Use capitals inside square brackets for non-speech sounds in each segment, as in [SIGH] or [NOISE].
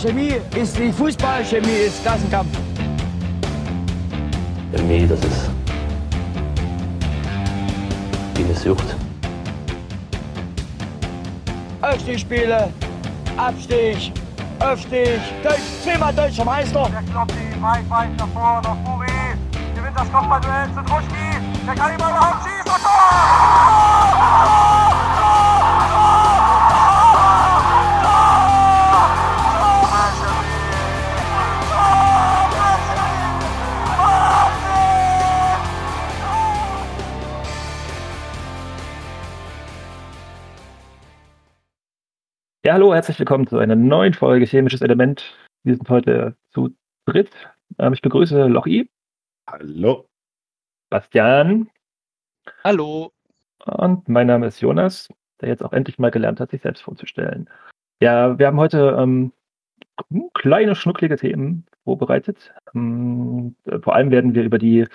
Chemie ist wie Fußball, Chemie ist Klassenkampf. Chemie, das ist wie eine Sucht. Aufstiegsspiele, Abstieg, Aufstieg, Deutsch, zehnmal deutscher Meister. Der Kloppi, weit, weit nach vorne, nach Buri. Gewinnt das Kopfballduell zu Druschki. Der kann ihn mal überhaupt schießen. Und Tor! Ja, hallo, herzlich willkommen zu einer neuen Folge Chemisches Element. Wir sind heute zu dritt. Ähm, ich begrüße Lochi. Hallo. Bastian. Hallo. Und mein Name ist Jonas, der jetzt auch endlich mal gelernt hat, sich selbst vorzustellen. Ja, wir haben heute ähm, kleine, schnucklige Themen vorbereitet. Ähm, vor allem werden wir über die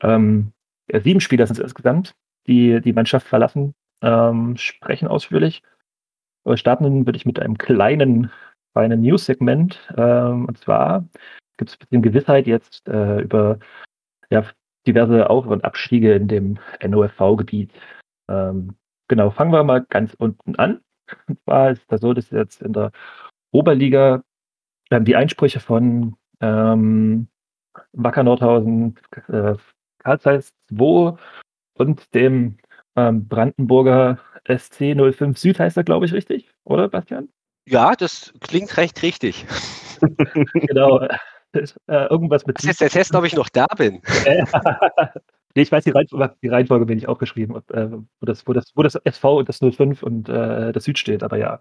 ähm, sieben Spieler sind es insgesamt, die die Mannschaft verlassen, ähm, sprechen ausführlich. Aber starten würde ich mit einem kleinen, kleinen News-Segment. Ähm, und zwar gibt es ein bisschen Gewissheit jetzt äh, über ja, diverse Auf- und Abstiege in dem NOFV-Gebiet. Ähm, genau, fangen wir mal ganz unten an. Und zwar ist das so, dass jetzt in der Oberliga ähm, die Einsprüche von ähm, Wacker Nordhausen, äh, Karl Zeiss 2 und dem ähm, Brandenburger SC 05 Süd heißt er, glaube ich, richtig, oder Bastian? Ja, das klingt recht richtig. [LAUGHS] genau. Äh, irgendwas mit. Das ist der Test, ob ich noch da bin. [LAUGHS] nee, ich weiß die Reihenfolge, die Reihenfolge bin ich aufgeschrieben, ob, äh, wo, das, wo, das, wo das SV und das 05 und äh, das Süd steht, aber ja.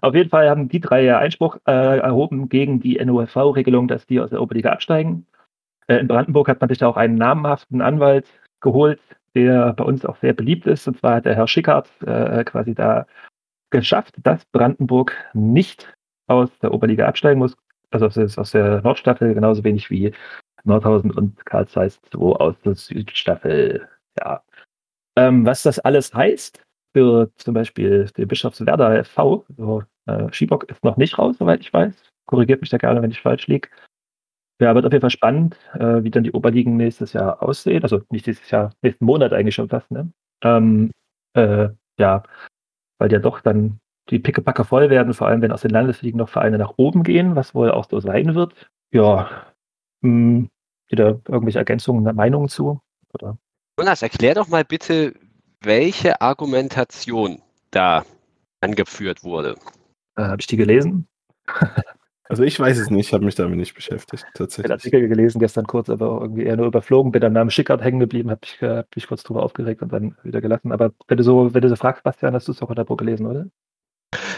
Auf jeden Fall haben die drei ja Einspruch äh, erhoben gegen die NOFV-Regelung, dass die aus der Oberliga absteigen. Äh, in Brandenburg hat man sich da auch einen namhaften Anwalt geholt, der bei uns auch sehr beliebt ist. Und zwar hat der Herr Schickert äh, quasi da geschafft, dass Brandenburg nicht aus der Oberliga absteigen muss, also aus, aus der Nordstaffel, genauso wenig wie Nordhausen und Karl Zeiss 2 aus der Südstaffel. Ja. Ähm, was das alles heißt für zum Beispiel den Bischofswerder FV, also äh, Schiebock ist noch nicht raus, soweit ich weiß. Korrigiert mich da gerne, wenn ich falsch liege. Ja, wird auf jeden Fall spannend, äh, wie dann die Oberligen nächstes Jahr aussehen. Also nicht dieses Jahr, nächsten Monat eigentlich schon fast, ne? Ähm, äh, ja, weil ja doch dann die Pickepacke voll werden, vor allem wenn aus den Landesligen noch Vereine nach oben gehen, was wohl auch so sein wird. Ja, mh, wieder irgendwelche Ergänzungen, Meinungen zu? Oder? Jonas, erklär doch mal bitte, welche Argumentation da angeführt wurde. Äh, Habe ich die gelesen? [LAUGHS] Also ich weiß es nicht, ich habe mich damit nicht beschäftigt, Ich habe tatsächlich. den Artikel gelesen gestern kurz, aber irgendwie eher nur überflogen, bin am Namen Schickert hängen geblieben, habe mich, äh, hab mich kurz drüber aufgeregt und dann wieder gelassen. Aber wenn du so, wenn du so fragst, Bastian, hast du es auch in der Buch gelesen, oder?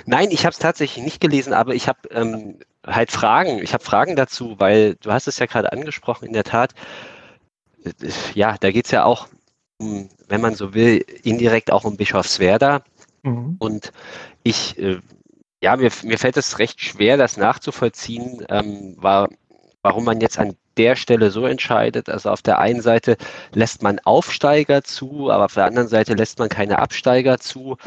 Nein, ich habe es tatsächlich nicht gelesen, aber ich habe ähm, halt Fragen. Ich habe Fragen dazu, weil du hast es ja gerade angesprochen, in der Tat. äh, Ja, da geht es ja auch, um, wenn man so will, indirekt auch um Bischofswerda. Mhm. Und ich, äh, ja, mir, mir fällt es recht schwer, das nachzuvollziehen, ähm, war, warum man jetzt an der Stelle so entscheidet. Also auf der einen Seite lässt man Aufsteiger zu, aber auf der anderen Seite lässt man keine Absteiger zu.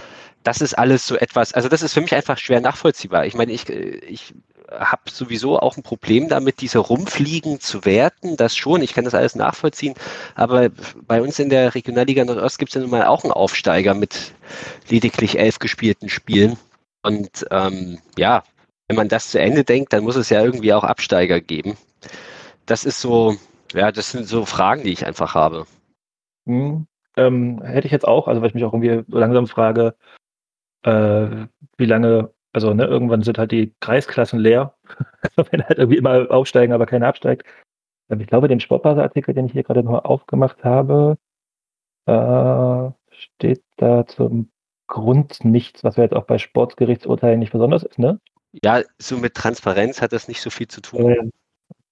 Das ist alles so etwas, also das ist für mich einfach schwer nachvollziehbar. Ich meine, ich, äh, ich habe sowieso auch ein Problem damit, diese Rumfliegen zu werten. Das schon, ich kann das alles nachvollziehen. Aber bei uns in der Regionalliga Nordost gibt es ja nun mal auch einen Aufsteiger mit lediglich elf gespielten Spielen. Und ähm, ja, wenn man das zu Ende denkt, dann muss es ja irgendwie auch Absteiger geben. Das ist so, ja, das sind so Fragen, die ich einfach habe. Mhm. Ähm, hätte ich jetzt auch, also weil ich mich auch irgendwie so langsam frage, äh, wie lange, also ne, irgendwann sind halt die Kreisklassen leer, [LAUGHS] also wenn halt irgendwie immer aufsteigen, aber keiner absteigt. Ähm, Ich glaube, den Sportbase-Artikel, den ich hier gerade noch aufgemacht habe, äh, steht da zum Grund nichts, was ja jetzt auch bei Sportgerichtsurteilen nicht besonders ist, ne? Ja, so mit Transparenz hat das nicht so viel zu tun. Äh,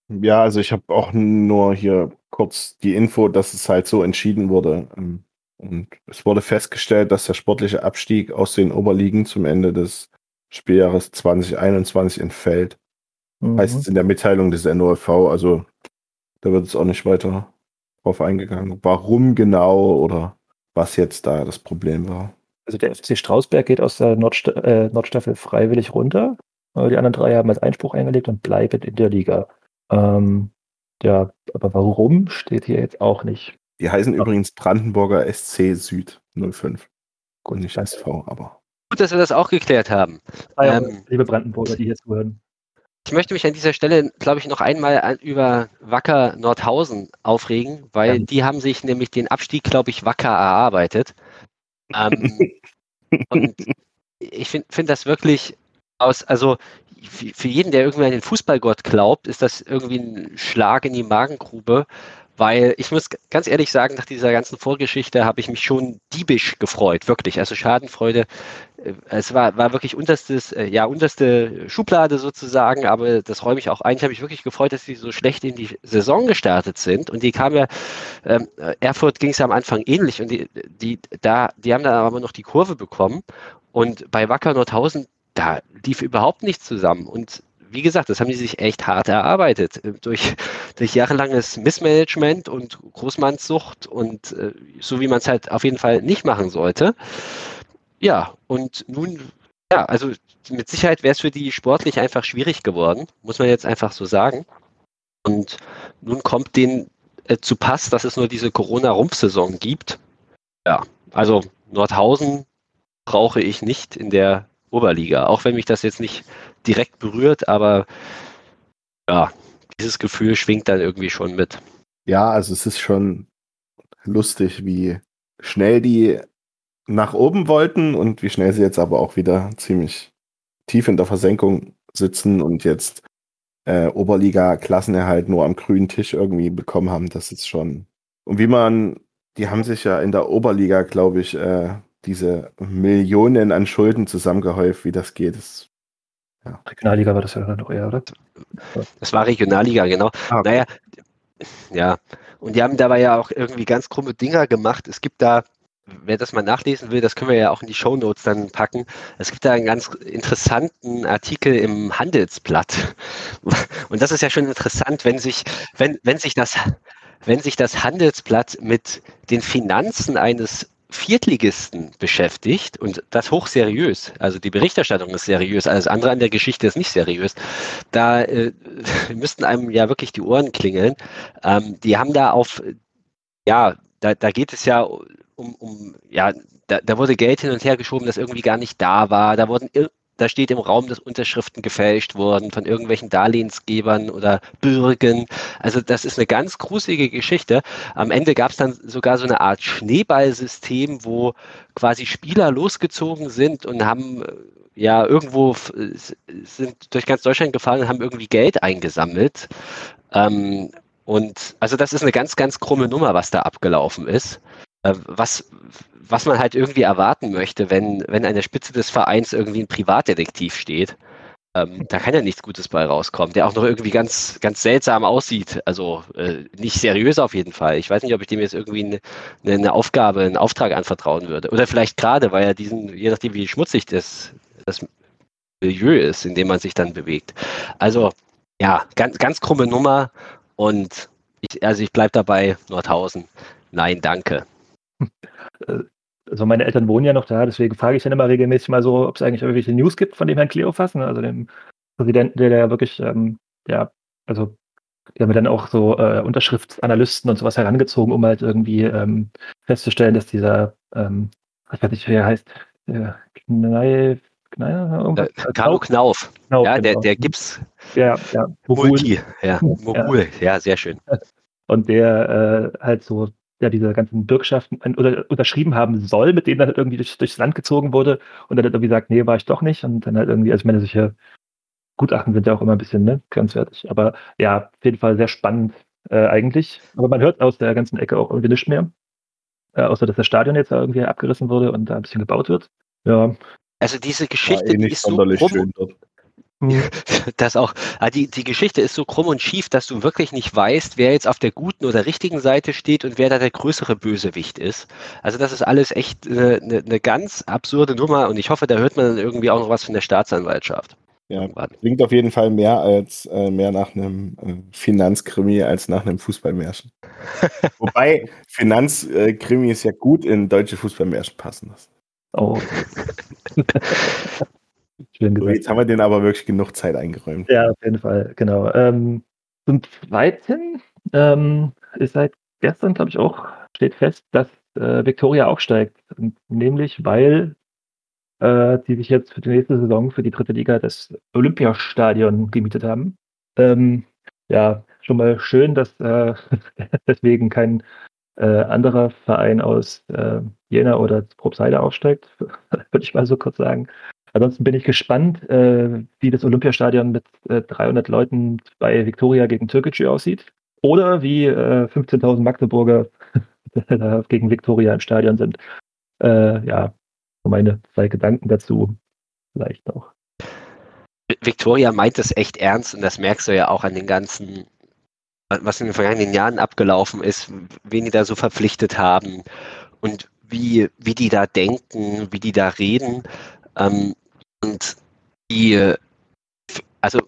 Ja, also ich habe auch nur hier kurz die Info, dass es halt so entschieden wurde. Ähm, Und es wurde festgestellt, dass der sportliche Abstieg aus den Oberligen zum Ende des Spieljahres 2021 entfällt. mhm. Heißt es in der Mitteilung des NOFV, also da wird es auch nicht weiter drauf eingegangen, warum genau oder was jetzt da das Problem war. Also der FC Strausberg geht aus der Nordsta äh, Nordstaffel freiwillig runter. Äh, Die anderen drei haben als Einspruch eingelegt und bleiben in der Liga. Ähm, ja, aber warum steht hier jetzt auch nicht. Die heißen übrigens Brandenburger SC Süd 05. Und nicht SV, aber. Gut, dass wir das auch geklärt haben. Ah, ja, Ähm, liebe Brandenburger, die hier zuhören. Ich möchte mich an dieser Stelle, glaube ich, noch einmal an, über Wacker Nordhausen aufregen, weil Ja. die haben sich nämlich den Abstieg, glaube ich, wacker erarbeitet. Ähm, und ich finde find das wirklich aus, also für jeden, der irgendwie an den Fußballgott glaubt, ist das irgendwie ein Schlag in die Magengrube, weil ich muss ganz ehrlich sagen, nach dieser ganzen Vorgeschichte habe ich mich schon diebisch gefreut, wirklich. Also Schadenfreude, es war, war wirklich unterstes, äh, ja, unterste Schublade sozusagen, aber das räume ich auch ein. Ich habe mich wirklich gefreut, dass sie so schlecht in die Saison gestartet sind und die kam ja, ähm, äh, Erfurt ging es ja am Anfang ähnlich und die, die, da, die haben dann aber noch die Kurve bekommen und bei Wacker Nordhausen, da lief überhaupt nichts zusammen und wie gesagt, das haben die sich echt hart erarbeitet. äh, Durch, durch jahrelanges Missmanagement und Großmannssucht und äh, so wie man es halt auf jeden Fall nicht machen sollte. Ja, und nun, ja, also mit Sicherheit wäre es für die sportlich einfach schwierig geworden, muss man jetzt einfach so sagen. Und nun kommt denen äh, zu Pass, dass es nur diese Corona-Rumpfsaison gibt. Ja, also Nordhausen brauche ich nicht in der Oberliga, auch wenn mich das jetzt nicht direkt berührt, aber ja, dieses Gefühl schwingt dann irgendwie schon mit. Ja, also es ist schon lustig, wie schnell die nach oben wollten und wie schnell sie jetzt aber auch wieder ziemlich tief in der Versenkung sitzen und jetzt äh, Oberliga-Klassenerhalt nur am grünen Tisch irgendwie bekommen haben. Das ist schon. Und wie man, die haben sich ja in der Oberliga, glaube ich, äh, diese Millionen an Schulden zusammengehäuft, wie das geht. Das, Regionalliga war das ja dann noch eher, oder? Das war Regionalliga, genau. Ah, okay. Naja, ja. Und die haben dabei ja auch irgendwie ganz krumme Dinger gemacht. Es gibt da, wer das mal nachlesen will, das können wir ja auch in die Shownotes dann packen. Es gibt da einen ganz interessanten Artikel im Handelsblatt. [LAUGHS] Und das ist ja schon interessant, wenn sich, wenn, wenn sich das, wenn sich das Handelsblatt mit den Finanzen eines Viertligisten beschäftigt und das hochseriös. Also die Berichterstattung ist seriös, alles andere an der Geschichte ist nicht seriös. Da äh, [LAUGHS] müssten einem ja wirklich die Ohren klingeln. Ähm, die haben da auf, ja, da, da geht es ja um, um ja, da, da wurde Geld hin und her geschoben, das irgendwie gar nicht da war. Da wurden da steht im Raum, dass Unterschriften gefälscht wurden von irgendwelchen Darlehensgebern oder Bürgen. Also das ist eine ganz gruselige Geschichte. Am Ende gab es dann sogar so eine Art Schneeballsystem, wo quasi Spieler losgezogen sind und haben äh, ja irgendwo sind durch ganz Deutschland gefahren und haben irgendwie Geld eingesammelt. Ähm, und also das ist eine ganz, ganz krumme Nummer, was da abgelaufen ist. Äh, was, was man halt irgendwie erwarten möchte, wenn, wenn an der Spitze des Vereins irgendwie ein Privatdetektiv steht. Ähm, da kann ja nichts Gutes bei rauskommen, der auch noch irgendwie ganz, ganz seltsam aussieht. Also äh, nicht seriös auf jeden Fall. Ich weiß nicht, ob ich dem jetzt irgendwie eine, eine, Aufgabe, einen Auftrag anvertrauen würde. Oder vielleicht gerade, weil er diesen, je nachdem, wie schmutzig das, das Milieu ist, in dem man sich dann bewegt. Also ja, ganz, ganz krumme Nummer und ich, also ich bleibe dabei, Nordhausen. Nein, danke. Also meine Eltern wohnen ja noch da, deswegen frage ich dann immer regelmäßig mal so, ob es eigentlich irgendwelche News gibt von dem Herrn Kleofass, ne, also dem Präsidenten, der ja wirklich, ähm, ja, also die haben ja dann auch so äh, Unterschriftsanalysten und sowas herangezogen, um halt irgendwie ähm, festzustellen, dass dieser, ähm, ich weiß nicht, wie er heißt, äh, Kneif, Kneif? Äh, Carlo Knauf, Knauf, ja, der, genau. der Gips ja, ja, Mogul. Multi, ja, [LAUGHS] Mogul, ja, sehr schön. und der äh, halt so ja diese ganzen Bürgschaften oder unterschrieben haben soll, mit denen dann halt irgendwie durch, durchs Land gezogen wurde und dann halt irgendwie sagt, nee, war ich doch nicht. Und dann halt irgendwie, also ich meine, solche Gutachten sind ja auch immer ein bisschen ne, grenzwertig, aber ja, auf jeden Fall sehr spannend äh, eigentlich, aber man hört aus der ganzen Ecke auch irgendwie nichts mehr, äh, außer dass das Stadion jetzt irgendwie abgerissen wurde und da ein bisschen gebaut wird. Ja, Also diese Geschichte, eh die nicht ist so sonderlich hm, das auch, ah, die, die Geschichte ist so krumm und schief, dass du wirklich nicht weißt, wer jetzt auf der guten oder richtigen Seite steht und wer da der größere Bösewicht ist. Also das ist alles echt eine, eine, ganz absurde Nummer und ich hoffe, da hört man dann irgendwie auch noch was von der Staatsanwaltschaft. Ja, klingt auf jeden Fall mehr als äh, mehr nach einem äh, Finanzkrimi als nach einem Fußballmärchen. [LAUGHS] Wobei Finanzkrimis ja gut in deutsche Fußballmärchen passen. oh, [LAUGHS] Schön So, gesagt. jetzt haben wir denen aber wirklich genug Zeit eingeräumt. Ja, auf jeden Fall, genau. Ähm, zum Zweiten ähm, ist seit gestern, glaube ich, auch steht fest, dass äh, Victoria aufsteigt. Und nämlich, weil äh, die sich jetzt für die nächste Saison für die dritte Liga das Olympiastadion gemietet haben. Ähm, ja, schon mal schön, dass äh, [LAUGHS] deswegen kein äh, anderer Verein aus äh, Jena oder Probstheide aufsteigt, [LAUGHS] würde ich mal so kurz sagen. Ansonsten bin ich gespannt, äh, wie das Olympiastadion mit äh, 300 Leuten bei Viktoria gegen Türkgücü aussieht. Oder wie äh, 15.000 Magdeburger [LAUGHS] gegen Viktoria im Stadion sind. Äh, ja, meine zwei Gedanken dazu vielleicht noch. Victoria meint es echt ernst und das merkst du ja auch an den ganzen, was in den vergangenen Jahren abgelaufen ist, wen die da so verpflichtet haben und wie, wie die da denken, wie die da reden. Ähm, und die, also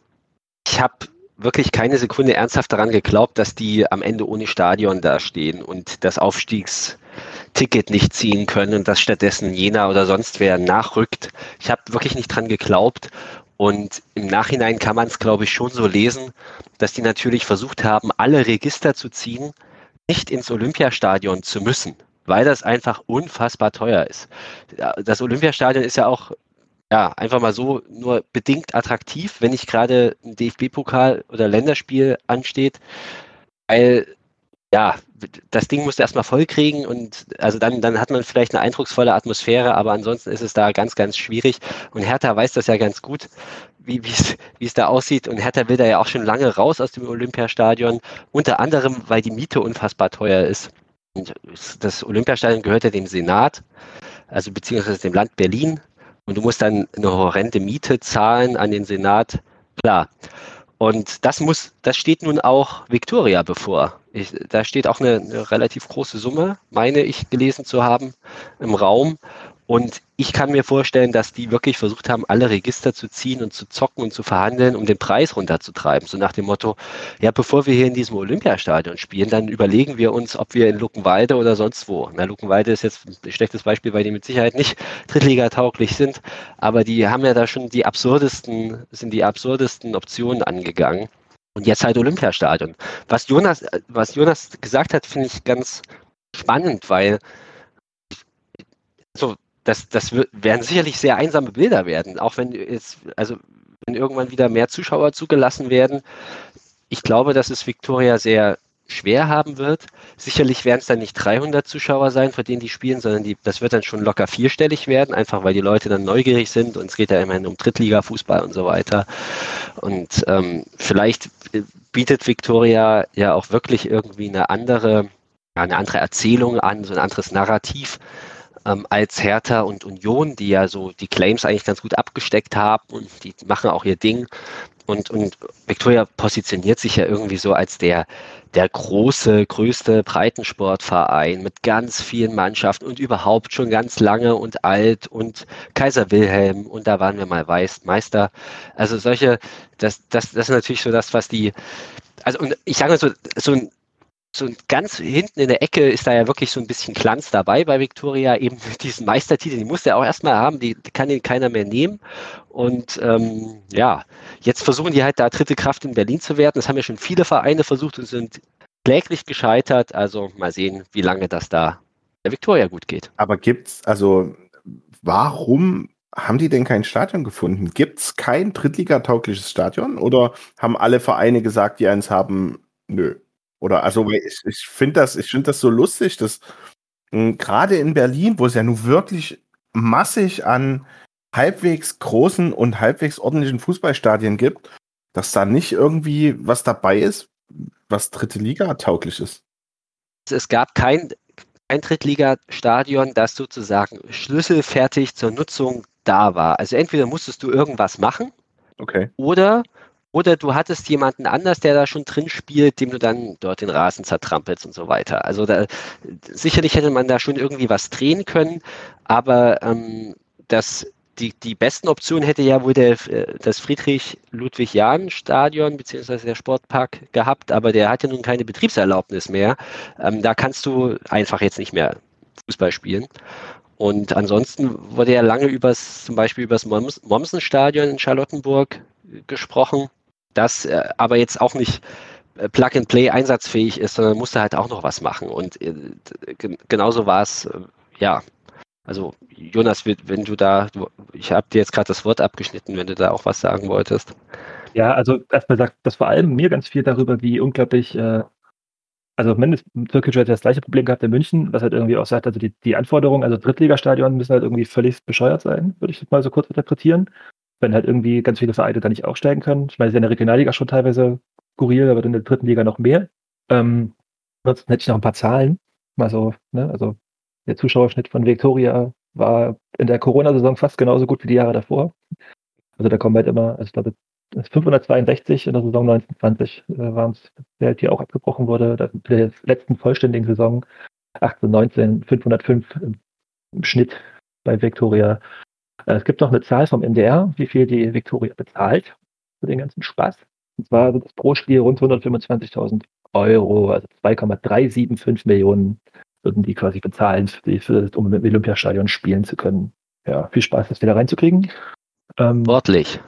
ich habe wirklich keine Sekunde ernsthaft daran geglaubt, dass die am Ende ohne Stadion dastehen und das Aufstiegsticket nicht ziehen können und dass stattdessen Jena oder sonst wer nachrückt. Ich habe wirklich nicht dran geglaubt. Und im Nachhinein kann man es, glaube ich, schon so lesen, dass die natürlich versucht haben, alle Register zu ziehen, nicht ins Olympiastadion zu müssen, weil das einfach unfassbar teuer ist. Das Olympiastadion ist ja auch ja, einfach mal so nur bedingt attraktiv, wenn nicht gerade ein DFB-Pokal oder Länderspiel ansteht, weil ja, das Ding musst du erstmal voll kriegen und also dann, dann hat man vielleicht eine eindrucksvolle Atmosphäre, aber ansonsten ist es da ganz, ganz schwierig. Und Hertha weiß das ja ganz gut, wie wie es da aussieht. Und Hertha will da ja auch schon lange raus aus dem Olympiastadion, unter anderem, weil die Miete unfassbar teuer ist. Und das Olympiastadion gehört ja dem Senat, also beziehungsweise dem Land Berlin. Und du musst dann eine horrende Miete zahlen an den Senat. Klar. Und das muss, das steht nun auch Victoria bevor. Ich, da steht auch eine, eine, relativ große Summe, meine ich gelesen zu haben, im Raum. Und ich kann mir vorstellen, dass die wirklich versucht haben, alle Register zu ziehen und zu zocken und zu verhandeln, um den Preis runterzutreiben. So nach dem Motto, ja, bevor wir hier in diesem Olympiastadion spielen, dann überlegen wir uns, ob wir in Luckenwalde oder sonst wo. Na, Luckenwalde ist jetzt ein schlechtes Beispiel, weil die mit Sicherheit nicht [LAUGHS] Drittliga-tauglich sind, aber die haben ja da schon die absurdesten, sind die absurdesten Optionen angegangen. Und jetzt halt Olympiastadion. Was Jonas, was Jonas gesagt hat, finde ich ganz spannend, weil so, das, das werden sicherlich sehr einsame Bilder werden, auch wenn jetzt, also wenn irgendwann wieder mehr Zuschauer zugelassen werden. Ich glaube, dass es Victoria sehr schwer haben wird. Sicherlich werden es dann nicht 300 Zuschauer sein, für denen die spielen, sondern die, das wird dann schon locker vierstellig werden, einfach weil die Leute dann neugierig sind und es geht ja immerhin um Drittliga-Fußball und so weiter. Und ähm, vielleicht bietet Victoria ja auch wirklich irgendwie eine andere, ja, eine andere Erzählung an, so ein anderes Narrativ ähm, als Hertha und Union, die ja so die Claims eigentlich ganz gut abgesteckt haben und die machen auch ihr Ding. Und, und Victoria positioniert sich ja irgendwie so als der, der große, größte Breitensportverein mit ganz vielen Mannschaften und überhaupt schon ganz lange und alt und Kaiser Wilhelm und da waren wir mal Weiß, Meister. Also solche, das, das, das ist natürlich so das, was die, also und ich sage mal so, so ein so ganz hinten in der Ecke ist da ja wirklich so ein bisschen Glanz dabei bei Victoria, eben diesen Meistertitel, die musste er auch erstmal haben, die, kann den keiner mehr nehmen. Und ähm, ja, jetzt versuchen die halt da dritte Kraft in Berlin zu werden. Das haben ja schon viele Vereine versucht und sind kläglich gescheitert. Also mal sehen, wie lange das da der Victoria gut geht. Aber gibt's, also warum haben die denn kein Stadion gefunden? Gibt es kein Drittliga-taugliches Stadion? Oder haben alle Vereine gesagt, die eins haben, nö? Oder also ich, ich finde das, ich finde das so lustig, dass gerade in Berlin, wo es ja nun wirklich massig an halbwegs großen und halbwegs ordentlichen Fußballstadien gibt, dass da nicht irgendwie was dabei ist, was dritte Liga tauglich ist. Es gab kein, kein Drittligastadion, das sozusagen schlüsselfertig zur Nutzung da war. Also entweder musstest du irgendwas machen, okay. oder oder du hattest jemanden anders, der da schon drin spielt, dem du dann dort den Rasen zertrampelst und so weiter. Also da, sicherlich hätte man da schon irgendwie was drehen können, aber ähm, das, die, die besten Optionen hätte ja wohl der, das Friedrich-Ludwig-Jahn-Stadion beziehungsweise der Sportpark gehabt, aber der hat ja nun keine Betriebserlaubnis mehr. Ähm, da kannst du einfach jetzt nicht mehr Fußball spielen. Und ansonsten wurde ja lange übers, zum Beispiel über das Mommsen-Stadion in Charlottenburg gesprochen, das äh, aber jetzt auch nicht äh, Plug-and-Play einsatzfähig ist, sondern musste halt auch noch was machen. Und äh, genauso war es, äh, ja. Also Jonas, wenn du da, ich habe dir jetzt gerade das Wort abgeschnitten, wenn du da auch was sagen wolltest. Ja, also erstmal sagt das vor allem mir ganz viel darüber, wie unglaublich, äh, also mindestens Türkisch hat das gleiche Problem gehabt in München, was halt irgendwie auch sagt, also die, die Anforderungen, also Drittligastadion müssen halt irgendwie völlig bescheuert sein, würde ich mal so kurz interpretieren. Wenn halt irgendwie ganz viele Vereine da nicht aufsteigen können. Ich meine, es ist in der Regionalliga schon teilweise skurril, aber in der dritten Liga noch mehr. Ähm, ansonsten hätte ich noch ein paar Zahlen. Mal so, ne, also der Zuschauerschnitt von Victoria war in der Corona-Saison fast genauso gut wie die Jahre davor. Also da kommen halt immer, also ich glaube, 562 in der Saison 1920 äh, waren es, der halt hier auch abgebrochen wurde. Da, in der letzten vollständigen Saison 18, 19, 505 im, im Schnitt bei Victoria. Äh, es gibt noch eine Zahl vom MDR, wie viel die Victoria bezahlt für den ganzen Spaß. Und zwar sind es pro Spiel rund 125.000 Euro, also 2,375 Millionen würden die quasi bezahlen, für, für, um im Olympiastadion spielen zu können. Ja, viel Spaß, das wieder reinzukriegen. Ähm, Wortlich.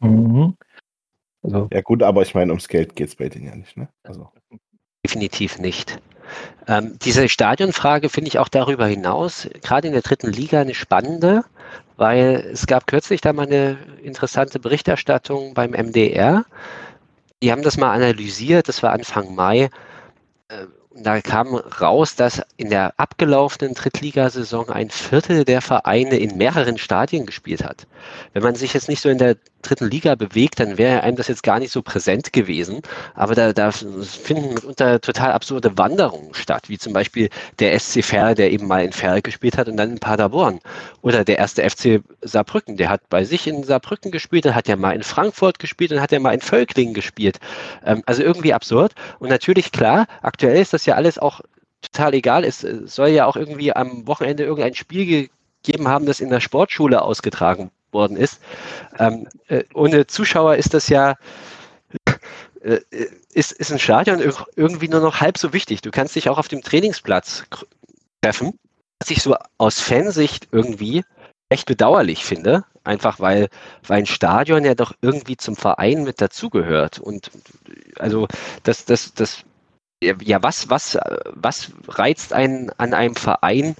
Mhm. Also. Ja gut, aber ich meine, ums Geld geht es bei denen ja nicht. Ne? Also. Definitiv nicht. Ähm, diese Stadionfrage finde ich auch darüber hinaus, gerade in der dritten Liga, eine spannende, weil es gab kürzlich da mal eine interessante Berichterstattung beim MDR. Die haben das mal analysiert, das war Anfang Mai. Äh, da kam raus, dass in der abgelaufenen Drittligasaison ein Viertel der Vereine in mehreren Stadien gespielt hat. Wenn man sich jetzt nicht so in der dritten Liga bewegt, dann wäre einem das jetzt gar nicht so präsent gewesen. Aber da, da finden mitunter total absurde Wanderungen statt, wie zum Beispiel der SC Verl, der eben mal in Verl gespielt hat und dann in Paderborn. Oder der erste FC Saarbrücken, der hat bei sich in Saarbrücken gespielt, dann hat er mal in Frankfurt gespielt und hat er mal in Völklingen gespielt. Ähm, also irgendwie absurd. Und natürlich, klar, aktuell ist das ja alles auch total egal. Es soll ja auch irgendwie am Wochenende irgendein Spiel gegeben haben, das in der Sportschule ausgetragen worden ist. Ähm, äh, ohne Zuschauer ist das ja äh, ist, ist ein Stadion irgendwie nur noch halb so wichtig. Du kannst dich auch auf dem Trainingsplatz treffen, was ich so aus Fansicht irgendwie echt bedauerlich finde, einfach weil, weil ein Stadion ja doch irgendwie zum Verein mit dazugehört. Und also das, das, das, ja, was, was, was reizt einen an einem Verein,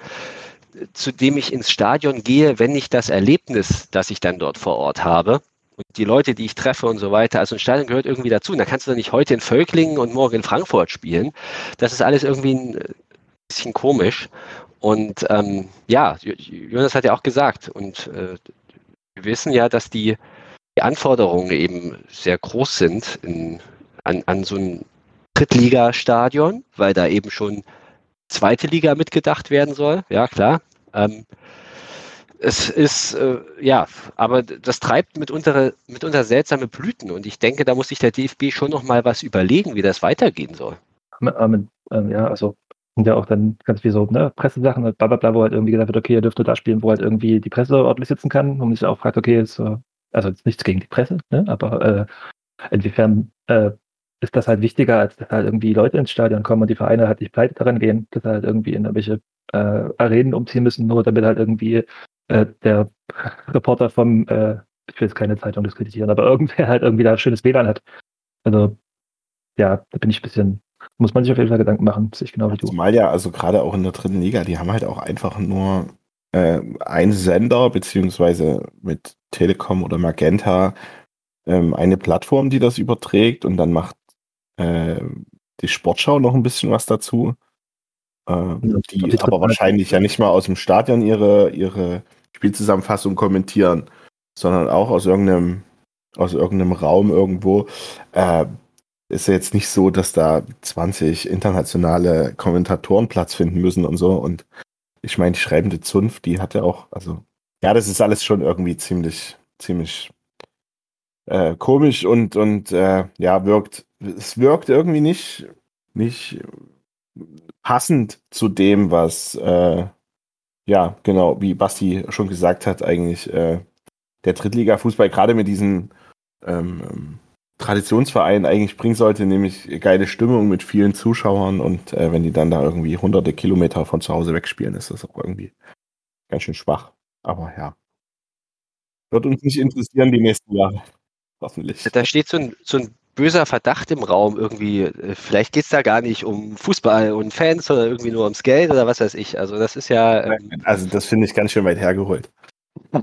zu dem ich ins Stadion gehe, wenn ich das Erlebnis, das ich dann dort vor Ort habe und die Leute, die ich treffe und so weiter. Also ein Stadion gehört irgendwie dazu. Und da kannst du doch nicht heute in Völklingen und morgen in Frankfurt spielen. Das ist alles irgendwie ein bisschen komisch. Und ähm, ja, Jonas hat ja auch gesagt, und äh, wir wissen ja, dass die, die Anforderungen eben sehr groß sind in, an, an so ein Drittligastadion, weil da eben schon zweite Liga mitgedacht werden soll. Ja, klar. Ähm, es ist, äh, ja, aber das treibt mitunter, mitunter seltsame Blüten und ich denke, da muss sich der DFB schon noch mal was überlegen, wie das weitergehen soll. Ähm, ähm, ja, also sind ja auch dann ganz viel so ne, Pressesachen, bla bla bla, wo halt irgendwie gesagt wird, okay, ihr dürft da spielen, wo halt irgendwie die Presse ordentlich sitzen kann und sich auch fragt, okay, ist, äh, also ist nichts gegen die Presse, ne, aber äh, inwiefern äh, ist das halt wichtiger, als dass halt irgendwie Leute ins Stadion kommen und die Vereine halt nicht pleite daran gehen, dass halt irgendwie in irgendwelche äh, Arenen umziehen müssen, nur damit halt irgendwie äh, der Reporter vom, äh, ich will jetzt keine Zeitung diskreditieren, aber irgendwer halt irgendwie da ein schönes WLAN hat. Also, ja, da bin ich ein bisschen, muss man sich auf jeden Fall Gedanken machen, sich genau wie du. Zumal ja, also gerade auch in der dritten Liga, die haben halt auch einfach nur äh, einen Sender, beziehungsweise mit Telekom oder Magenta ähm, eine Plattform, die das überträgt und dann macht äh, die Sportschau noch ein bisschen was dazu. Äh, die, die aber wahrscheinlich ja nicht mal aus dem Stadion ihre, ihre Spielzusammenfassung kommentieren, sondern auch aus irgendeinem, aus irgendeinem Raum irgendwo. Äh, ist ja jetzt nicht so, dass da 20 internationale Kommentatoren Platz finden müssen und so. Und ich meine, die schreibende Zunft, die hat ja auch, also, ja, das ist alles schon irgendwie ziemlich, ziemlich äh, komisch und, und äh, ja, wirkt, es wirkt irgendwie nicht, nicht passend zu dem, was, äh, ja, genau, wie Basti schon gesagt hat, eigentlich äh, der Drittliga-Fußball gerade mit diesen ähm, Traditionsvereinen eigentlich bringen sollte, nämlich geile Stimmung mit vielen Zuschauern und äh, wenn die dann da irgendwie hunderte Kilometer von zu Hause wegspielen, ist das auch irgendwie ganz schön schwach. Aber ja. Wird uns nicht interessieren die nächsten Jahre. Hoffentlich. Da steht so ein, so ein böser Verdacht im Raum irgendwie. äh, Vielleicht geht es da gar nicht um Fußball und Fans oder irgendwie nur ums Geld oder was weiß ich. Also das ist ja. Ähm, Also das finde ich ganz schön weit hergeholt. [LAUGHS]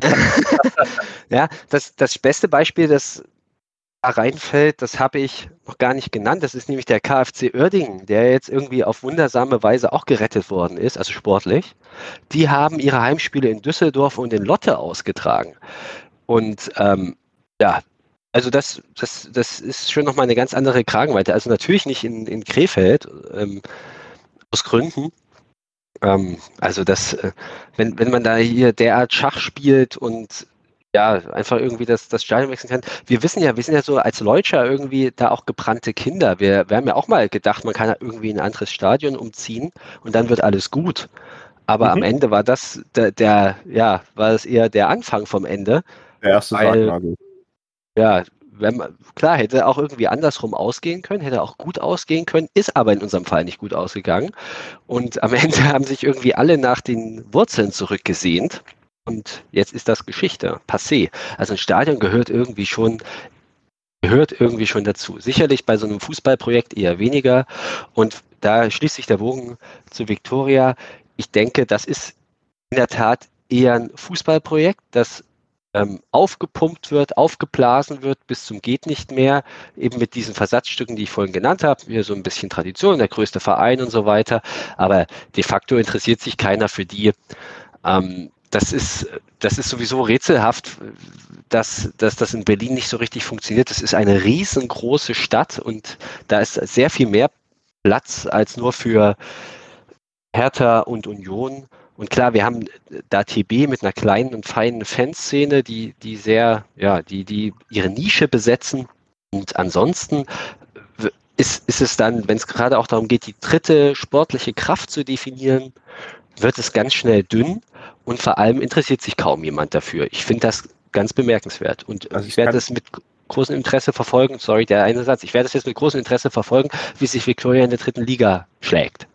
ja, das, das beste Beispiel, das da reinfällt, das habe ich noch gar nicht genannt. Das ist nämlich der KfC Oerdingen, der jetzt irgendwie auf wundersame Weise auch gerettet worden ist, also sportlich. Die haben ihre Heimspiele in Düsseldorf und in Lotte ausgetragen. Und ähm, ja, also das, das, das ist schon nochmal eine ganz andere Kragenweite. Also natürlich nicht in, in Krefeld, ähm, aus Gründen. Ähm, also das, äh, wenn, wenn man da hier derart Schach spielt und ja, einfach irgendwie das, das Stadion wechseln kann. Wir wissen ja, wir sind ja so als Leutscher irgendwie da auch gebrannte Kinder. Wir, wir haben ja auch mal gedacht, man kann ja irgendwie in ein anderes Stadion umziehen und dann wird alles gut. Aber am Mhm. Ende war das der, der, ja, war es eher der Anfang vom Ende. Der erste Weil- Sargnagel. Ja, man, klar, hätte auch irgendwie andersrum ausgehen können, hätte auch gut ausgehen können, ist aber in unserem Fall nicht gut ausgegangen. Und am [LAUGHS] Ende haben sich irgendwie alle nach den Wurzeln zurückgesehnt. Und jetzt ist das Geschichte, passé. Also ein Stadion gehört irgendwie schon, gehört irgendwie schon dazu. Sicherlich bei so einem Fußballprojekt eher weniger. Und da schließt sich der Bogen zu Victoria. Ich denke, das ist in der Tat eher ein Fußballprojekt, das ähm, aufgepumpt wird, aufgeblasen wird bis zum geht nicht mehr, eben mit diesen Versatzstücken, die ich vorhin genannt habe, hier so ein bisschen Tradition, der größte Verein und so weiter, aber de facto interessiert sich keiner für die. Ähm, das ist, das ist sowieso rätselhaft, dass, dass das in Berlin nicht so richtig funktioniert. Das ist eine riesengroße Stadt und da ist sehr viel mehr Platz als nur für Hertha und Union. Und klar, wir haben da TB mit einer kleinen und feinen Fanszene, die, die sehr, ja, die, die ihre Nische besetzen. Und ansonsten ist, ist es dann, wenn es gerade auch darum geht, die dritte sportliche Kraft zu definieren, wird es ganz schnell dünn und vor allem interessiert sich kaum jemand dafür. Ich finde das ganz bemerkenswert und Also ich ich werde das mit großem Interesse verfolgen. Sorry, der eine Satz. Ich werde das jetzt mit großem Interesse verfolgen, wie sich Victoria in der dritten Liga schlägt.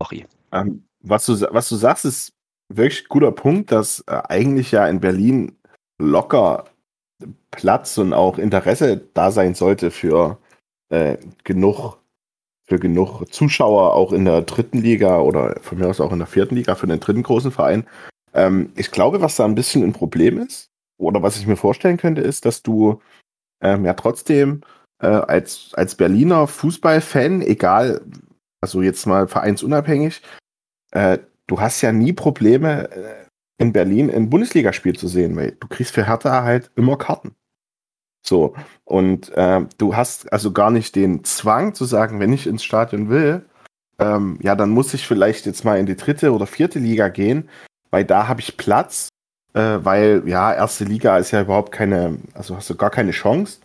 Sorry. Ähm, was, du, was du sagst, ist wirklich ein guter Punkt, dass äh, eigentlich ja in Berlin locker Platz und auch Interesse da sein sollte für äh, genug für genug Zuschauer auch in der dritten Liga oder von mir aus auch in der vierten Liga für den dritten großen Verein. Ähm, ich glaube, was da ein bisschen ein Problem ist oder was ich mir vorstellen könnte, ist, dass du ähm, ja trotzdem äh, als, als Berliner Fußballfan, egal, also jetzt mal vereinsunabhängig, äh, du hast ja nie Probleme, äh, in Berlin ein Bundesligaspiel zu sehen, weil du kriegst für Hertha halt immer Karten. So, und äh, du hast also gar nicht den Zwang zu sagen, wenn ich ins Stadion will, ähm, ja, dann muss ich vielleicht jetzt mal in die dritte oder vierte Liga gehen, weil da habe ich Platz, äh, weil ja, erste Liga ist ja überhaupt keine, also hast du gar keine Chance,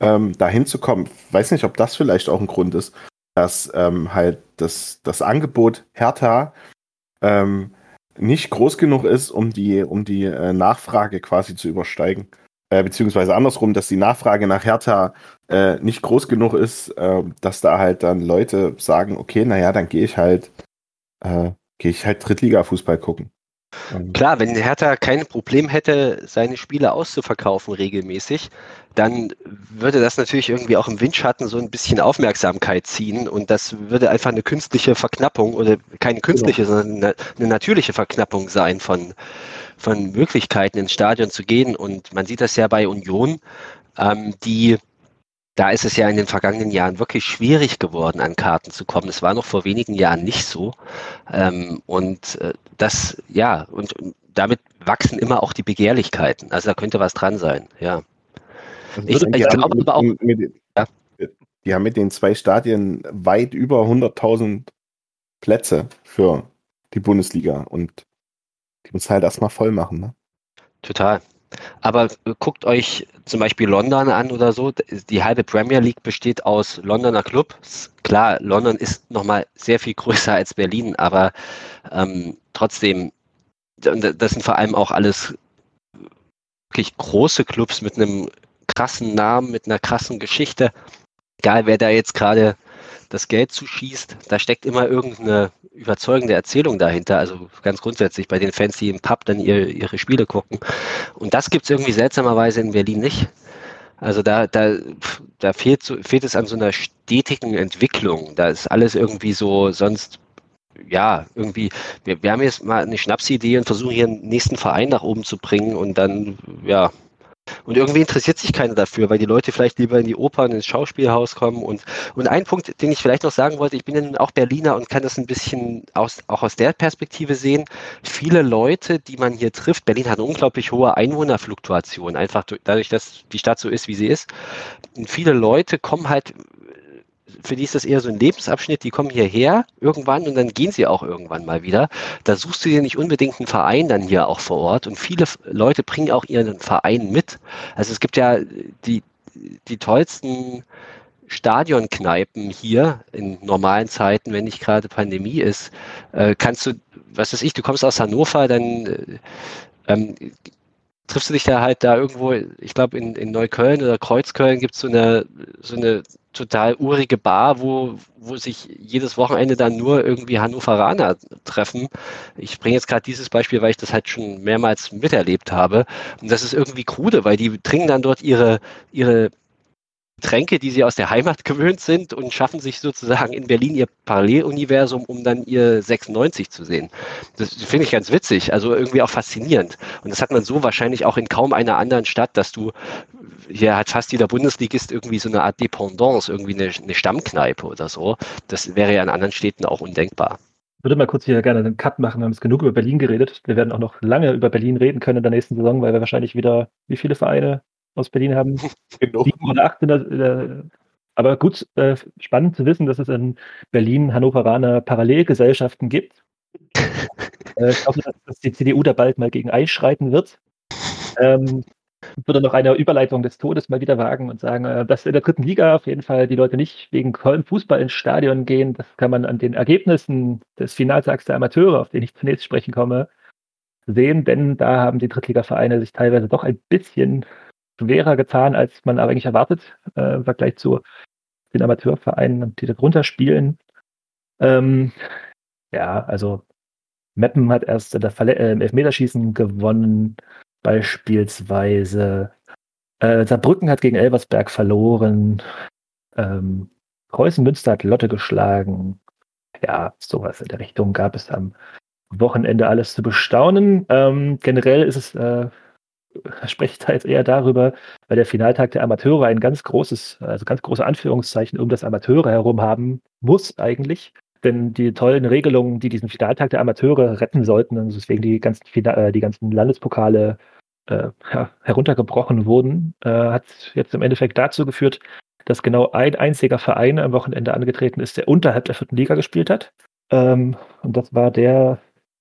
ähm, da hinzukommen. Weiß nicht, ob das vielleicht auch ein Grund ist, dass ähm, halt das, das Angebot Hertha ähm, nicht groß genug ist, um die, um die äh, Nachfrage quasi zu übersteigen. Äh, beziehungsweise andersrum, dass die Nachfrage nach Hertha äh, nicht groß genug ist, äh, dass da halt dann Leute sagen, okay, naja, dann gehe ich halt, äh, gehe ich halt Drittliga-Fußball gucken. Ähm, Klar, wenn Hertha kein Problem hätte, seine Spiele auszuverkaufen regelmäßig, dann würde das natürlich irgendwie auch im Windschatten so ein bisschen Aufmerksamkeit ziehen und das würde einfach eine künstliche Verknappung oder keine künstliche, sondern eine, eine natürliche Verknappung sein von, von Möglichkeiten ins Stadion zu gehen. Und man sieht das ja bei Union, ähm, die da ist es ja in den vergangenen Jahren wirklich schwierig geworden, an Karten zu kommen. Es war noch vor wenigen Jahren nicht so. Ähm, und äh, das, ja, und, damit wachsen immer auch die Begehrlichkeiten. Also da könnte was dran sein, ja. Also Ich- die ich haben glaube mit, aber auch- mit, den- Ja. die haben mit den zwei Stadien weit über 100.000 Plätze für die Bundesliga und die muss halt erstmal voll machen. Ne? Total. Aber guckt euch zum Beispiel London an oder so. Die halbe Premier League besteht aus Londoner Clubs. Klar, London ist nochmal sehr viel größer als Berlin, aber ähm, trotzdem, das sind vor allem auch alles wirklich große Clubs mit einem krassen Namen, mit einer krassen Geschichte. Egal, wer da jetzt gerade das Geld zuschießt, da steckt immer irgendeine überzeugende Erzählung dahinter. Also ganz grundsätzlich bei den Fans, die im Pub dann ihre, ihre Spiele gucken. Und das gibt es irgendwie seltsamerweise in Berlin nicht. Also da, da, da fehlt, so, fehlt es an so einer stetigen Entwicklung. Da ist alles irgendwie so, sonst, ja, irgendwie, wir, wir haben jetzt mal eine Schnapsidee und versuchen hier einen nächsten Verein nach oben zu bringen und dann, ja, und irgendwie interessiert sich keiner dafür, weil die Leute vielleicht lieber in die Opern, ins Schauspielhaus kommen. Und, und ein Punkt, den ich vielleicht noch sagen wollte, ich bin ja auch Berliner und kann das ein bisschen aus, auch aus der Perspektive sehen. Viele Leute, die man hier trifft, Berlin hat eine unglaublich hohe Einwohnerfluktuation, einfach dadurch, dass die Stadt so ist, wie sie ist. Und viele Leute kommen halt für die ist das eher so ein Lebensabschnitt, die kommen hierher irgendwann und dann gehen sie auch irgendwann mal wieder. Da suchst du dir nicht unbedingt einen Verein dann hier auch vor Ort und viele Leute bringen auch ihren Verein mit. Also es gibt ja die, die tollsten Stadionkneipen hier in normalen Zeiten, wenn nicht gerade Pandemie ist, äh, kannst du, was weiß ich, du kommst aus Hannover, dann äh, ähm, triffst du dich da halt da irgendwo, ich glaube in, in Neukölln oder Kreuzköln gibt es so eine, so eine total urige Bar, wo, wo sich jedes Wochenende dann nur irgendwie Hannoveraner treffen. Ich bringe jetzt gerade dieses Beispiel, weil ich das halt schon mehrmals miterlebt habe. Und das ist irgendwie krude, weil die trinken dann dort ihre, ihre Tränke, die sie aus der Heimat [LAUGHS] gewöhnt sind und schaffen sich sozusagen in Berlin ihr Paralleluniversum, um dann ihr 96 zu sehen. Das finde ich ganz witzig, also irgendwie auch faszinierend. Und das hat man so wahrscheinlich auch in kaum einer anderen Stadt, dass du, hier hat fast jeder Bundesligist irgendwie so eine Art Dependance, irgendwie eine, eine Stammkneipe oder so. Das wäre ja in anderen Städten auch undenkbar. Ich würde mal kurz hier gerne einen Cut machen. Wir haben jetzt genug über Berlin geredet. Wir werden auch noch lange über Berlin reden können in der nächsten Saison, weil wir wahrscheinlich wieder, wie viele Vereine aus Berlin haben. [LAUGHS] Genau. Sieben oder acht in der, in der aber gut, äh, spannend zu wissen, dass es in Berlin Hannoveraner Parallelgesellschaften gibt. [LAUGHS] äh, ich hoffe, dass, die CDU da bald mal gegen einschreiten wird. Ähm, ich würde noch eine Überleitung des Todes mal wieder wagen und sagen, äh, dass in der dritten Liga auf jeden Fall die Leute nicht wegen Fußball ins Stadion gehen. Das kann man an den Ergebnissen des Finaltags der Amateure, auf den ich zunächst sprechen komme, sehen, denn da haben die Drittligavereine sich teilweise doch ein bisschen schwerer getan, als man eigentlich erwartet, äh, im Vergleich zu den Amateurvereinen, die darunter spielen. Ähm, ja, also Meppen hat erst in Verle äh, im Elfmeterschießen gewonnen, beispielsweise. Äh, Saarbrücken hat gegen Elversberg verloren. Ähm, Preußen Münster hat Lotte geschlagen. Ja, sowas in der Richtung gab es am Wochenende alles zu bestaunen. Ähm, generell ist es äh, spreche da jetzt eher darüber, weil der Finaltag der Amateure ein ganz großes, also ganz große Anführungszeichen um das Amateure herum haben muss eigentlich. Denn die tollen Regelungen, die diesen Finaltag der Amateure retten sollten, also deswegen die ganzen, äh, die ganzen Landespokale äh, ja, heruntergebrochen wurden, äh, hat jetzt im Endeffekt dazu geführt, dass genau ein einziger Verein am Wochenende angetreten ist, der unterhalb der vierten Liga gespielt hat. Ähm, und das war der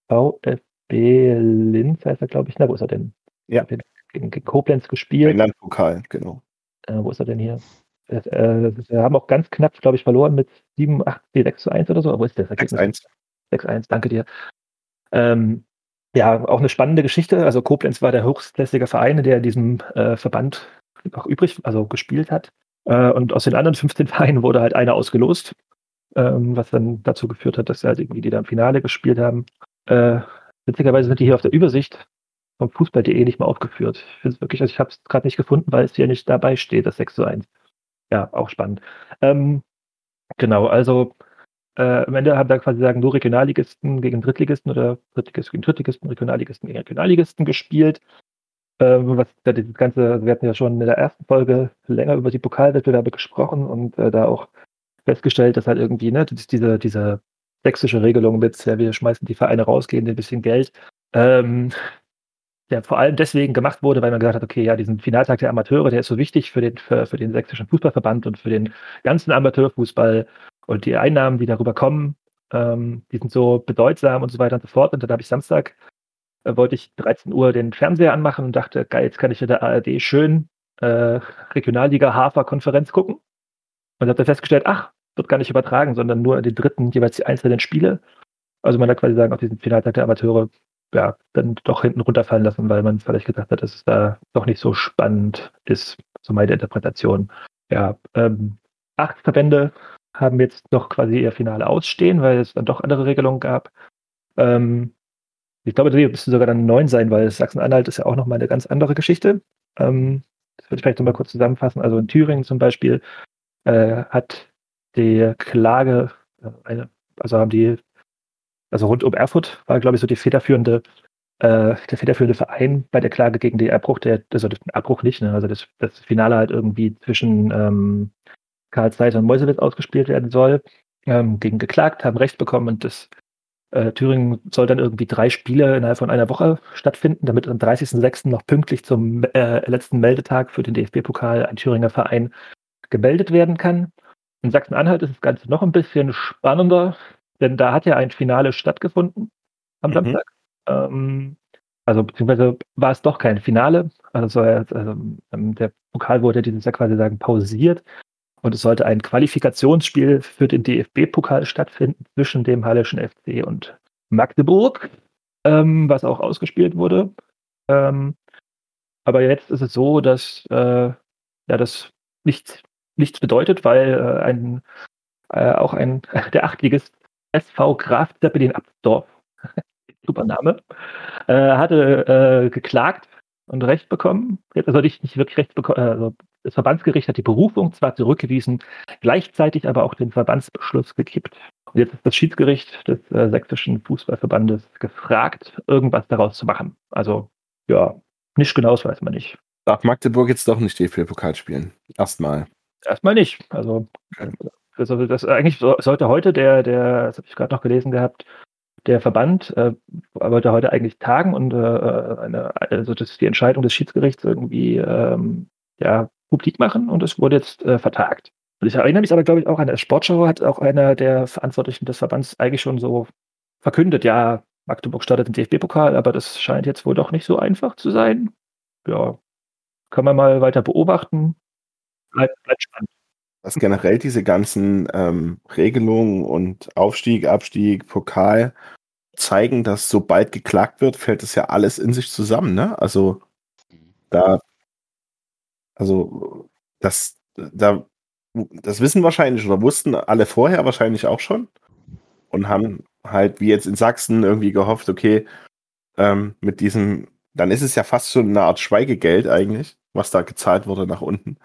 VfB Linz, heißt er, glaube ich. Na, wo ist er denn? Ja. Gegen, gegen Koblenz gespielt. Landpokal, genau. Äh, wo ist er denn hier? Äh, wir haben auch ganz knapp, glaube ich, verloren mit 7, 8, 6 zu 1 oder so. Aber wo ist das Ergebnis? 6-1. 6-1, danke dir. Ähm, ja, auch eine spannende Geschichte. Also Koblenz war der hochklassige Verein, der in diesem äh, Verband noch übrig, also gespielt hat. Äh, und aus den anderen 15 [LAUGHS] Vereinen wurde halt einer ausgelost, ähm, was dann dazu geführt hat, dass halt irgendwie die da im Finale gespielt haben. Äh, witzigerweise sind die hier auf der Übersicht vom Fußball.de nicht mal aufgeführt. Ich finde es wirklich, also ich habe es gerade nicht gefunden, weil es hier nicht dabei steht, das 6 zu 1. Ja, auch spannend. Ähm, genau, also äh, am Ende haben da quasi sagen, nur Regionalligisten gegen Drittligisten oder Drittligisten gegen Drittligisten, Regionalligisten gegen Regionalligisten gespielt. Ähm, was das Ganze, also wir hatten ja schon in der ersten Folge länger über die Pokalwettbewerbe gesprochen und äh, da auch festgestellt, dass halt irgendwie, ne, diese, diese sächsische Regelung mit, ja, wir schmeißen die Vereine raus, geben ein bisschen Geld, ähm, der vor allem deswegen gemacht wurde, weil man gesagt hat, okay, ja, diesen Finaltag der Amateure, der ist so wichtig für den, für, für den sächsischen Fußballverband und für den ganzen Amateurfußball und die Einnahmen, die darüber kommen, ähm, die sind so bedeutsam und so weiter und so fort. Und dann habe ich Samstag, äh, wollte ich 13 Uhr den Fernseher anmachen und dachte, geil, jetzt kann ich in der ARD schön äh, Regionalliga Hafer Konferenz gucken. Und habe dann festgestellt, ach, wird gar nicht übertragen, sondern nur in den dritten jeweils die einzelnen Spiele. Also man hat quasi sagen, auf diesen Finaltag der Amateure ja, dann doch hinten runterfallen lassen, weil man vielleicht gedacht hat, dass es da doch nicht so spannend ist, so meine Interpretation. Ja, ähm, acht Verbände haben jetzt noch quasi ihr Finale ausstehen, weil es dann doch andere Regelungen gab. Ähm, ich glaube, die müsste sogar dann neun sein, weil Sachsen-Anhalt ist ja auch noch mal eine ganz andere Geschichte. Ähm, das würde ich vielleicht noch mal kurz zusammenfassen. Also in Thüringen zum Beispiel äh, hat die Klage, äh, eine, also haben die, also rund um Erfurt war, glaube ich, so die federführende, äh, der federführende Verein bei der Klage gegen den Abbruch, der, also den Abbruch nicht, ne? also das, das Finale halt irgendwie zwischen ähm, Karl Zeiss und Meuselwitz ausgespielt werden soll, ähm, gegen geklagt, haben Recht bekommen und das äh, Thüringen soll dann irgendwie drei Spiele innerhalb von einer Woche stattfinden, damit am 30.06. noch pünktlich zum äh, letzten Meldetag für den DFB-Pokal ein Thüringer Verein gemeldet werden kann. In Sachsen-Anhalt ist das Ganze noch ein bisschen spannender, denn da hat ja ein Finale stattgefunden am Mhm. Samstag. Ähm, also beziehungsweise war es doch kein Finale. Also, ja- also ähm, der Pokal wurde dieses Jahr quasi sagen pausiert und es sollte ein Qualifikationsspiel für den DFB-Pokal stattfinden zwischen dem Hallischen FC und Magdeburg, ähm, was auch ausgespielt wurde. Ähm, aber jetzt ist es so, dass äh, ja das nichts, nichts bedeutet, weil äh, ein äh, auch ein [LAUGHS] der Achtligist SV Graf Zeppelin Absdorf, [LAUGHS] super Name, äh, hatte äh, geklagt und Recht bekommen. Also nicht, nicht wirklich Recht bekommen. Also das Verbandsgericht hat die Berufung zwar zurückgewiesen, gleichzeitig aber auch den Verbandsbeschluss gekippt. Und jetzt ist das Schiedsgericht des äh, sächsischen Fußballverbandes gefragt, irgendwas daraus zu machen. Also ja, nicht genau, das weiß man nicht. Darf Magdeburg jetzt doch nicht DFB-Pokal spielen? Erstmal. Erstmal nicht. Also das, also das eigentlich so- sollte heute der, der, das habe ich gerade noch gelesen gehabt, der Verband äh, wollte heute eigentlich tagen und äh, eine, also das die Entscheidung des Schiedsgerichts irgendwie ähm, ja, publik machen und es wurde jetzt äh, vertagt. Und ich erinnere mich aber, glaube ich, auch an der Sportschau hat auch einer der Verantwortlichen des Verbands eigentlich schon so verkündet, ja, Magdeburg startet im DFB-Pokal, aber das scheint jetzt wohl doch nicht so einfach zu sein. Ja, kann man mal weiter beobachten. Bleibt, bleibt spannend. Dass generell diese ganzen ähm, Regelungen und Aufstieg, Abstieg, Pokal zeigen, dass sobald geklagt wird, fällt es ja alles in sich zusammen, ne? Also da, also das, da, das wissen wahrscheinlich oder wussten alle vorher wahrscheinlich auch schon und haben halt wie jetzt in Sachsen irgendwie gehofft, okay, ähm, mit diesem, dann ist es ja fast schon eine Art Schweigegeld eigentlich, was da gezahlt wurde nach unten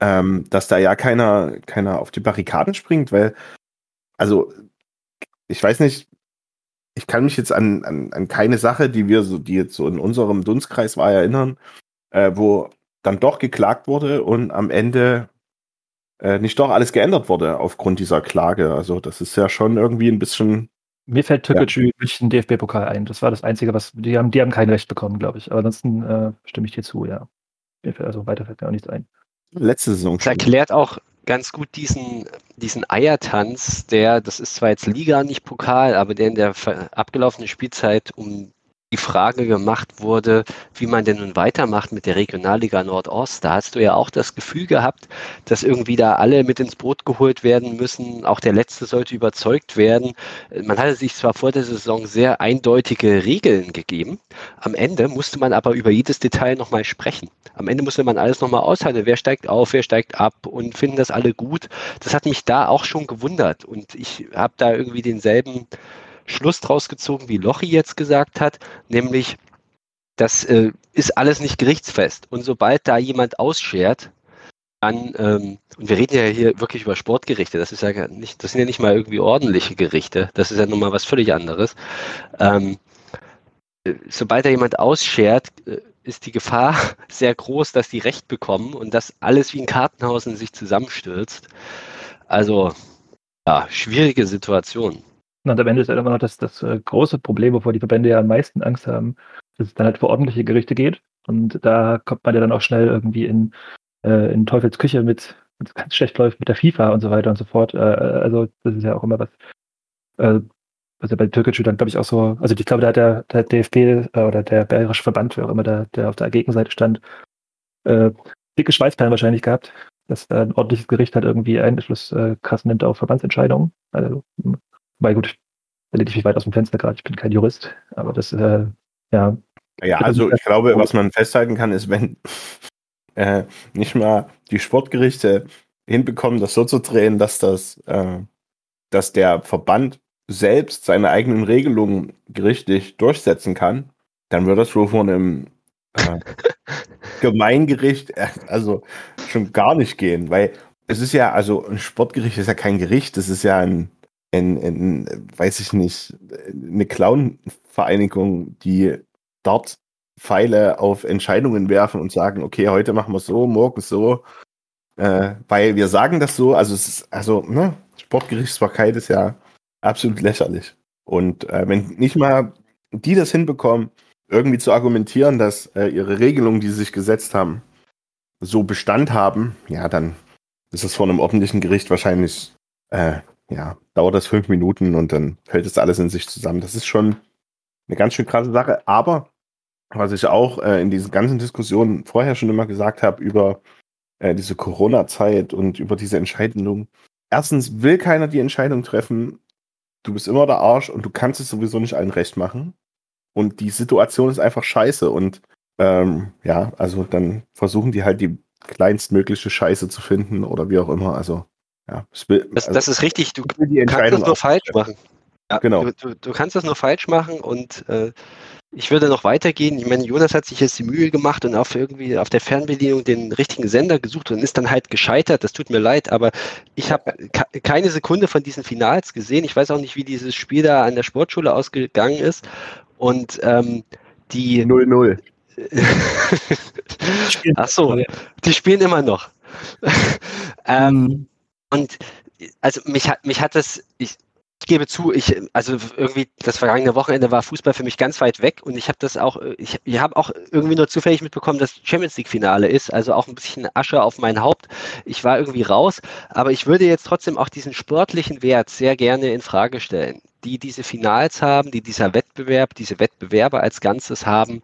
ähm, dass da ja keiner, keiner auf die Barrikaden springt, weil, also, ich weiß nicht, ich kann mich jetzt an, an, an keine Sache, die wir so, die jetzt so in unserem Dunstkreis war, erinnern, äh, wo dann doch geklagt wurde und am Ende äh, nicht doch alles geändert wurde aufgrund dieser Klage. Also, das ist ja schon irgendwie ein bisschen, Mir fällt Türkgücü durch den DFB-Pokal ein. Das war das Einzige, was die haben, die haben kein Recht bekommen, glaube ich. Aber ansonsten äh, stimme ich dir zu, ja. Mir fällt, also weiter fällt mir auch nichts ein. Letzte Saison Das erklärt auch ganz gut diesen, diesen Eiertanz, der, das ist zwar jetzt Liga, nicht Pokal, aber der in der abgelaufenen Spielzeit um die Frage gemacht wurde, wie man denn nun weitermacht mit der Regionalliga Nordost. Da hast du ja auch das Gefühl gehabt, dass irgendwie da alle mit ins Boot geholt werden müssen. Auch der Letzte sollte überzeugt werden. Man hatte sich zwar vor der Saison sehr eindeutige Regeln gegeben. Am Ende musste man aber über jedes Detail nochmal sprechen. Am Ende musste man alles nochmal aushandeln. Wer steigt auf, wer steigt ab und finden das alle gut. Das hat mich da auch schon gewundert. Und ich habe da irgendwie denselben Schluss draus gezogen, wie Lochi jetzt gesagt hat, nämlich, das äh, ist alles nicht gerichtsfest. Und sobald da jemand ausschert, dann, ähm, und wir reden ja hier wirklich über Sportgerichte, das ist ja nicht, das sind ja nicht mal irgendwie ordentliche Gerichte, das ist ja nun mal was völlig anderes. Ähm, äh, sobald da jemand ausschert, äh, ist die Gefahr [LAUGHS] sehr groß, dass die Recht bekommen und dass alles wie ein Kartenhaus in sich zusammenstürzt. Also, ja, schwierige Situation. Und am Ende ist halt immer noch das, das äh, große Problem, wovor die Verbände ja am meisten Angst haben, dass es dann halt für ordentliche Gerichte geht. Und da kommt man ja dann auch schnell irgendwie in, äh, in Teufels mit, wenn es ganz schlecht läuft mit der FIFA und so weiter und so fort. Äh, also das ist ja auch immer was, äh, was ja bei Türkgücü dann, glaube ich, auch so, also ich glaube, da hat der, der DFB äh, oder der Bayerische Verband, wer auch immer der, der auf der Gegenseite stand, äh, dicke Schweißperlen wahrscheinlich gehabt, dass da ein ordentliches Gericht halt irgendwie Einfluss äh, krass nimmt auf Verbandsentscheidungen. Also, hm, weil gut, da lehne ich mich weit aus dem Fenster gerade, ich bin kein Jurist, aber das, äh, ja, Ja, also ich glaube, was man festhalten kann, ist, wenn [LAUGHS] äh, nicht mal die Sportgerichte hinbekommen, das so zu drehen, dass das, äh, dass der Verband selbst seine eigenen Regelungen gerichtlich durchsetzen kann, dann wird das wohl von einem äh, [LAUGHS] Gemeingericht äh, also schon gar nicht gehen, weil es ist ja, also ein Sportgericht ist ja kein Gericht, das ist ja ein, ein, ein weiß ich nicht, eine Clown-Vereinigung, die dort Pfeile auf Entscheidungen werfen und sagen, okay, heute machen wir so, morgen so, äh, weil wir sagen das so, also es ist, also, ne, Sportgerichtsbarkeit ist ja absolut lächerlich. Und äh, wenn nicht mal die das hinbekommen, irgendwie zu argumentieren, dass äh, ihre Regelungen, die sie sich gesetzt haben, so Bestand haben, ja, dann ist es vor einem ordentlichen Gericht wahrscheinlich, äh, ja, dauert das fünf Minuten und dann fällt das alles in sich zusammen. Das ist schon eine ganz schön krasse Sache. Aber was ich auch äh, in diesen ganzen Diskussionen vorher schon immer gesagt habe über äh, diese Corona-Zeit und über diese Entscheidung. Erstens will keiner die Entscheidung treffen. Du bist immer der Arsch und du kannst es sowieso nicht allen recht machen. Und die Situation ist einfach scheiße. Und ähm, ja, also dann versuchen die halt die kleinstmögliche Scheiße zu finden oder wie auch immer. Also ja, will, das, also, das, ist richtig. Du die kannst es nur falsch machen. Ja, genau. Du, du, du, kannst das nur falsch machen und äh, ich würde noch weitergehen. Ich meine, Jonas hat sich jetzt die Mühe gemacht und auf irgendwie auf der Fernbedienung den richtigen Sender gesucht und ist dann halt gescheitert. Das tut mir leid, aber ich habe keine Sekunde von diesen Finals gesehen. Ich weiß auch nicht, wie dieses Spiel da an der Sportschule ausgegangen ist. Und ähm, die 0-0. [LAUGHS] Ach so, die spielen immer noch. [LAUGHS] ähm, und also mich hat mich hat das, ich, ich gebe zu, ich, also irgendwie das vergangene Wochenende war Fußball für mich ganz weit weg und ich habe das auch, ich, ich habe auch irgendwie nur zufällig mitbekommen, dass Champions League Finale ist, also auch ein bisschen Asche auf mein Haupt. Ich war irgendwie raus, aber ich würde jetzt trotzdem auch diesen sportlichen Wert sehr gerne in Frage stellen. Die diese Finals haben, die dieser Wettbewerb, diese Wettbewerbe als Ganzes haben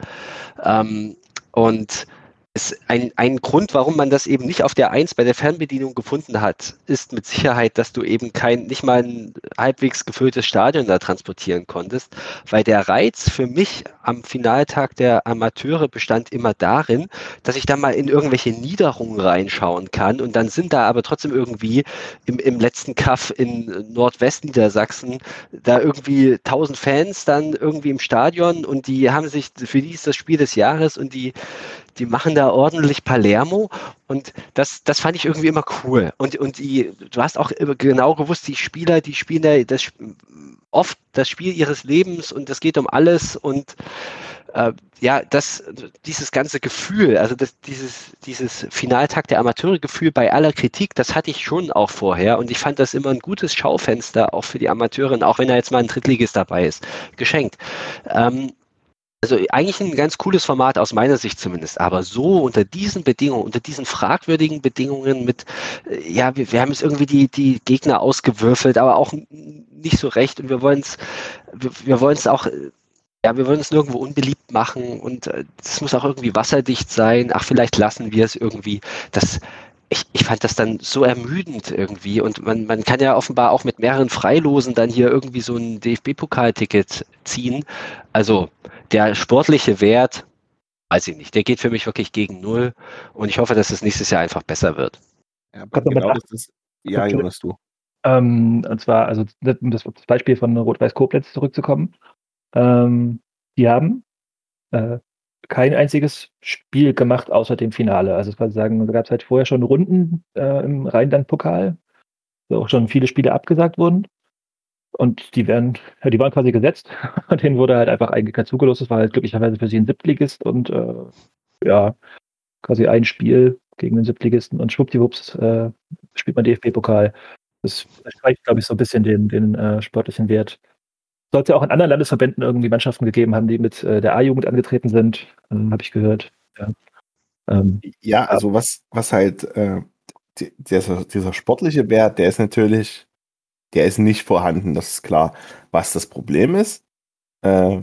ähm, und ist ein, ein Grund, warum man das eben nicht auf der 1 bei der Fernbedienung gefunden hat, ist mit Sicherheit, dass du eben kein, nicht mal ein halbwegs gefülltes Stadion da transportieren konntest, weil der Reiz für mich am Finaltag der Amateure bestand immer darin, dass ich da mal in irgendwelche Niederungen reinschauen kann und dann sind da aber trotzdem irgendwie im, im letzten Kaff in Nordwestniedersachsen da irgendwie tausend Fans dann irgendwie im Stadion und die haben sich, für die ist das Spiel des Jahres und die die machen da ordentlich Palermo und das, das fand ich irgendwie immer cool. Und, und die, du hast auch genau gewusst, die Spieler, die spielen da das, oft das Spiel ihres Lebens und es geht um alles und äh, ja, das, dieses ganze Gefühl, also das, dieses, dieses Finaltag der Amateure-Gefühl bei aller Kritik, das hatte ich schon auch vorher und ich fand das immer ein gutes Schaufenster auch für die Amateure, auch wenn da jetzt mal ein Drittligist dabei ist, geschenkt. Ähm, also eigentlich ein ganz cooles Format aus meiner Sicht zumindest, aber so unter diesen Bedingungen, unter diesen fragwürdigen Bedingungen mit, äh, ja, wir, wir haben jetzt irgendwie die, die Gegner ausgewürfelt, aber auch nicht so recht und wir wollen es, wir, wir wollen es auch, ja, wir wollen es nirgendwo unbeliebt machen und es äh, muss auch irgendwie wasserdicht sein. Ach, vielleicht lassen wir es irgendwie. Das, ich, ich fand das dann so ermüdend irgendwie. Und man, man kann ja offenbar auch mit mehreren Freilosen dann hier irgendwie so ein DFB-Pokalticket ziehen. Also der sportliche Wert, weiß ich nicht, der geht für mich wirklich gegen null und ich hoffe, dass es nächstes Jahr einfach besser wird. Ja, genau das ist, ja Jonas, du. Ähm, und zwar, also um das Beispiel von Rot-Weiß Koblenz zurückzukommen. Ähm, die haben äh, kein einziges Spiel gemacht außer dem Finale. Also quasi sagen, da gab es halt vorher schon Runden äh, im Rheinland-Pokal, wo auch schon viele Spiele abgesagt wurden. Und die werden, die waren quasi gesetzt. [LAUGHS] Und denen wurde halt einfach eigentlich kein zugelost. Das war halt glücklicherweise für sie ein Siebtligist und äh, ja, quasi ein Spiel gegen den Siebtligisten und schwuppdiwupps äh, spielt man DFB-Pokal. Das streicht, glaube ich, so ein bisschen den, den äh, sportlichen Wert. Sollte ja auch in anderen Landesverbänden irgendwie Mannschaften gegeben haben, die mit äh, der A-Jugend angetreten sind, ähm, habe ich gehört. Ja, ähm, ja also was, was halt äh, die, dieser, dieser sportliche Wert, der ist natürlich der ist nicht vorhanden, das ist klar. Was das Problem ist, äh,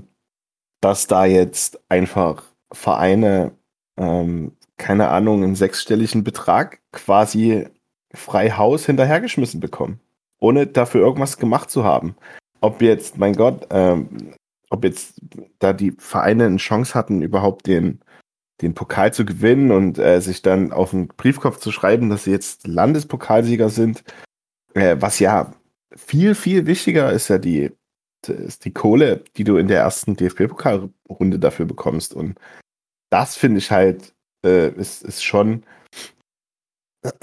dass da jetzt einfach Vereine, ähm, keine Ahnung, einen sechsstelligen Betrag quasi frei Haus hinterhergeschmissen bekommen, ohne dafür irgendwas gemacht zu haben. Ob jetzt, mein Gott, ähm, ob jetzt da die Vereine eine Chance hatten, überhaupt den, den Pokal zu gewinnen und äh, sich dann auf den Briefkopf zu schreiben, dass sie jetzt Landespokalsieger sind, äh, was ja viel, viel wichtiger ist ja die, ist die Kohle, die du in der ersten DFB-Pokalrunde dafür bekommst. Und das finde ich halt, äh, ist, ist schon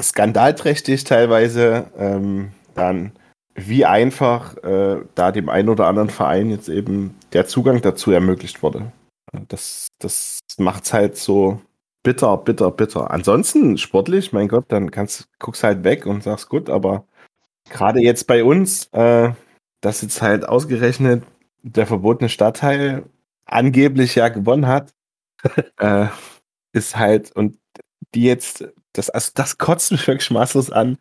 skandalträchtig teilweise. Ähm, dann wie einfach äh, da dem einen oder anderen Verein jetzt eben der Zugang dazu ermöglicht wurde. Das, das macht's halt so bitter, bitter, bitter. Ansonsten sportlich, mein Gott, dann kannst guckst halt weg und sagst gut, aber gerade jetzt bei uns, äh, dass jetzt halt ausgerechnet der verbotene Stadtteil angeblich ja gewonnen hat, [LAUGHS] äh, ist halt und die jetzt das also das kotzt mich wirklich maßlos an,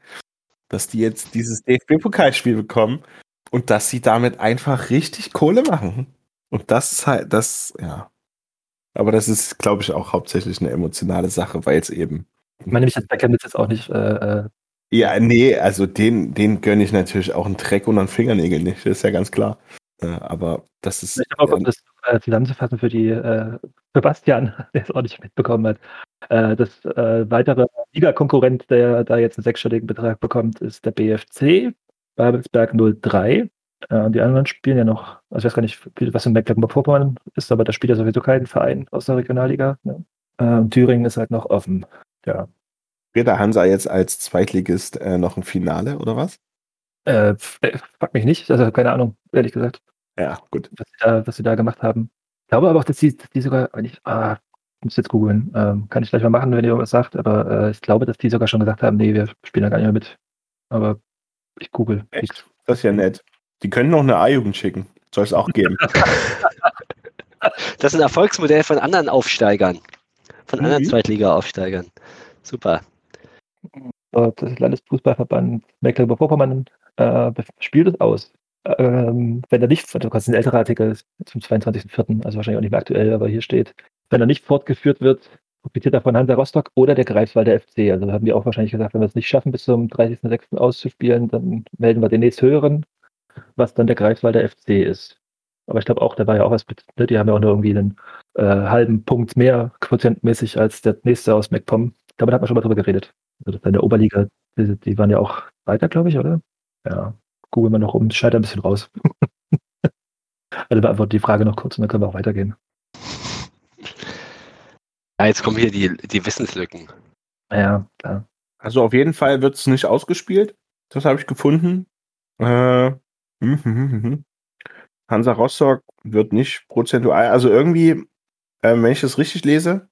dass die jetzt dieses DFB-Pokalspiel bekommen und dass sie damit einfach richtig Kohle machen. Und das ist halt, das, ja. Aber das ist, glaube ich, auch hauptsächlich eine emotionale Sache, weil es eben. Ich meine, mich als Chemnitz jetzt auch nicht. Äh, äh, ja, nee, also den, den gönne ich natürlich auch einen Dreck und einen Fingernägel nicht, das ist ja ganz klar. Äh, aber das ist. Ich glaube, um das äh, zusammenzufassen für die äh, für Bastian, [LAUGHS] der es auch nicht mitbekommen hat. Das weitere Liga-Konkurrent, der da jetzt einen sechsstelligen Betrag bekommt, ist der BFC, Babelsberg 03. Äh, die anderen spielen ja noch, also ich weiß gar nicht, was in Mecklenburg-Vorpommern ist, aber da spielt ja sowieso kein Verein aus der Regionalliga. Ne? Thüringen ist halt noch offen. Ja. Wird der Hansa jetzt als Zweitligist äh, noch ein Finale oder was? Äh, frag mich nicht, also keine Ahnung, ehrlich gesagt. Ja, gut. Was sie da, was sie da gemacht haben. Ich glaube aber auch, dass die, dass die sogar, wenn ich, ah, muss jetzt googeln, ähm, kann ich gleich mal machen, wenn ihr irgendwas sagt, aber äh, ich glaube, dass die sogar schon gesagt haben, nee, wir spielen da gar nicht mehr mit. Aber ich google. Echt? Das ist ja nett. Die können noch eine A-Jugend schicken. Soll es auch geben. [LAUGHS] das ist ein Erfolgsmodell von anderen Aufsteigern. Von mhm. anderen Zweitliga-Aufsteigern. Super. Das Landesfußballverband Mecklenburg-Vorpommern äh, spielt es aus. Ähm, wenn er nicht, du kannst ein älterer Artikel zum 22.04., also wahrscheinlich auch nicht mehr aktuell, aber hier steht, wenn er nicht fortgeführt wird, profitiert er von Hansa Rostock oder der Greifswalder FC. Also haben die auch wahrscheinlich gesagt, wenn wir es nicht schaffen, bis zum 30.06. auszuspielen, dann melden wir den nächsthöheren, was dann der Greifswalder FC ist. Aber ich glaube auch, da war ja auch was ne? die haben ja auch nur irgendwie einen äh, halben Punkt mehr quotientmäßig als der nächste aus MacPom. Damit hat man schon mal drüber geredet. Also in der Oberliga, die, die waren ja auch weiter, glaube ich, oder? Ja, googeln wir noch um, scheitert ein bisschen raus. [LAUGHS] also beantwortet die Frage noch kurz und dann können wir auch weitergehen. Ja, jetzt kommen hier die, die Wissenslücken. Ja, klar. Also auf jeden Fall wird es nicht ausgespielt. Das habe ich gefunden. Äh, mh, mh, mh. Hansa Rostock wird nicht prozentual, also irgendwie, äh, wenn ich das richtig lese,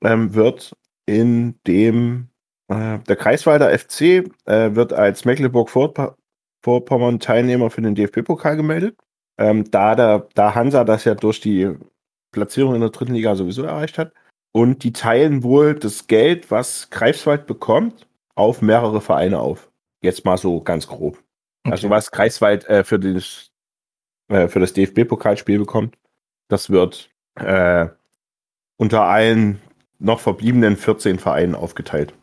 ähm, wird in dem äh, der Kreiswalder FC äh, wird als Mecklenburg-Vorpommern Teilnehmer für den DFB-Pokal gemeldet. Ähm, da, der, da Hansa das ja durch die Platzierung in der dritten Liga sowieso erreicht hat. Und die teilen wohl das Geld, was Greifswald bekommt, auf mehrere Vereine auf. Jetzt mal so ganz grob. Also okay. Also was Greifswald äh, für, das, äh, für das DFB-Pokalspiel bekommt, das wird äh, unter allen noch verbliebenen 14 Vereinen aufgeteilt.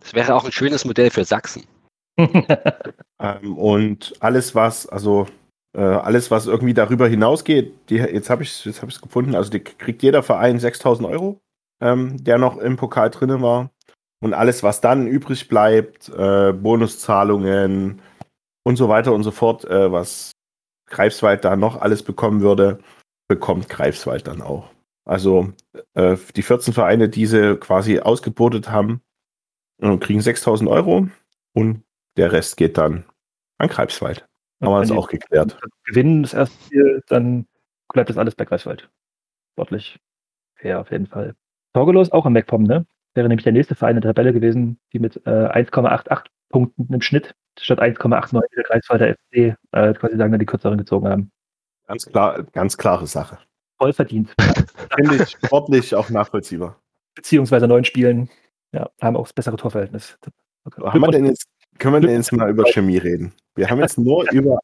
Das wäre auch ein schönes Modell für Sachsen. [LAUGHS] ähm, und alles, was, also äh, alles, was irgendwie darüber hinausgeht, die, jetzt habe ich es hab gefunden, also die kriegt jeder Verein 6000 Euro ähm, der noch im Pokal drin war. Und alles, was dann übrig bleibt, äh, Bonuszahlungen und so weiter und so fort, äh, was Greifswald da noch alles bekommen würde, bekommt Greifswald dann auch. Also äh, die 14 Vereine, die sie quasi ausgebotet haben, äh, kriegen 6000 Euro und der Rest geht dann an Greifswald. Haben wir das auch geklärt. Gewinnen das erste Spiel, dann bleibt das alles bei Greifswald. Sportlich fair auf jeden Fall. Torgelow auch am MacPom, ne? Wäre nämlich der nächste Verein in der Tabelle gewesen, die mit äh, 1,88 Punkten im Schnitt statt 1,89 der Kreiswalder FC äh, quasi sagen, die kürzeren gezogen haben. Ganz klar, ganz klare Sache. Voll verdient. [LAUGHS] Finde ich sportlich auch nachvollziehbar. Beziehungsweise neun Spielen, ja, haben auch das bessere Torverhältnis. Okay. Haben wir denn jetzt, können wir denn jetzt mal über Chemie reden? Wir haben jetzt nur über,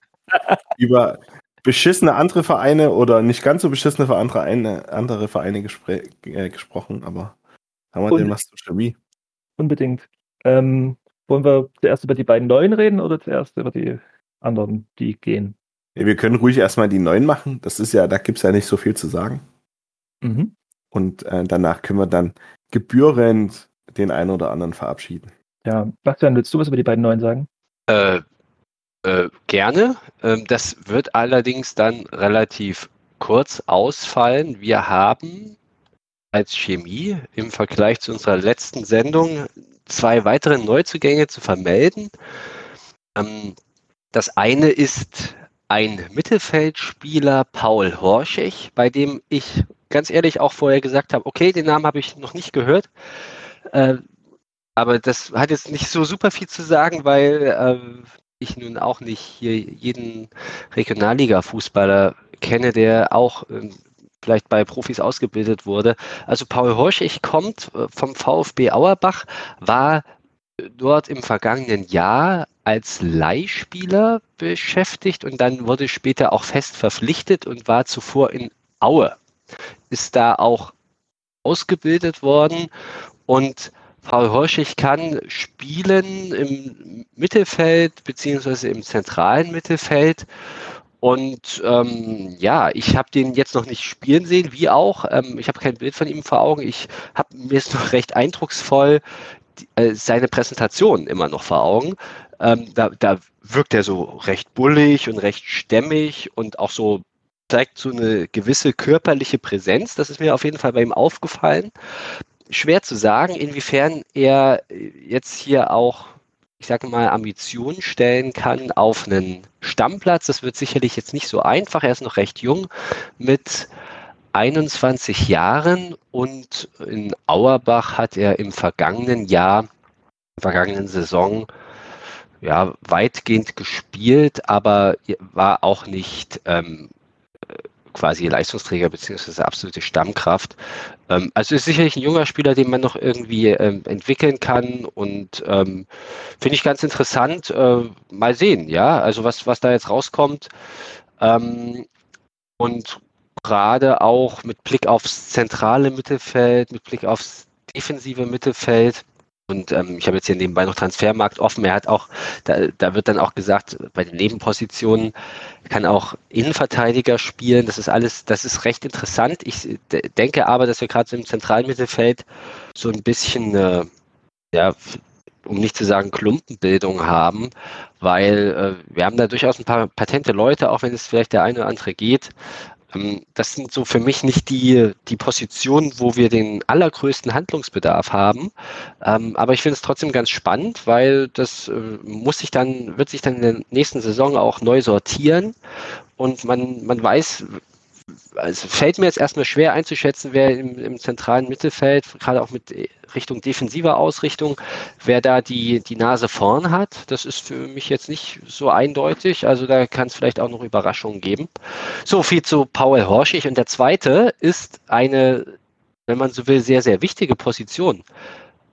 über beschissene andere Vereine oder nicht ganz so beschissene für andere, eine, andere Vereine äh, gesprochen, aber haben wir Und, denn was zu Chemie? Unbedingt. Ähm, wollen wir zuerst über die beiden neuen reden oder zuerst über die anderen, die gehen? Ja, wir können ruhig erstmal die neuen machen. Das ist ja, da gibt es ja nicht so viel zu sagen. Mhm. Und äh, danach können wir dann gebührend den einen oder anderen verabschieden. Ja, Bastian, willst du was über die beiden Neuen sagen? Äh, äh, gerne. Ähm, das wird allerdings dann relativ kurz ausfallen. Wir haben als Chemie im Vergleich zu unserer letzten Sendung zwei weitere Neuzugänge zu vermelden. Ähm, das eine ist ein Mittelfeldspieler Paul Horschig, bei dem ich ganz ehrlich auch vorher gesagt habe, okay, den Namen habe ich noch nicht gehört. Äh, aber das hat jetzt nicht so super viel zu sagen, weil äh, ich nun auch nicht hier jeden Regionalliga-Fußballer kenne, der auch äh, vielleicht bei Profis ausgebildet wurde. Also Paul Horschig kommt äh, vom VfB Auerbach, war dort im vergangenen Jahr als Leihspieler beschäftigt und dann wurde später auch fest verpflichtet und war zuvor in Aue. Ist da auch ausgebildet worden und Paul Horschig kann spielen im Mittelfeld beziehungsweise im zentralen Mittelfeld. Und ähm, ja, ich habe den jetzt noch nicht spielen sehen, wie auch. Ähm, ich habe kein Bild von ihm vor Augen. Ich habe mir ist noch recht eindrucksvoll die, äh, seine Präsentation immer noch vor Augen. Ähm, da, da wirkt er so recht bullig und recht stämmig und auch so zeigt so eine gewisse körperliche Präsenz. Das ist mir auf jeden Fall bei ihm aufgefallen schwer zu sagen, inwiefern er jetzt hier auch, ich sage mal, Ambitionen stellen kann auf einen Stammplatz. Das wird sicherlich jetzt nicht so einfach. Er ist noch recht jung mit 21 Jahren und in Auerbach hat er im vergangenen Jahr, vergangenen Saison, ja, weitgehend gespielt, aber war auch nicht ähm, quasi Leistungsträger beziehungsweise absolute Stammkraft. Ähm, also ist sicherlich ein junger Spieler, den man noch irgendwie ähm, entwickeln kann und ähm, finde ich ganz interessant. Äh, mal sehen, ja, also was, was da jetzt rauskommt. Ähm, und gerade auch mit Blick aufs zentrale Mittelfeld, mit Blick aufs defensive Mittelfeld, und ähm, ich habe jetzt hier nebenbei noch Transfermarkt offen. Er hat auch, da, da wird dann auch gesagt, bei den Nebenpositionen kann auch Innenverteidiger spielen. Das ist alles, das ist recht interessant. Ich denke aber, dass wir gerade so im zentralen Mittelfeld so ein bisschen, äh, ja, um nicht zu sagen Klumpenbildung haben, weil äh, wir haben da durchaus ein paar patente Leute, auch wenn es vielleicht der eine oder andere geht. Ähm, das sind so für mich nicht die, die Positionen, wo wir den allergrößten Handlungsbedarf haben. Ähm, aber ich finde es trotzdem ganz spannend, weil das äh, muss sich dann, wird sich dann in der nächsten Saison auch neu sortieren. Und man, man weiß, also fällt mir jetzt erstmal schwer einzuschätzen, wer im, im, zentralen Mittelfeld, gerade auch mit Richtung defensiver Ausrichtung, wer da die, die Nase vorn hat. Das ist für mich jetzt nicht so eindeutig. Also da kann es vielleicht auch noch Überraschungen geben. So viel zu Paul Horschig. Und der zweite ist eine, wenn man so will, sehr, sehr wichtige Position.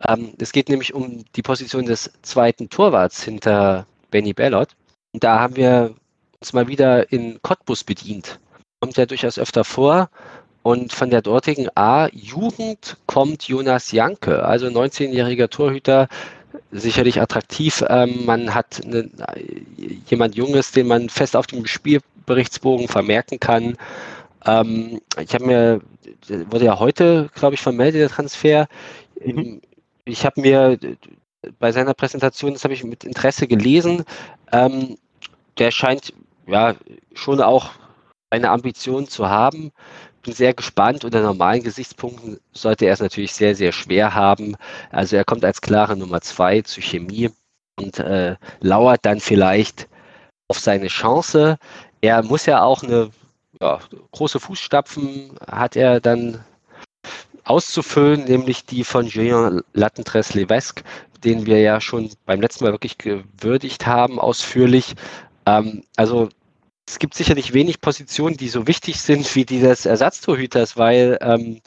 Ähm, es geht nämlich um die Position des zweiten Torwarts hinter Benny Bellot. Und da haben wir uns mal wieder in Cottbus bedient kommt ja durchaus öfter vor. Und von der dortigen A-Jugend kommt Jonas Janke, also 19-jähriger Torhüter, sicherlich attraktiv. Ähm, man hat eine, jemand Junges, den man fest auf dem Spielberichtsbogen vermerken kann. Ähm, ich habe mir, wurde ja heute, glaube ich, vermeldet, der Transfer. Mhm. Ich habe mir bei seiner Präsentation, das habe ich mit Interesse gelesen, ähm, der scheint ja schon auch eine Ambition zu haben. Bin sehr gespannt. Unter normalen Gesichtspunkten sollte er es natürlich sehr, sehr schwer haben. Also er kommt als klare Nummer zwei zu Chemie und äh, lauert dann vielleicht auf seine Chance. Er muss ja auch eine ja, große Fußstapfen hat er dann auszufüllen, nämlich die von Julien Lattentres-Levesque, den wir ja schon beim letzten Mal wirklich gewürdigt haben, ausführlich. Ähm, also es gibt sicherlich wenig Positionen, die so wichtig sind wie die des Ersatztorhüters, weil ähm,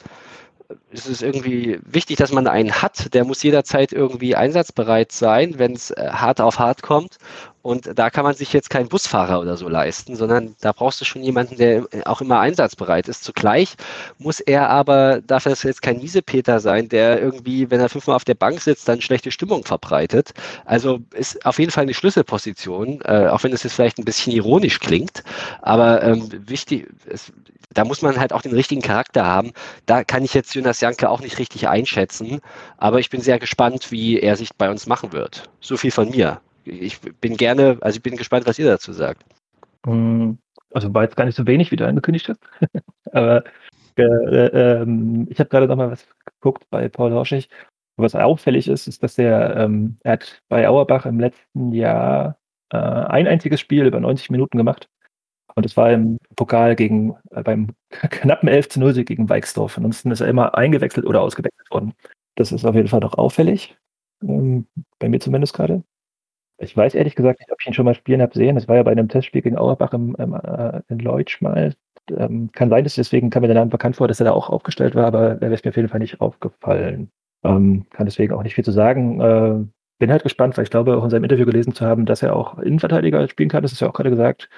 es ist irgendwie wichtig, dass man einen hat. Der muss jederzeit irgendwie einsatzbereit sein, wenn es äh, hart auf hart kommt. Und da kann man sich jetzt keinen Busfahrer oder so leisten, sondern da brauchst du schon jemanden, der auch immer einsatzbereit ist. Zugleich muss er aber, darf das jetzt kein Miesepeter sein, der irgendwie, wenn er fünfmal auf der Bank sitzt, dann schlechte Stimmung verbreitet. Also ist auf jeden Fall eine Schlüsselposition, äh, auch wenn es jetzt vielleicht ein bisschen ironisch klingt. Aber ähm, wichtig, es, da muss man halt auch den richtigen Charakter haben. Da kann ich jetzt Jonas Janke auch nicht richtig einschätzen, aber ich bin sehr gespannt, wie er sich bei uns machen wird. So viel von mir. Ich bin gerne, also ich bin gespannt, was ihr dazu sagt. Mm, also war jetzt gar nicht so wenig, wie du angekündigt hast. [LAUGHS] aber äh, äh, ich habe gerade noch mal was geguckt bei Paul Horschig. Was auffällig ist, ist, dass er, ähm, er hat bei Auerbach im letzten Jahr äh, ein einziges Spiel über 90 Minuten gemacht. Und es war im Pokal gegen, äh, beim [LAUGHS] knappen 11 zu 0 Sieg gegen Weixdorf. Ansonsten ist er immer eingewechselt oder ausgewechselt worden. Das ist auf jeden Fall doch auffällig. Ähm, bei mir zumindest gerade. Ich weiß ehrlich gesagt nicht, ob ich ihn schon mal spielen habe sehen. Das war ja bei einem Testspiel gegen Auerbach im, im, äh, in Leutsch mal. Ähm, kann sein, dass deswegen kam mir der Name bekannt vor, dass er da auch aufgestellt war, aber er ist mir auf jeden Fall nicht aufgefallen. Ähm, kann deswegen auch nicht viel zu sagen. Äh, bin halt gespannt, weil ich glaube, auch in seinem Interview gelesen zu haben, dass er auch Innenverteidiger spielen kann. Das ist ja auch gerade gesagt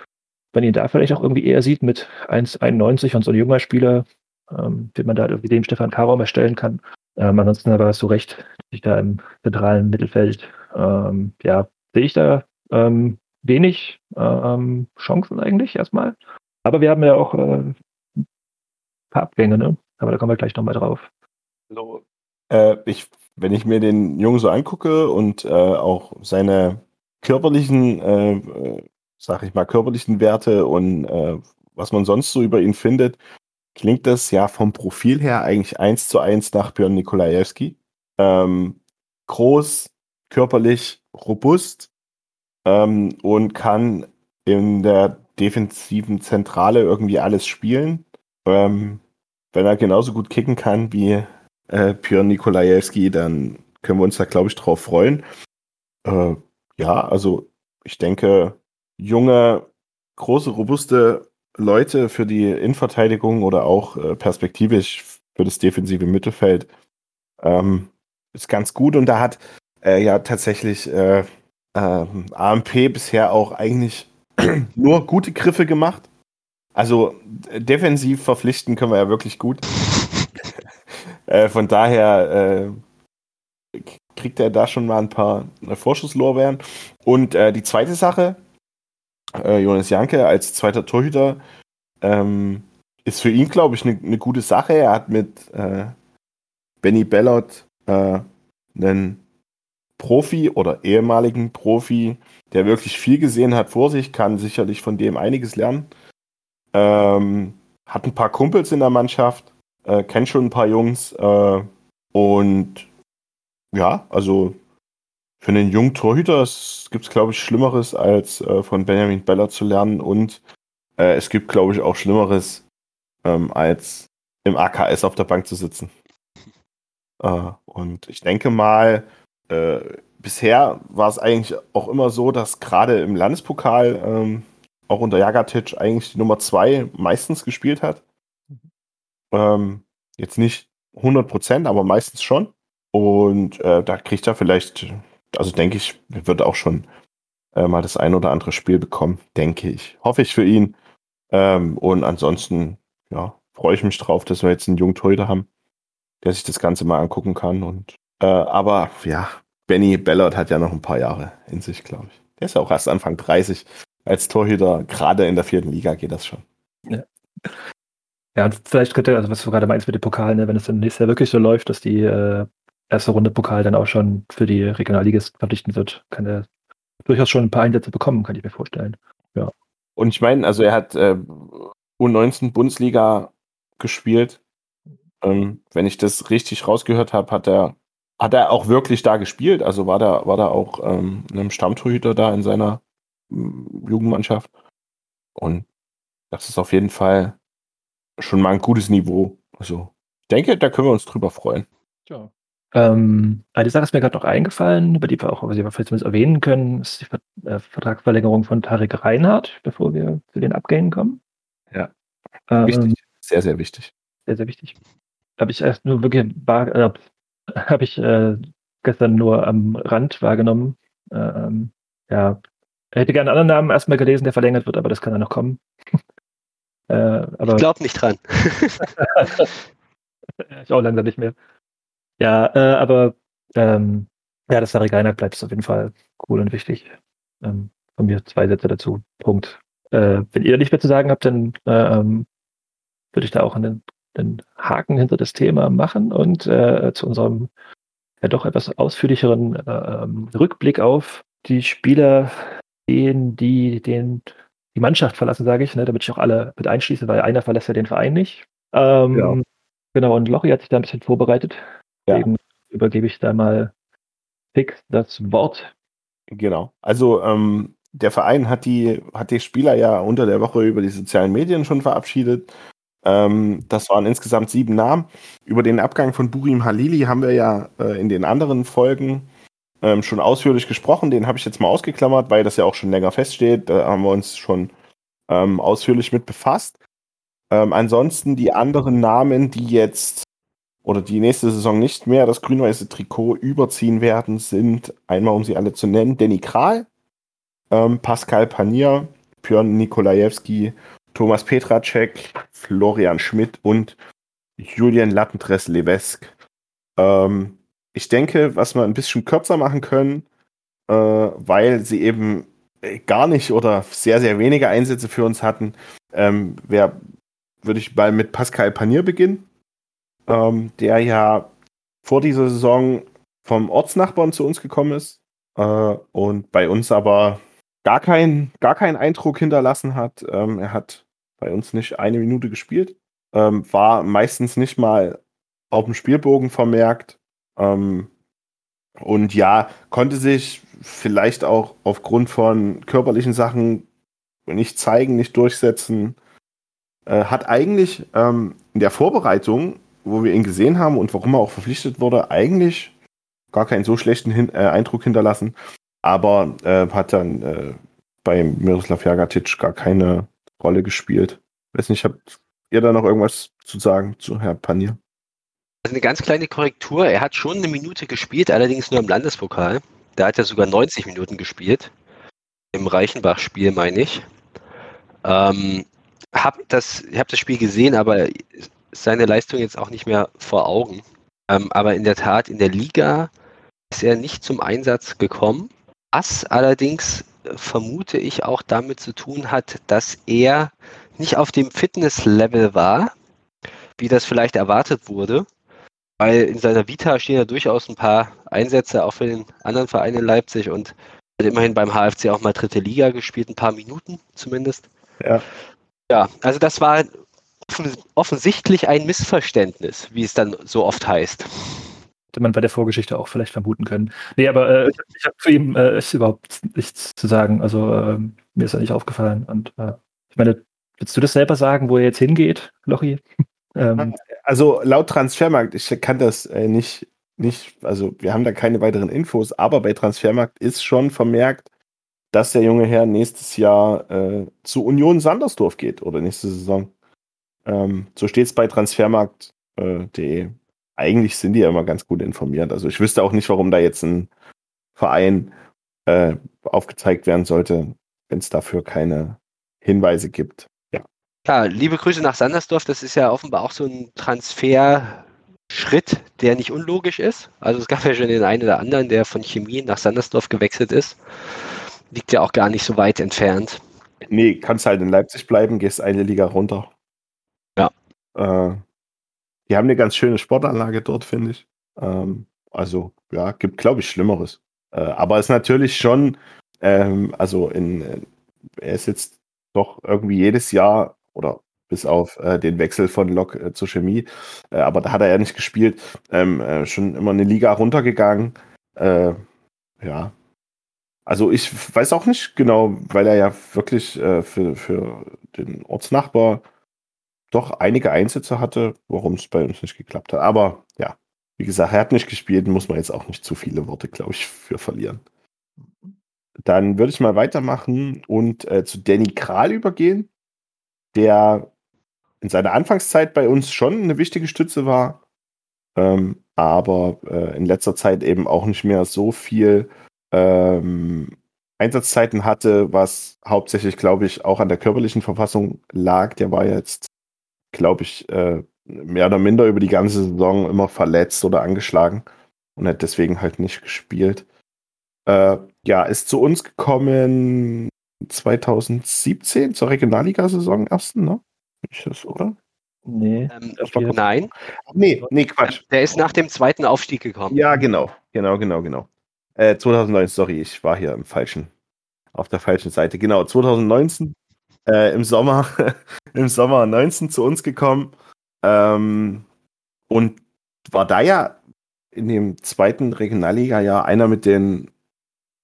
wenn ihn da vielleicht auch irgendwie eher sieht mit 1,91 und so ein junger Spieler, ähm, wie man da irgendwie dem Stefan Karaum erstellen kann. Ähm, ansonsten aber hast du recht, ich da im zentralen Mittelfeld, ähm, ja, sehe ich da ähm, wenig ähm, Chancen eigentlich erstmal. Aber wir haben ja auch äh, ein paar Abgänge, ne? Aber da kommen wir gleich nochmal drauf. Hallo. Äh, ich, wenn ich mir den Jungen so angucke und äh, auch seine körperlichen äh, sag ich mal, körperlichen Werte und äh, was man sonst so über ihn findet, klingt das ja vom Profil her eigentlich eins zu eins nach Björn Nikolajewski. Ähm, groß, körperlich, robust ähm, und kann in der defensiven Zentrale irgendwie alles spielen. Ähm, wenn er genauso gut kicken kann wie äh, Björn Nikolajewski, dann können wir uns da, glaube ich, drauf freuen. Äh, ja, also ich denke, junge, große, robuste Leute für die Innenverteidigung oder auch äh, perspektivisch für das defensive Mittelfeld ähm, ist ganz gut. Und da hat äh, ja tatsächlich äh, ähm, AMP bisher auch eigentlich [CLEARS THROAT] nur gute Griffe gemacht. Also defensiv verpflichten können wir ja wirklich gut. [LAUGHS] Äh, von daher äh, kriegt er da schon mal ein paar äh, Vorschusslorbeeren. Und die zweite Sache, Jonas Janke als zweiter Torhüter ähm, ist für ihn, glaube ich, eine ne gute Sache. Er hat mit äh, Benny Bellot äh, einen Profi oder ehemaligen Profi, der wirklich viel gesehen hat vor sich, kann sicherlich von dem einiges lernen. Ähm, hat ein paar Kumpels in der Mannschaft, äh, kennt schon ein paar Jungs äh, und ja, also für einen jungen Torhüter gibt es, glaube ich, Schlimmeres, als äh, von Benjamin Beller zu lernen. Und äh, es gibt, glaube ich, auch Schlimmeres, ähm, als im AKS auf der Bank zu sitzen. Äh, und ich denke mal, äh, bisher war es eigentlich auch immer so, dass gerade im Landespokal ähm, auch unter Jagatic eigentlich die Nummer zwei meistens gespielt hat. Ähm, jetzt nicht 100 Prozent, aber meistens schon. Und äh, da kriegt er vielleicht also denke ich, wird auch schon äh, mal das ein oder andere Spiel bekommen, denke ich. Hoffe ich für ihn. Ähm, und ansonsten, ja, freue ich mich drauf, dass wir jetzt einen jungen Torhüter haben, der sich das Ganze mal angucken kann. Und äh, aber ja, Benny Bellert hat ja noch ein paar Jahre in sich, glaube ich. Der ist ja auch erst Anfang 30. Als Torhüter, gerade in der vierten Liga, geht das schon. Ja. Ja, und vielleicht könnte, also was du gerade meinst mit dem Pokal, ne, wenn es dann nächstes Jahr wirklich so läuft, dass die äh, erste Runde Pokal dann auch schon für die Regionalligisten verpflichten wird, kann er durchaus schon ein paar Einsätze bekommen, kann ich mir vorstellen. Ja. Und ich meine, also er hat äh, U19 Bundesliga gespielt. Ähm, wenn ich das richtig rausgehört habe, hat er hat er auch wirklich da gespielt. Also war da war da auch ähm, einem Stammtorhüter da in seiner ähm, Jugendmannschaft. Und das ist auf jeden Fall schon mal ein gutes Niveau. Also ich denke, da können wir uns drüber freuen. Ja. Ähm, eine Sache ist mir gerade noch eingefallen, über die wir auch über die wir vielleicht zumindest erwähnen können, ist die Ver äh, Vertragsverlängerung von Tarek Reinhardt, bevor wir zu den Abgängen kommen. Ja. Ähm, wichtig. Sehr, sehr wichtig. Sehr, sehr wichtig. Habe ich erst nur wirklich äh, habe ich äh, gestern nur am Rand wahrgenommen. Ähm, ja, Er hätte gerne einen anderen Namen erstmal gelesen, der verlängert wird, aber das kann ja noch kommen. [LAUGHS] äh, aber Ich glaube nicht dran. [LAUGHS] ich auch langsam nicht mehr. Ja, äh, aber ähm, ja, das Sarigana bleibt auf jeden Fall cool und wichtig. Ähm, von mir zwei Sätze dazu. Punkt. Äh, wenn ihr nicht mehr zu sagen habt, dann äh, ähm, würde ich da auch einen, einen Haken hinter das Thema machen und äh, zu unserem ja doch etwas ausführlicheren äh, Rückblick auf die Spieler gehen, die den die Mannschaft verlassen, sage ich, ne, damit ich auch alle mit einschließe, weil einer verlässt ja den Verein nicht. Ähm, Ja. Genau, und Lochi hat sich da ein bisschen vorbereitet. Ja. Deswegen übergebe ich da mal fix das Wort. Genau. Also ähm, der Verein hat die, hat die Spieler ja unter der Woche über die sozialen Medien schon verabschiedet. Ähm, das waren insgesamt sieben Namen. Über den Abgang von Burim Halili haben wir ja äh, in den anderen Folgen ähm, schon ausführlich gesprochen. Den habe ich jetzt mal ausgeklammert, weil das ja auch schon länger feststeht. Da haben wir uns schon ähm, ausführlich mit befasst. Ähm, ansonsten die anderen Namen, die jetzt oder die nächste Saison nicht mehr das grün-weiße Trikot überziehen werden, sind einmal, um sie alle zu nennen, Danny Kral, ähm, Pascal Panier, Björn Nikolajewski, Thomas Petracek, Florian Schmidt und Julian Lattendress-Levesk. Ähm, ich denke, was wir ein bisschen kürzer machen können, äh, weil sie eben äh, gar nicht oder sehr, sehr wenige Einsätze für uns hatten, ähm, wär, würde ich mal mit Pascal Panier beginnen ähm, der ja vor dieser Saison vom Ortsnachbarn zu uns gekommen ist äh, und bei uns aber gar, kein, gar keinen Eindruck hinterlassen hat. Ähm, er hat bei uns nicht eine Minute gespielt, ähm, war meistens nicht mal auf dem Spielbogen vermerkt ähm, und ja, konnte sich vielleicht auch aufgrund von körperlichen Sachen nicht zeigen, nicht durchsetzen. Äh, hat eigentlich ähm, in der Vorbereitung wo wir ihn gesehen haben und warum er auch verpflichtet wurde, eigentlich gar keinen so schlechten Hin äh, Eindruck hinterlassen. Aber äh, hat dann äh, bei Miroslav Jagatic gar keine Rolle gespielt. Weiß nicht, habt ihr da noch irgendwas zu sagen zu Herr Panier? Also eine ganz kleine Korrektur. Er hat schon eine Minute gespielt, allerdings nur im Landespokal. Da hat er sogar 90 Minuten gespielt. Im Reichenbach-Spiel, meine ich. Ähm, hab das, ich habe das Spiel gesehen, aber seine Leistung jetzt auch nicht mehr vor Augen. Ähm, aber in der Tat, in der Liga ist er nicht zum Einsatz gekommen. Was allerdings vermute ich auch damit zu tun hat, dass er nicht auf dem Fitnesslevel war, wie das vielleicht erwartet wurde. Weil in seiner Vita stehen ja durchaus ein paar Einsätze auch für den anderen Verein in Leipzig und hat immerhin beim HFC auch mal dritte Liga gespielt, ein paar Minuten zumindest. Ja. Ja, also das war offensichtlich ein Missverständnis, wie es dann so oft heißt. Hätte man bei der Vorgeschichte auch vielleicht vermuten können. Nee, aber äh, ich, ich habe zu ihm äh, ist überhaupt nichts zu sagen. Also äh, mir ist er nicht aufgefallen. Und äh, ich meine, willst du das selber sagen, wo er jetzt hingeht, Lochi? [LAUGHS] ähm, also laut Transfermarkt, ich kann das äh, nicht, nicht, also wir haben da keine weiteren Infos, aber bei Transfermarkt ist schon vermerkt, dass der junge Herr nächstes Jahr äh, zu Union Sandersdorf geht oder nächste Saison. Ähm, so steht es bei transfermarkt.de. Eigentlich sind die ja immer ganz gut informiert. Also ich wüsste auch nicht, warum da jetzt ein Verein äh, aufgezeigt werden sollte, wenn es dafür keine Hinweise gibt. Ja. ja, liebe Grüße nach Sandersdorf. Das ist ja offenbar auch so ein Transferschritt, der nicht unlogisch ist. Also es gab ja schon den einen oder anderen, der von Chemie nach Sandersdorf gewechselt ist. Liegt ja auch gar nicht so weit entfernt. Nee, kannst halt in Leipzig bleiben, gehst eine Liga runter. Ja. Äh, die haben eine ganz schöne Sportanlage dort, finde ich. Ähm, also, ja, gibt, glaube ich, Schlimmeres. Äh, aber es ist natürlich schon, ähm, also in, äh, er ist jetzt doch irgendwie jedes Jahr oder bis auf äh, den Wechsel von Lok äh, zur Chemie, äh, aber da hat er ja nicht gespielt, ähm, äh, schon immer eine Liga runtergegangen. Äh, ja. Also ich weiß auch nicht genau, weil er ja wirklich äh, für, für den Ortsnachbar doch einige Einsätze hatte, warum es bei uns nicht geklappt hat. Aber ja, wie gesagt, er hat nicht gespielt, muss man jetzt auch nicht zu viele Worte, glaube ich, für verlieren. Dann würde ich mal weitermachen und äh, zu Danny Kral übergehen, der in seiner Anfangszeit bei uns schon eine wichtige Stütze war, ähm, aber äh, in letzter Zeit eben auch nicht mehr so viel ähm, Einsatzzeiten hatte, was hauptsächlich, glaube ich, auch an der körperlichen Verfassung lag. Der war jetzt, glaube ich, äh, mehr oder minder über die ganze Saison immer verletzt oder angeschlagen und hat deswegen halt nicht gespielt. Äh, ja, ist zu uns gekommen 2017 zur Regionalliga-Saison ersten, ne? Ist das, oder? Nee. Ähm, Okay. nein, Nee, nee, Quatsch. der ist nach dem zweiten Aufstieg gekommen. Ja, genau, genau, genau, genau. Äh, 2009, sorry, ich war hier im falschen, auf der falschen Seite. Genau, 2019 äh, im Sommer, [LAUGHS] im Sommer 19 zu uns gekommen ähm, und war da ja in dem zweiten Regionalliga-Jahr einer mit den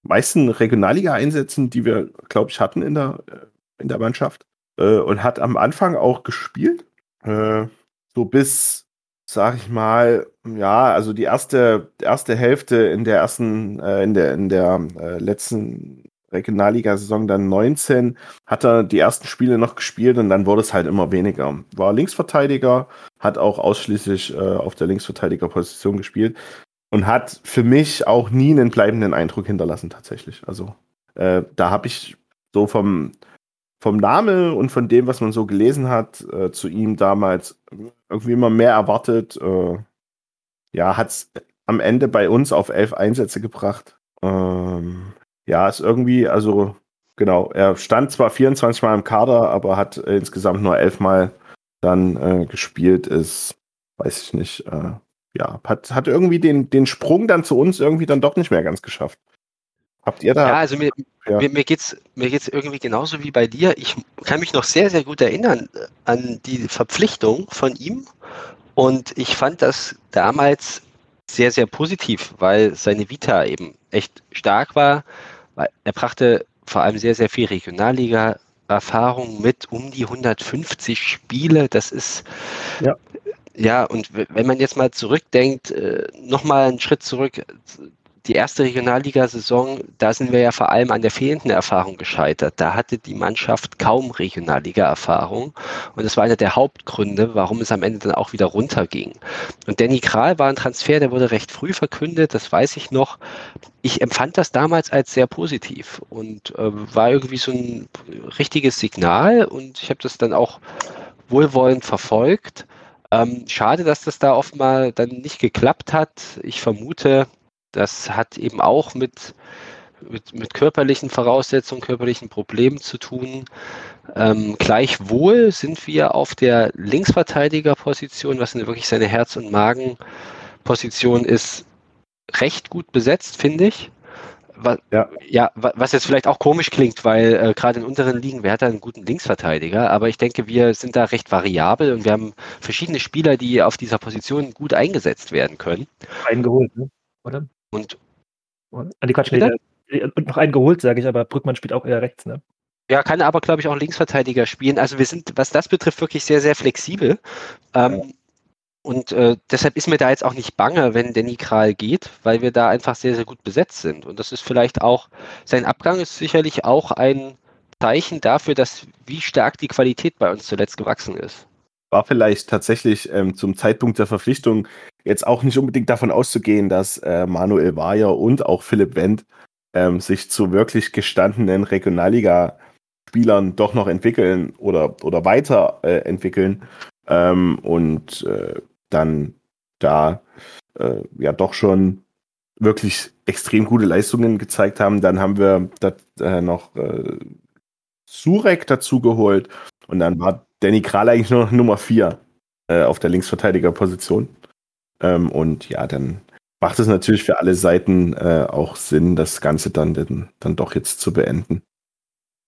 meisten Regionalliga-Einsätzen, die wir, glaube ich, hatten in der, äh, in der Mannschaft äh, und hat am Anfang auch gespielt. Äh, so bis, sag ich mal, ja, also die erste, erste Hälfte in der ersten, äh, in der, in der äh, letzten Regionalliga-Saison dann 19, hat er die ersten Spiele noch gespielt und dann wurde es halt immer weniger. War Linksverteidiger, hat auch ausschließlich äh, auf der Linksverteidigerposition gespielt und hat für mich auch nie einen bleibenden Eindruck hinterlassen, tatsächlich. Also äh, da habe ich so vom, vom Name und von dem, was man so gelesen hat, äh, zu ihm damals irgendwie immer mehr erwartet. Äh, ja, hat es am Ende bei uns auf elf Einsätze gebracht. Ähm, ja, ist irgendwie, also genau, er stand zwar 24 Mal im Kader, aber hat äh, insgesamt nur elf Mal dann äh, gespielt, ist, weiß ich nicht, äh, ja, hat, hat irgendwie den, den Sprung dann zu uns irgendwie dann doch nicht mehr ganz geschafft. Habt ihr da? Ja, also mir, Ja. mir, mir geht es mir geht's irgendwie genauso wie bei dir. Ich kann mich noch sehr, sehr gut erinnern äh, an die Verpflichtung von ihm. Und ich fand das damals sehr, sehr positiv, weil seine Vita eben echt stark war. Weil er brachte vor allem sehr, sehr viel Regionalliga-Erfahrung mit, um die 150 Spiele. Das ist Ja. ja, und wenn man jetzt mal zurückdenkt, äh, nochmal einen Schritt zurück, die erste Regionalliga-Saison, da sind wir ja vor allem an der fehlenden Erfahrung gescheitert. Da hatte die Mannschaft kaum Regionalliga-Erfahrung und das war einer der Hauptgründe, warum es am Ende dann auch wieder runterging. Und Danny Kral war ein Transfer, der wurde recht früh verkündet, das weiß ich noch. Ich empfand das damals als sehr positiv und äh, war irgendwie so ein richtiges Signal und ich habe das dann auch wohlwollend verfolgt. Ähm, schade, dass das da offenbar dann nicht geklappt hat. Ich vermute, das hat eben auch mit, mit, mit körperlichen Voraussetzungen, körperlichen Problemen zu tun. Ähm, gleichwohl sind wir auf der Linksverteidigerposition, was wirklich seine Herz- und Magenposition ist, recht gut besetzt, finde ich. Was, Ja. ja, wa- was jetzt vielleicht auch komisch klingt, weil äh, gerade in unteren Ligen, wer hat da einen guten Linksverteidiger? Aber ich denke, wir sind da recht variabel und wir haben verschiedene Spieler, die auf dieser Position gut eingesetzt werden können. Einen geholt, ne? oder? Und Und, ah, die Quatsch, nee, Bitte? der- und noch einen geholt, sage ich, aber Brückmann spielt auch eher rechts, ne? Ja, kann aber, glaube ich, auch Linksverteidiger spielen. Also wir sind, was das betrifft, wirklich sehr, sehr flexibel. Ähm, Und äh, deshalb ist mir da jetzt auch nicht bange, wenn Danny Kral geht, weil wir da einfach sehr, sehr gut besetzt sind. Und das ist vielleicht auch, sein Abgang ist sicherlich auch ein Zeichen dafür, dass wie stark die Qualität bei uns zuletzt gewachsen ist. War vielleicht tatsächlich ähm, zum Zeitpunkt der Verpflichtung jetzt auch nicht unbedingt davon auszugehen, dass äh, Manuel Bayer und auch Philipp Wendt ähm, sich zu wirklich gestandenen Regionalliga-Spielern doch noch entwickeln oder, oder weiter äh, ähm, und äh, dann da äh, ja doch schon wirklich extrem gute Leistungen gezeigt haben. Dann haben wir das, äh, noch äh, Surek dazu geholt und dann war Danny Kral eigentlich nur noch Nummer 4 äh, auf der Linksverteidigerposition. Ähm, und ja, dann macht es natürlich für alle Seiten äh, auch Sinn, das Ganze dann, dann, dann doch jetzt zu beenden.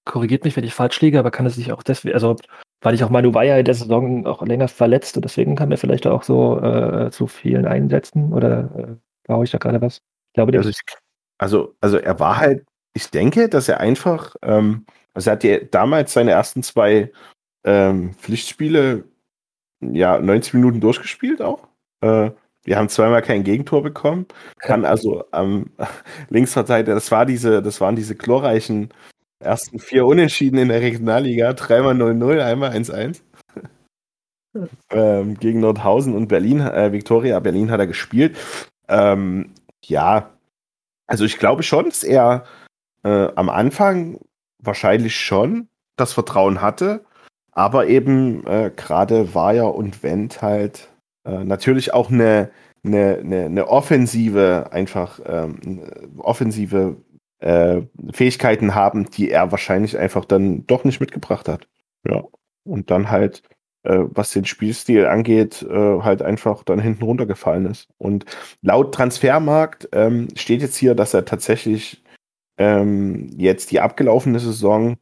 Korrigiert mich, wenn ich falsch liege, aber kann es sich auch deswegen, also weil ich auch Manu Bayer in der Saison auch länger verletzt und deswegen kam er vielleicht auch so äh, zu vielen Einsätzen oder äh, brauche ich da gerade was? Ich glaube, Also, ich, also, also er war halt, ich denke, dass er einfach, ähm, also er hat ja damals seine ersten zwei ähm, Pflichtspiele ja 90 Minuten durchgespielt auch. Äh, wir haben zweimal kein Gegentor bekommen. Kann [LAUGHS] also am [LAUGHS] Linksverteidiger, das war diese, das waren diese glorreichen ersten vier Unentschieden in der Regionalliga, dreimal 0-0, einmal 1-1. [LAUGHS] ähm, gegen Nordhausen und Berlin, äh, Viktoria Berlin hat er gespielt. Ähm, ja, also ich glaube schon, dass er äh, am Anfang wahrscheinlich schon das Vertrauen hatte, aber eben äh, gerade Wire und Wendt halt äh, natürlich auch eine, eine, eine, eine offensive, einfach ähm, offensive äh, Fähigkeiten haben, die er wahrscheinlich einfach dann doch nicht mitgebracht hat. Ja. Und dann halt, äh, was den Spielstil angeht, äh, halt einfach dann hinten runtergefallen ist. Und laut Transfermarkt ähm, steht jetzt hier, dass er tatsächlich ähm, jetzt die abgelaufene Saison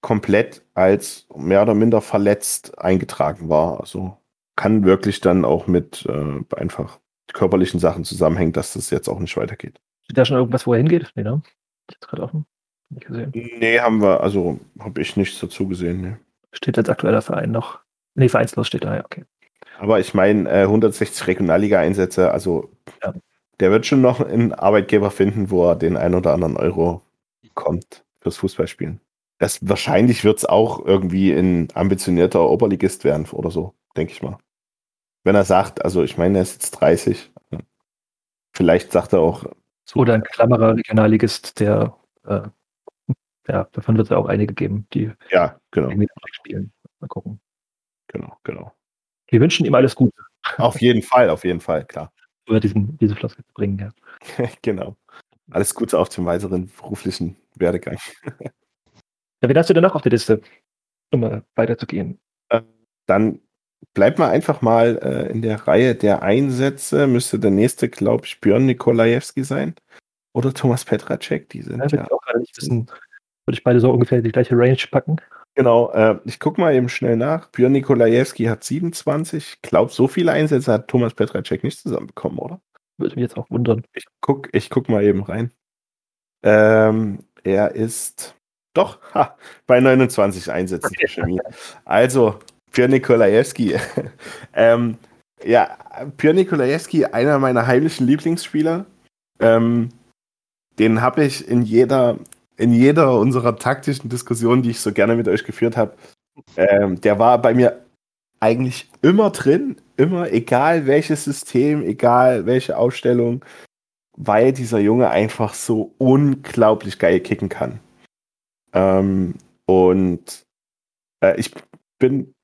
komplett als mehr oder minder verletzt eingetragen war. Also kann wirklich dann auch mit äh, einfach körperlichen Sachen zusammenhängen, dass das jetzt auch nicht weitergeht. Steht da schon irgendwas, wo er hingeht? Nee, ne? Jetzt gerade offen. Nicht gesehen. Nee, haben wir, also habe ich nichts dazu gesehen. Nee. Steht als aktueller Verein noch. Nee, vereinslos steht da, ja, okay. Aber ich meine, äh, 160 Regionalliga-Einsätze, also Ja. der wird schon noch einen Arbeitgeber finden, wo er den ein oder anderen Euro bekommt fürs Fußballspielen. Das, wahrscheinlich wird es auch irgendwie ein ambitionierter Oberligist werden oder so, denke ich mal. Wenn er sagt, also ich meine, er ist jetzt 30. Vielleicht sagt er auch, Oder ein klammerer Regionalligist, der, äh, ja, davon wird es ja auch einige geben, die ja, genau, spielen. Mal gucken. genau, genau. Wir wünschen ihm alles Gute, Auf jeden Fall, auf jeden Fall, klar. über [LAUGHS] diesen, diese Floskel zu bringen, ja. [LAUGHS] genau. Alles Gute auf dem weiteren beruflichen Werdegang. [LAUGHS] Ja, wen hast du denn noch auf der Liste, um mal weiterzugehen? Dann bleibt mal einfach mal äh, in der Reihe der Einsätze. Müsste der nächste, glaube ich, Björn Nikolajewski sein. Oder Thomas Petracek. Die sind Ja, ja. ich auch gerade nicht wissen. Würde ich beide so ungefähr die gleiche Range packen. Genau, äh, ich gucke mal eben schnell nach. Björn Nikolajewski hat 27. Ich glaube, so viele Einsätze hat Thomas Petracek nicht zusammenbekommen, oder? Würde mich jetzt auch wundern. Ich guck, ich guck mal eben rein. Ähm, er ist doch ha, bei 29 Einsätzen für Chemie. Also, Björn Nikolajewski. [LAUGHS] ähm, ja, Björn Nikolajewski, einer meiner heimlichen Lieblingsspieler. Ähm, den habe ich in jeder, in jeder unserer taktischen Diskussionen, die ich so gerne mit euch geführt habe, ähm, der war bei mir eigentlich immer drin, immer, egal welches System, egal welche Ausstellung, weil dieser Junge einfach so unglaublich geil kicken kann. Ähm, und äh, ich bin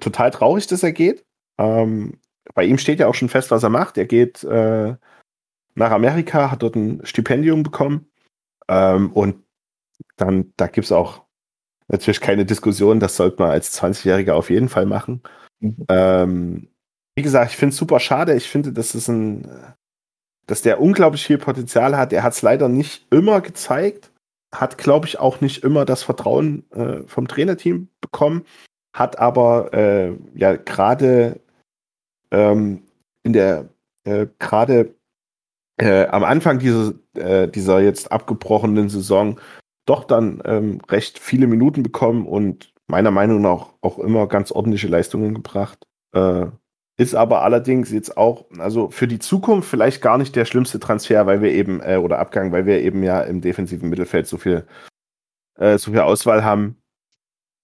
total traurig, dass er geht. Ähm, bei ihm steht ja auch schon fest, was er macht. Er geht äh, nach Amerika, hat dort ein Stipendium bekommen. Ähm, und dann, da gibt es auch natürlich keine Diskussion, das sollte man als 20-Jähriger auf jeden Fall machen. Mhm. Ähm, wie gesagt, ich finde es super schade. Ich finde, dass es ein, dass der unglaublich viel Potenzial hat. Er hat es leider nicht immer gezeigt, hat, glaube ich, auch nicht immer das Vertrauen äh, vom Trainerteam bekommen, hat aber äh, ja gerade ähm, in der äh, gerade äh, am Anfang dieser, äh, dieser jetzt abgebrochenen Saison doch dann ähm, recht viele Minuten bekommen und meiner Meinung nach auch immer ganz ordentliche Leistungen gebracht. Äh, ist aber allerdings jetzt auch, also für die Zukunft vielleicht gar nicht der schlimmste Transfer, weil wir eben, äh, oder Abgang, weil wir eben ja im defensiven Mittelfeld so viel, äh, so viel Auswahl haben.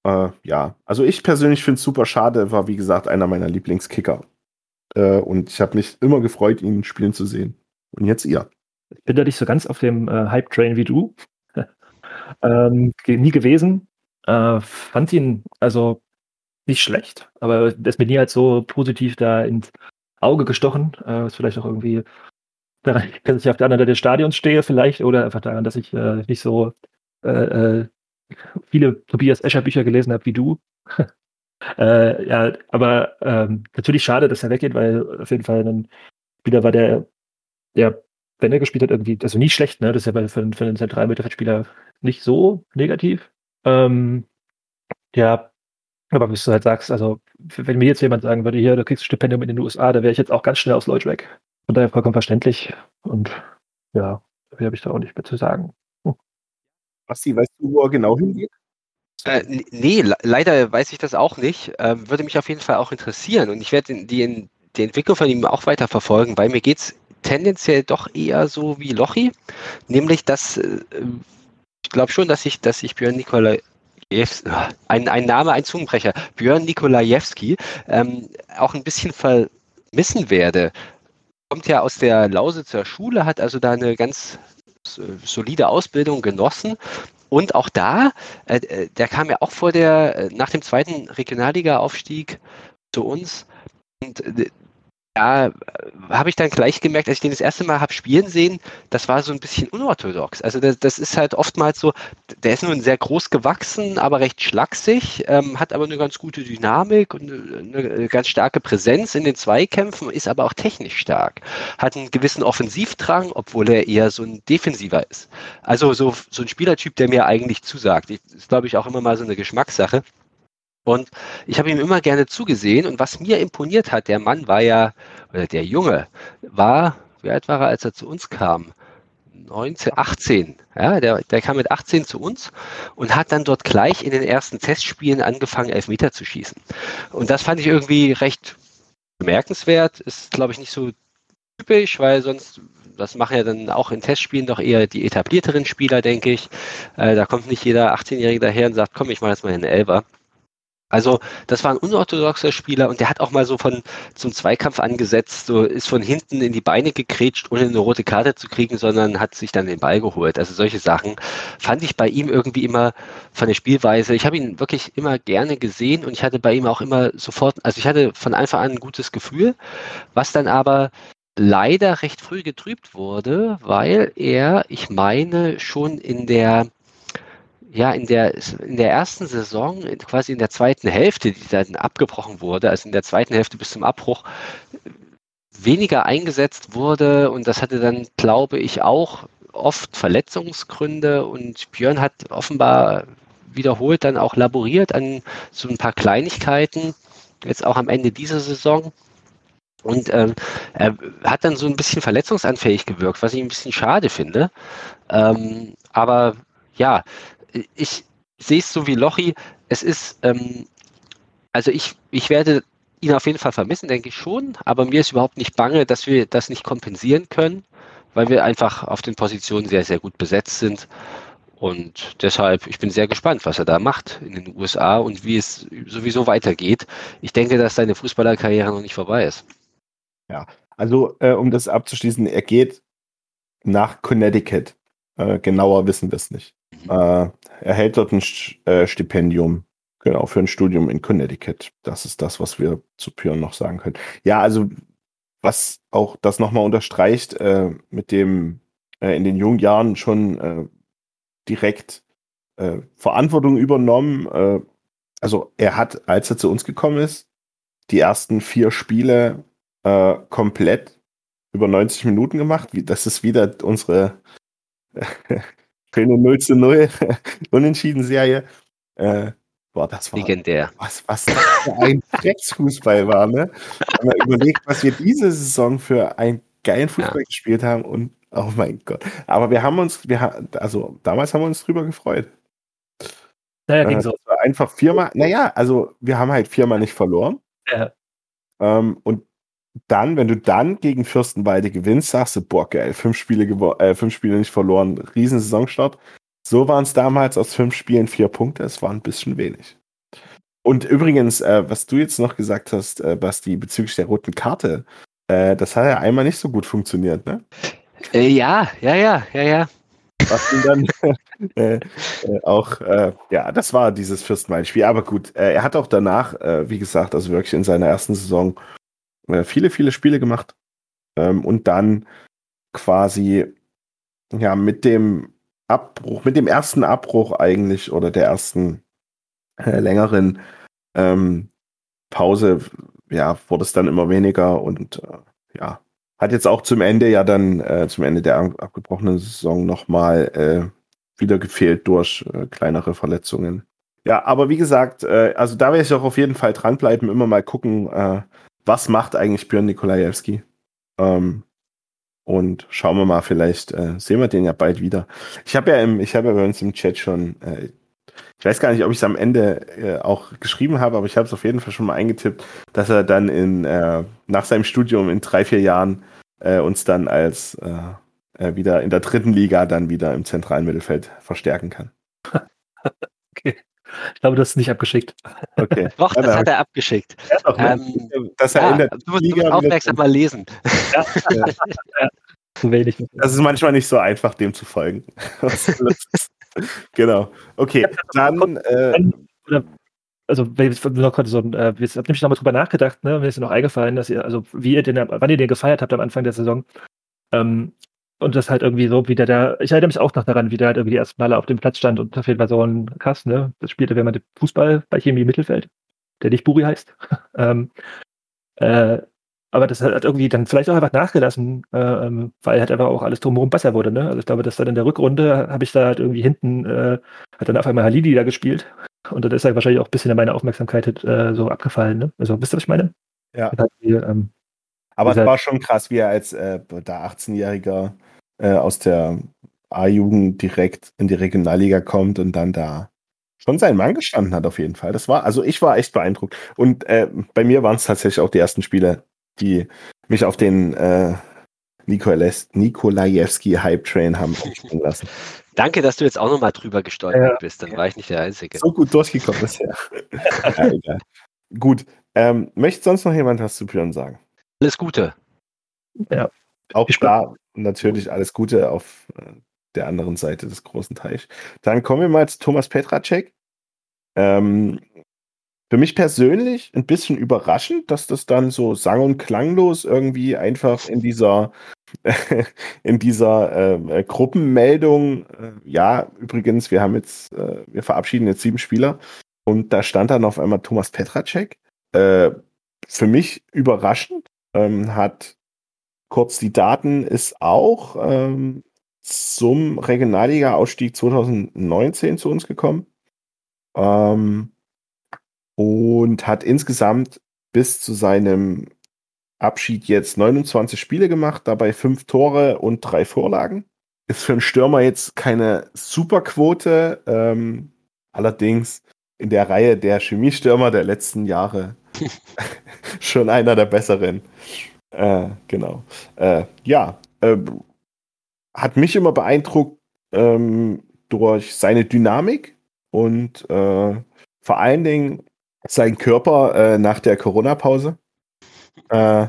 Äh, ja, also ich persönlich finde es super schade, war wie gesagt einer meiner Lieblingskicker. Äh, und ich habe mich immer gefreut, ihn spielen zu sehen. Und jetzt ihr. Ich bin da nicht so ganz auf dem äh, Hype-Train wie du. [LAUGHS] ähm, nie gewesen. Äh, fand ihn also nicht schlecht, aber der ist mir nie halt so positiv da ins Auge gestochen. Äh, ist vielleicht auch irgendwie daran, [LAUGHS] dass ich auf der anderen Seite des Stadions stehe, vielleicht, oder einfach daran, dass ich äh, nicht so äh, äh, viele Tobias Escher Bücher gelesen habe wie du. [LAUGHS] äh, ja, aber ähm, natürlich schade, dass er weggeht, weil auf jeden Fall ein Spieler war, der, der, wenn er gespielt hat, irgendwie, also nicht schlecht, ne? Das ist ja bei, für, für einen zentralen Mittelfeldspieler nicht so negativ. Ähm, ja, aber wie du halt sagst, also wenn mir jetzt jemand sagen würde, hier, du kriegst ein Stipendium in den USA, da wäre ich jetzt auch ganz schnell aus Lloyd weg. Von daher vollkommen verständlich. Und ja, mehr habe ich da auch nicht mehr zu sagen. Basti, weißt du, wo er genau hingeht? Äh, nee, le- leider weiß ich das auch nicht. Ähm, würde mich auf jeden Fall auch interessieren und ich werde die, die Entwicklung von ihm auch weiter verfolgen, weil mir geht es tendenziell doch eher so wie Lochi, nämlich dass äh, ich glaube schon, dass ich, dass ich Björn Nikolajewski, ein, ein Name, ein Zungenbrecher, Björn Nikolajewski, ähm, auch ein bisschen vermissen werde. Kommt ja aus der Lausitzer Schule, hat also da eine ganz solide Ausbildung genossen. Und auch da, äh, äh, der kam ja auch vor der, äh, nach dem zweiten Regionalliga-Aufstieg zu uns. Und ja, habe ich dann gleich gemerkt, als ich den das erste Mal habe spielen sehen, das war so ein bisschen unorthodox. Also das, das ist halt oftmals so, der ist nun sehr groß gewachsen, aber recht schlaksig, ähm, hat aber eine ganz gute Dynamik und eine, ganz starke Präsenz in den Zweikämpfen, ist aber auch technisch stark, hat einen gewissen Offensivdrang, obwohl er eher so ein Defensiver ist. Also so, so ein Spielertyp, der mir eigentlich zusagt. Ich, ist, glaube ich, auch immer mal so eine Geschmackssache. Und ich habe ihm immer gerne zugesehen. Und was mir imponiert hat, der Mann war ja, oder der Junge war, wie alt war er, als er zu uns kam? 19, 18. Ja, der, der kam mit 18 zu uns und hat dann dort gleich in den ersten Testspielen angefangen, Elfmeter zu schießen. Und das fand ich irgendwie recht bemerkenswert. Ist, glaube ich, nicht so typisch, weil sonst, das machen ja dann auch in Testspielen doch eher die etablierteren Spieler, denke ich. Äh, da kommt nicht jeder 18-Jährige daher und sagt, komm, ich mache jetzt mal einen Elber. Also das war ein unorthodoxer Spieler und der hat auch mal so von zum Zweikampf angesetzt, so ist von hinten in die Beine gekrätscht, ohne eine rote Karte zu kriegen, sondern hat sich dann den Ball geholt. Also solche Sachen fand ich bei ihm irgendwie immer von der Spielweise. Ich habe ihn wirklich immer gerne gesehen und ich hatte bei ihm auch immer sofort, also ich hatte von Anfang an ein gutes Gefühl, was dann aber leider recht früh getrübt wurde, weil er, ich meine, schon in der ja, in der, in der ersten Saison, quasi in der zweiten Hälfte, die dann abgebrochen wurde, also in der zweiten Hälfte bis zum Abbruch, weniger eingesetzt wurde und das hatte dann, glaube ich, auch oft Verletzungsgründe und Björn hat offenbar wiederholt dann auch laboriert an so ein paar Kleinigkeiten, jetzt auch am Ende dieser Saison. Und ähm, er hat dann so ein bisschen verletzungsanfällig gewirkt, was ich ein bisschen schade finde. Ähm, aber ja, ich sehe es so wie Lochi. Es ist, ähm, also ich, ich werde ihn auf jeden Fall vermissen, denke ich schon, aber mir ist überhaupt nicht bange, dass wir das nicht kompensieren können, weil wir einfach auf den Positionen sehr, sehr gut besetzt sind. Und deshalb, ich bin sehr gespannt, was er da macht in den USA und wie es sowieso weitergeht. Ich denke, dass seine Fußballerkarriere noch nicht vorbei ist. Ja, also äh, um das abzuschließen, er geht nach Connecticut. Äh, genauer wissen wir es nicht. Mhm. Äh, er hält dort ein äh, Stipendium, genau, für ein Studium in Connecticut. Das ist das, was wir zu Pion noch sagen können. Ja, also was auch das nochmal unterstreicht, äh, mit dem äh, in den jungen Jahren schon äh, direkt äh, Verantwortung übernommen. Äh, also er hat, als er zu uns gekommen ist, die ersten vier Spiele komplett über 90 Minuten gemacht. Das ist wieder unsere [LAUGHS] schöne 0 zu 0 [LAUGHS] Unentschieden-Serie. Äh, boah, das war legendär. Was, was das für ein [LAUGHS] Drecksfußball war, ne? Wenn man überlegt, was wir diese Saison für einen geilen Fußball ja. gespielt haben und oh mein Gott. Aber wir haben uns, wir also damals haben wir uns drüber gefreut. Naja, ging äh, so. Einfach viermal, naja, also wir haben halt viermal nicht verloren. Ja. Ähm, und dann, wenn du dann gegen Fürstenwalde gewinnst, sagst du, boah, geil, fünf Spiele, äh, fünf Spiele nicht verloren, riesen Saisonstart. So waren es damals aus fünf Spielen vier Punkte, es war ein bisschen wenig. Und übrigens, äh, was du jetzt noch gesagt hast, äh, Basti, bezüglich der roten Karte, äh, das hat ja einmal nicht so gut funktioniert, ne? Äh, ja, ja, ja, ja, ja. Was dann [LAUGHS] äh, auch, ja, das war dieses Fürstenwalde-Spiel. Aber gut, er hat auch danach, wie gesagt, also wirklich in seiner ersten Saison äh, viele, viele Spiele gemacht ähm, und dann quasi ja mit dem Abbruch, mit dem ersten Abbruch eigentlich oder der ersten äh, längeren ähm, Pause, ja, wurde es dann immer weniger und äh, ja, hat jetzt auch zum Ende ja dann, äh, zum Ende der abgebrochenen Saison nochmal äh, wieder gefehlt durch äh, kleinere Verletzungen. Ja, aber wie gesagt, äh, also da werde ich auch auf jeden Fall dranbleiben, immer mal gucken, äh, was macht eigentlich Björn Nikolajewski? Ähm, und schauen wir mal, vielleicht äh, sehen wir den ja bald wieder. Ich habe ja habe ja bei uns im Chat schon, äh, ich weiß gar nicht, ob ich es am Ende äh, auch geschrieben habe, aber ich habe es auf jeden Fall schon mal eingetippt, dass er dann in äh, nach seinem Studium in drei, vier Jahren äh, uns dann als äh wieder in der dritten Liga dann wieder im zentralen Mittelfeld verstärken kann. [LAUGHS] okay. Ich glaube, das ist nicht abgeschickt. Okay. Doch, das hat er abgeschickt. Ja, doch, ähm, dass er ja, du musst, Liga du musst aufmerksam mal lesen. Ja. Wenig. Das ist manchmal nicht so einfach, dem zu folgen. [LAUGHS] genau. Okay, dann. Äh, also, noch kurz so, äh, ich habe nämlich nochmal drüber nachgedacht, ne, mir ist noch eingefallen, dass ihr, also wie ihr den, wann ihr den gefeiert habt am Anfang der Saison. Ähm, und das halt irgendwie so, wie der da, ich erinnere mich auch noch daran, wie der halt irgendwie die ersten Male auf dem Platz stand und auf jeden Fall so ein Kass, ne? Das spielte während Fußball bei Chemie Mittelfeld, der nicht Buri heißt. [LAUGHS] ähm, äh, aber das hat irgendwie dann vielleicht auch einfach nachgelassen, äh, ähm, weil halt einfach auch alles drumherum besser wurde. Ne? Also ich glaube, dass dann in der Rückrunde habe ich da halt irgendwie hinten, äh, hat dann auf einmal Halidi da gespielt. Und dann ist halt wahrscheinlich auch ein bisschen meine Aufmerksamkeit äh, so abgefallen. Ne? Also wisst ihr, was ich meine? Ja. Halt die, ähm, aber es war schon krass, wie er als äh, da 18-Jähriger äh, aus der A-Jugend direkt in die Regionalliga kommt und dann da schon seinen Mann gestanden hat, auf jeden Fall. Das war, also ich war echt beeindruckt. Und äh, bei mir waren es tatsächlich auch die ersten Spiele, die mich auf den äh, Nikolajewski-Hype-Train haben aufspringen lassen. [LAUGHS] Danke, dass du jetzt auch nochmal drüber gestolpert ja. bist. Dann war ich nicht der Einzige. So gut durchgekommen bisher. ja. [LAUGHS] Gut. Ähm, möchte sonst noch jemand was zu Björn sagen? Alles Gute. Ja. Auch da natürlich alles Gute auf äh, der anderen Seite des großen Teichs. Dann kommen wir mal zu Thomas Petracek. Ähm, für mich persönlich ein bisschen überraschend, dass das dann so sang- und klanglos irgendwie einfach in dieser [LAUGHS] in dieser äh, Gruppenmeldung, äh, ja, übrigens, wir haben jetzt, äh, wir verabschieden jetzt sieben Spieler und da stand dann auf einmal Thomas Petracek. Äh, für mich überraschend, ähm, hat kurz die Daten, ist auch ähm, zum Regionalliga-Ausstieg 2019 zu uns gekommen. Ähm, und hat insgesamt bis zu seinem Abschied jetzt 29 Spiele gemacht, dabei fünf Tore und drei Vorlagen. Ist für einen Stürmer jetzt keine Superquote, ähm, allerdings in der Reihe der Chemiestürmer der letzten Jahre [LAUGHS] schon einer der besseren. Äh, genau. Äh, ja, äh, hat mich immer beeindruckt ähm, durch seine Dynamik und äh, vor allen Dingen sein Körper äh, nach der Corona-Pause. Äh,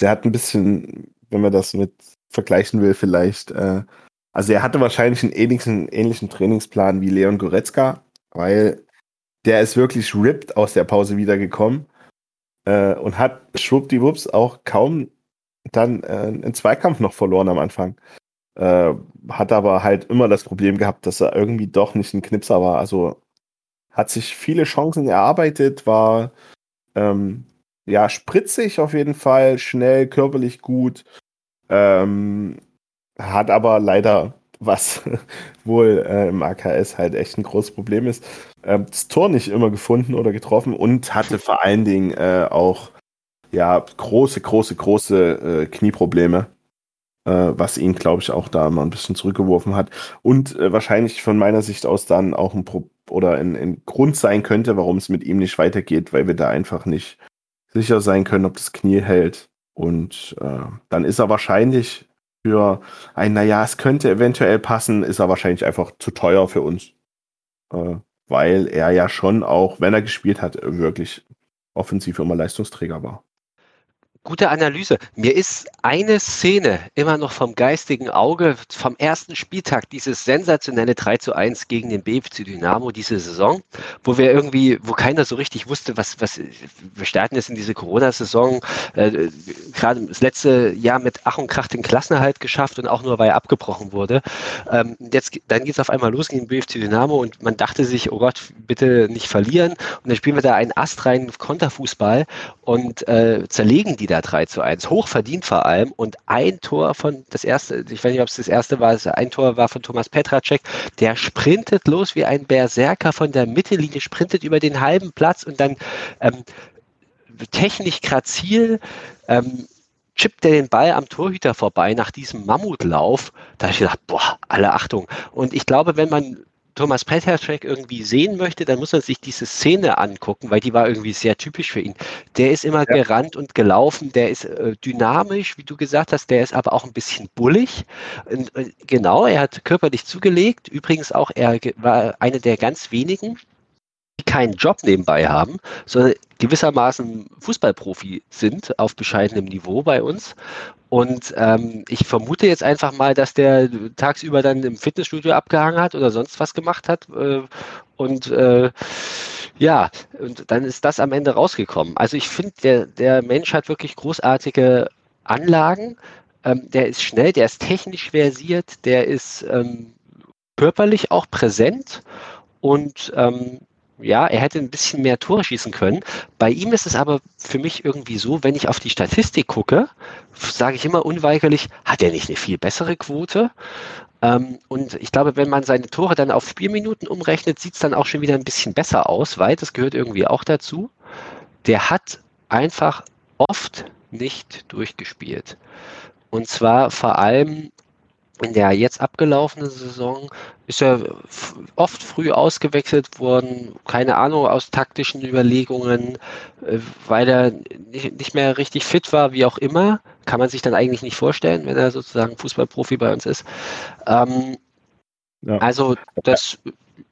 der hat ein bisschen, wenn man das mit vergleichen will, vielleicht, also er hatte wahrscheinlich einen ähnlichen, ähnlichen Trainingsplan wie Leon Goretzka, weil der ist wirklich ripped aus der Pause wiedergekommen äh, und hat schwuppdiwupps auch kaum dann äh, einen Zweikampf noch verloren am Anfang. Äh, hat aber halt immer das Problem gehabt, dass er irgendwie doch nicht ein Knipser war. Also hat sich viele Chancen erarbeitet, war ähm, ja spritzig auf jeden Fall, schnell, körperlich gut, ähm, hat aber leider, was [LAUGHS] wohl äh, im AKS halt echt ein großes Problem ist, äh, das Tor nicht immer gefunden oder getroffen und hatte vor allen Dingen äh, auch ja große, große, große äh, Knieprobleme äh, was ihn, glaube ich, auch da mal ein bisschen zurückgeworfen hat. Und äh, wahrscheinlich von meiner Sicht aus dann auch ein Pro oder ein, ein Grund sein könnte, warum es mit ihm nicht weitergeht, weil wir da einfach nicht sicher sein können, ob das Knie hält. Und dann ist er wahrscheinlich für ein, naja, es könnte eventuell passen, ist er wahrscheinlich einfach zu teuer für uns. Äh, weil er ja schon auch, wenn er gespielt hat, wirklich offensiv immer Leistungsträger war. Gute Analyse. Mir ist eine Szene immer noch vom geistigen Auge vom ersten Spieltag, dieses sensationelle 3 zu 1 gegen den BFC Dynamo diese Saison, wo wir irgendwie, wo keiner so richtig wusste, was, was, wir starten jetzt in diese Corona-Saison, äh, gerade das letzte Jahr mit Ach und Krach den Klassenerhalt geschafft und auch nur, weil er abgebrochen wurde. Ähm, jetzt, dann geht es auf einmal los gegen den BFC Dynamo und man dachte sich, oh Gott, bitte nicht verlieren. Und dann spielen wir da einen astreinen Konterfußball und äh, zerlegen die da 3 zu 1. Hochverdient vor allem. Und ein Tor von, das erste, ich weiß nicht, ob es das erste war, ein Tor war von Thomas Petracek, der sprintet los wie ein Berserker von der Mittellinie, sprintet über den halben Platz und dann ähm, technisch grazil ähm, chippt er den Ball am Torhüter vorbei nach diesem Mammutlauf. Da habe ich gedacht, boah, alle Achtung. Und ich glaube, wenn man Thomas Petracek irgendwie sehen möchte, dann muss man sich diese Szene angucken, weil die war irgendwie sehr typisch für ihn. Der ist immer ja. gerannt und gelaufen, der ist äh, dynamisch, wie du gesagt hast, der ist aber auch ein bisschen bullig. Und, äh, genau, er hat körperlich zugelegt. Übrigens auch, er war einer der ganz wenigen, keinen Job nebenbei haben, sondern gewissermaßen Fußballprofi sind auf bescheidenem Niveau bei uns. Und ähm, ich vermute jetzt einfach mal, dass der tagsüber dann im Fitnessstudio abgehangen hat oder sonst was gemacht hat. Äh, und äh, ja, und dann ist das am Ende rausgekommen. Also ich finde, der, der Mensch hat wirklich großartige Anlagen. Ähm, der ist schnell, der ist technisch versiert, der ist ähm, körperlich auch präsent und ähm, ja, er hätte ein bisschen mehr Tore schießen können. Bei ihm ist es aber für mich irgendwie so, wenn ich auf die Statistik gucke, sage ich immer unweigerlich, hat er nicht eine viel bessere Quote? Ähm, und ich glaube, wenn man seine Tore dann auf Spielminuten umrechnet, sieht es dann auch schon wieder ein bisschen besser aus, weil das gehört irgendwie auch dazu. Der hat einfach oft nicht durchgespielt. Und zwar vor allem in der jetzt abgelaufenen Saison ist er oft früh ausgewechselt worden, keine Ahnung, aus taktischen Überlegungen, äh, weil er nicht mehr richtig fit war, wie auch immer. Kann man sich dann eigentlich nicht vorstellen, wenn er sozusagen Fußballprofi bei uns ist. Ähm, ja. Also das,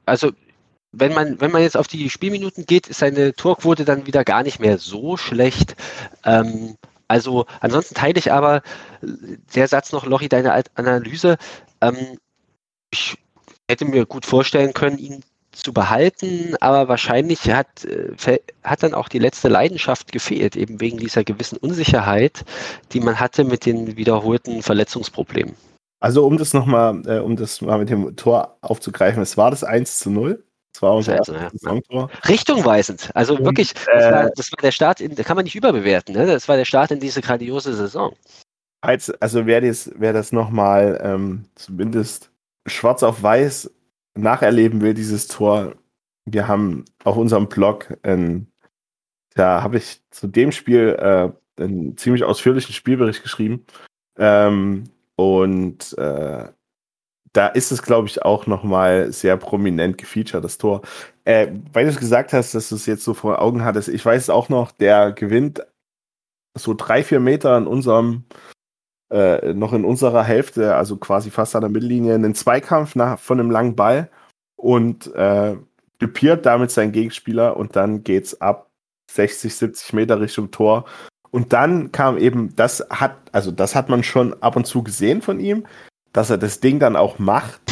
also wenn man, wenn man jetzt auf die Spielminuten geht, ist seine Torquote dann wieder gar nicht mehr so schlecht. Ähm, also ansonsten teile ich aber der Satz noch, Lochi, deine Analyse. Ähm, ich hätte mir gut vorstellen können, ihn zu behalten, aber wahrscheinlich hat, äh, hat dann auch die letzte Leidenschaft gefehlt, eben wegen dieser gewissen Unsicherheit, die man hatte mit den wiederholten Verletzungsproblemen. Also um das nochmal, äh, um das mal mit dem Tor aufzugreifen, es war das 1 zu 0. Das war unser also, ja. Saisontor. Richtungweisend. Also Und, wirklich, das, äh, war, das, war, der Start, in, da kann man nicht überbewerten. Ne? Das war der Start in diese grandiose Saison. Also wer das, wer das nochmal ähm, zumindest schwarz auf weiß nacherleben will, dieses Tor, wir haben auf unserem Blog, ähm, da habe ich zu dem Spiel äh, einen ziemlich ausführlichen Spielbericht geschrieben. Ähm, und äh, da ist es, glaube ich, auch nochmal sehr prominent gefeatured, das Tor. Äh, weil du es gesagt hast, dass du es jetzt so vor Augen hattest, ich weiß es auch noch, der gewinnt so drei, vier Meter in unserem, äh, noch in unserer Hälfte, also quasi fast an der Mittellinie, einen Zweikampf nach, von einem langen Ball und äh, dupiert damit seinen Gegenspieler und dann geht's ab 60, 70 Meter Richtung Tor. Und dann kam eben, das hat, also das hat man schon ab und zu gesehen von ihm, dass er das Ding dann auch macht. [LAUGHS]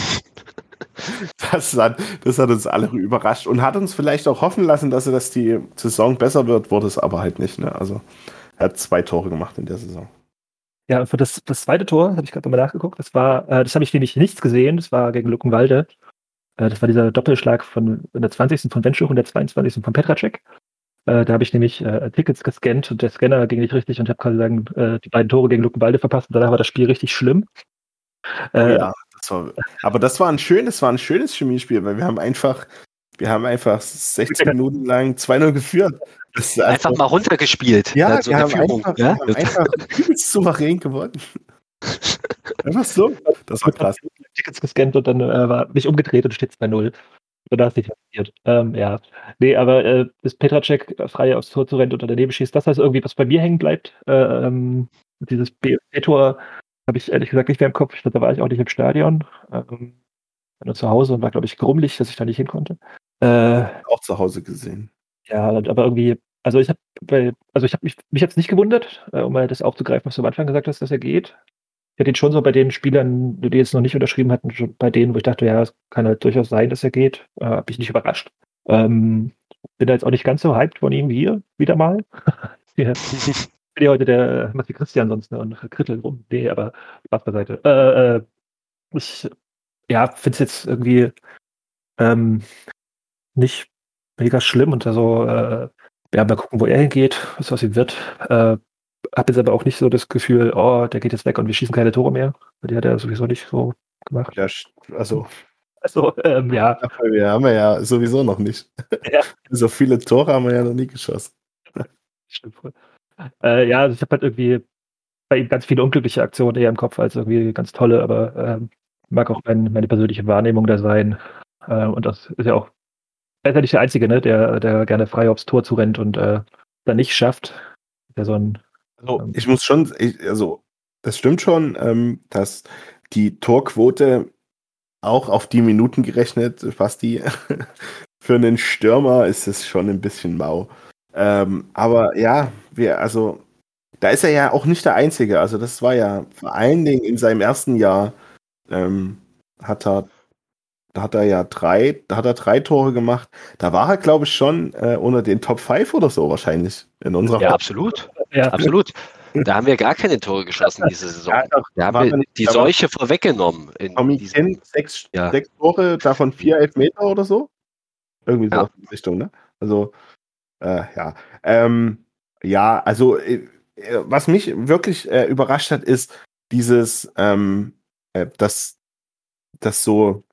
Das hat, das hat uns alle überrascht und hat uns vielleicht auch hoffen lassen, dass er das die Saison besser wird, wurde es aber halt nicht. Ne? Also er hat zwei Tore gemacht in der Saison. Ja, für das, das zweite Tor habe ich gerade nochmal nachgeguckt. Das war, äh, das habe ich nämlich nichts gesehen. Das war gegen Luckenwalde. Äh, das war dieser Doppelschlag von der 20. von Wenschuch und der 22. von Petracek. Äh, da habe ich nämlich äh, Tickets gescannt und der Scanner ging nicht richtig und habe quasi sagen, äh, die beiden Tore gegen Luckenwalde verpasst und danach war das Spiel richtig schlimm. Äh, ja, das war, aber das war ein schönes, war ein schönes Chemiespiel, weil wir haben einfach, wir haben einfach 60 Minuten lang 2-0 geführt. Also, einfach mal runtergespielt. Ja, so wir, haben einfach, ja? wir haben einfach übelst souverän gewonnen. [LAUGHS] einfach so. Das war krass. Tickets gescannt und dann äh, war mich umgedreht und steht 2-0. Und da ist nicht passiert. Ähm, ja. Nee, aber äh, ist Petracek frei aufs Tor zu rennen und daneben schießt, das heißt irgendwie, was bei mir hängen bleibt. Äh, ähm, dieses B-Tor habe ich ehrlich gesagt nicht mehr im Kopf. Ich glaube, da war ich auch nicht im Stadion. Ähm, nur zu Hause und war, glaube ich, grummelig, dass ich da nicht hin konnte. Äh, auch zu Hause gesehen. Ja, aber irgendwie, also ich habe also ich habe mich, mich jetzt nicht gewundert, äh, um mal das aufzugreifen, was du am Anfang gesagt hast, dass er geht. Ich hatte ihn schon so bei den Spielern, die jetzt noch nicht unterschrieben hatten, schon bei denen, wo ich dachte, ja, es kann halt durchaus sein, dass er geht. Äh, habe ich nicht überrascht. Ähm, bin da jetzt auch nicht ganz so hyped von ihm wie hier, wieder mal. [LAUGHS] [LAUGHS] [LAUGHS] bin ja heute der Matthew Christian sonst ne, und krittel rum. Nee, aber Spaß beiseite. Äh, äh, ich ja, finde es jetzt irgendwie ähm, nicht mega schlimm und also äh, ja, mal gucken, wo er hingeht, was aus ihm wird. Äh, hab jetzt aber auch nicht so das Gefühl, oh, der geht jetzt weg und wir schießen keine Tore mehr. Die hat er sowieso nicht so gemacht. Ja, also. Also, ähm, ja. Wir haben wir ja sowieso noch nicht. Ja. [LAUGHS] so viele Tore haben wir ja noch nie geschossen. Stimmt voll. Äh, ja, also ich habe halt irgendwie bei ihm ganz viele unglückliche Aktionen eher im Kopf als irgendwie ganz tolle, aber ähm, mag auch mein, meine persönliche Wahrnehmung da sein. Äh, und das ist ja auch, er ist ja nicht der Einzige, ne, der, der gerne frei aufs Tor zurennt und äh, dann nicht schafft. Der so ein, also, ähm, ich muss schon, ich, also, das stimmt schon, ähm, dass die Torquote auch auf die Minuten gerechnet, fast die, [LAUGHS] für einen Stürmer ist es schon ein bisschen mau. Ähm, aber ja, wir, also, da ist er ja auch nicht der Einzige. Also, das war ja vor allen Dingen in seinem ersten Jahr, ähm, hat er, da hat er ja drei, da hat er drei Tore gemacht. Da war er, glaube ich, schon äh, unter den Top 5 oder so wahrscheinlich in unserer Ja, absolut. Ja. Absolut. Da haben wir gar keine Tore geschossen diese Saison. Ja, doch, Da haben wir nicht- die Seuche vorweggenommen. In Tommy diesem, Kind, sechs, Ja. sechs Tore, davon vier Elfmeter oder so. Irgendwie so Ja. aus die Richtung, ne? Also, äh, ja. Ähm, ja, also, äh, äh, was mich wirklich äh, überrascht hat, ist dieses, ähm, äh, dass das so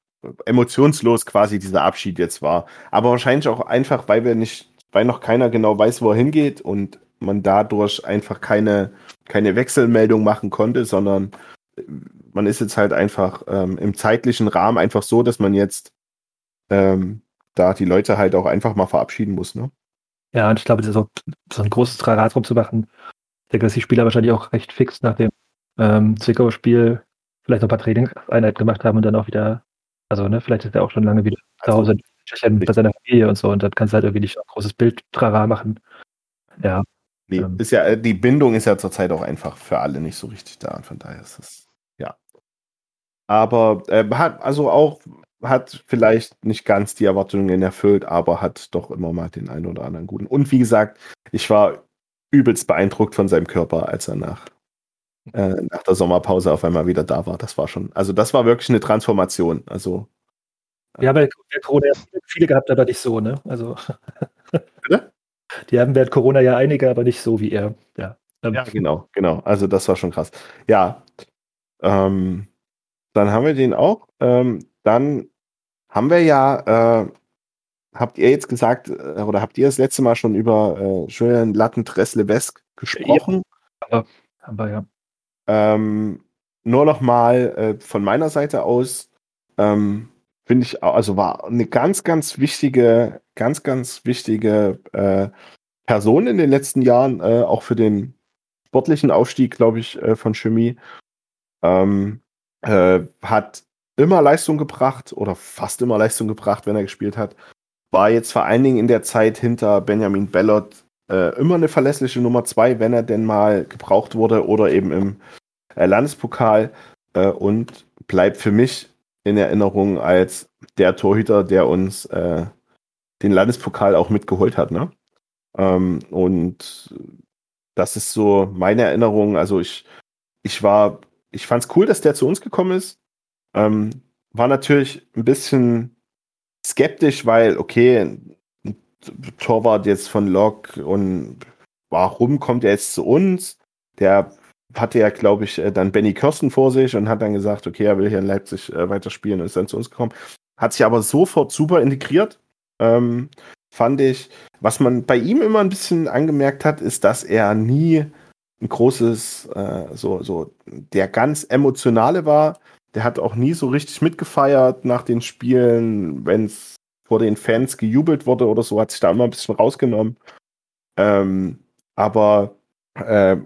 emotionslos quasi dieser Abschied jetzt war. Aber wahrscheinlich auch einfach, weil wir nicht, weil noch keiner genau weiß, wo er hingeht und man dadurch einfach keine, keine Wechselmeldung machen konnte, sondern äh, man ist jetzt halt einfach ähm, im zeitlichen Rahmen einfach so, dass man jetzt ähm, da die Leute halt auch einfach mal verabschieden muss, ne? Ja, und ich glaube, das ist auch so ein großes Trarat drum zu machen. Ich denke, dass die Spieler wahrscheinlich auch recht fix nach dem ähm, Zwickau-Spiel vielleicht noch ein paar Trainingseinheiten gemacht haben und dann auch wieder, also ne, vielleicht ist er auch schon lange wieder zu Also, Hause in Tschechien bei seiner Familie und so und dann kannst du halt irgendwie nicht so ein großes Bild Trara machen. Ja, Nee, Ähm. ist ja, äh, die Bindung ist ja zurzeit auch einfach für alle nicht so richtig da. Und von daher ist es, ja. Aber äh, hat also auch, hat vielleicht nicht ganz die Erwartungen erfüllt, aber hat doch immer mal den einen oder anderen guten. Und wie gesagt, ich war übelst beeindruckt von seinem Körper, als er nach, äh, nach der Sommerpause auf einmal wieder da war. Das war schon, also das war wirklich eine Transformation. Also, wir haben ja während Corona viele gehabt, aber nicht so, ne? Also [LAUGHS] Bitte? die haben während Corona ja einige, aber nicht so wie er. Ja, ähm, Ja, genau, genau. Also das war schon krass. Ja. Ähm, dann haben wir den auch. Ähm, dann haben wir ja, äh, habt ihr jetzt gesagt, äh, oder habt ihr das letzte Mal schon über äh, Julian Latten-Tress-Lebesk gesprochen? haben wir ja. Ähm, nur noch mal äh, von meiner Seite aus, ähm, finde ich, also war eine ganz, ganz wichtige, ganz, ganz wichtige äh, Person in den letzten Jahren, äh, auch für den sportlichen Aufstieg, glaube ich, äh, von Chemie. Ähm, äh, hat immer Leistung gebracht oder fast immer Leistung gebracht, wenn er gespielt hat. War jetzt vor allen Dingen in der Zeit hinter Benjamin Bellot äh, immer eine verlässliche Nummer zwei, wenn er denn mal gebraucht wurde oder eben im äh, Landespokal äh, und bleibt für mich in Erinnerung als der Torhüter, der uns äh, den Landespokal auch mitgeholt hat. Ne? Ähm, und das ist so meine Erinnerung. Also ich, ich war, ich fand es cool, dass der zu uns gekommen ist. Ähm, war natürlich ein bisschen skeptisch, weil, okay, Torwart jetzt von Lok und warum kommt er jetzt zu uns? Der hatte ja, glaube ich, äh, dann Benny Kirsten vor sich und hat dann gesagt, okay, er will hier in Leipzig äh, weiterspielen und ist dann zu uns gekommen. Hat sich aber sofort super integriert. Ähm, fand ich, was man bei ihm immer ein bisschen angemerkt hat, ist, dass er nie ein großes, äh, so, so, der ganz emotionale war. Der hat auch nie so richtig mitgefeiert nach den Spielen, wenn es vor den Fans gejubelt wurde oder so, hat sich da immer ein bisschen rausgenommen. Ähm, aber äh,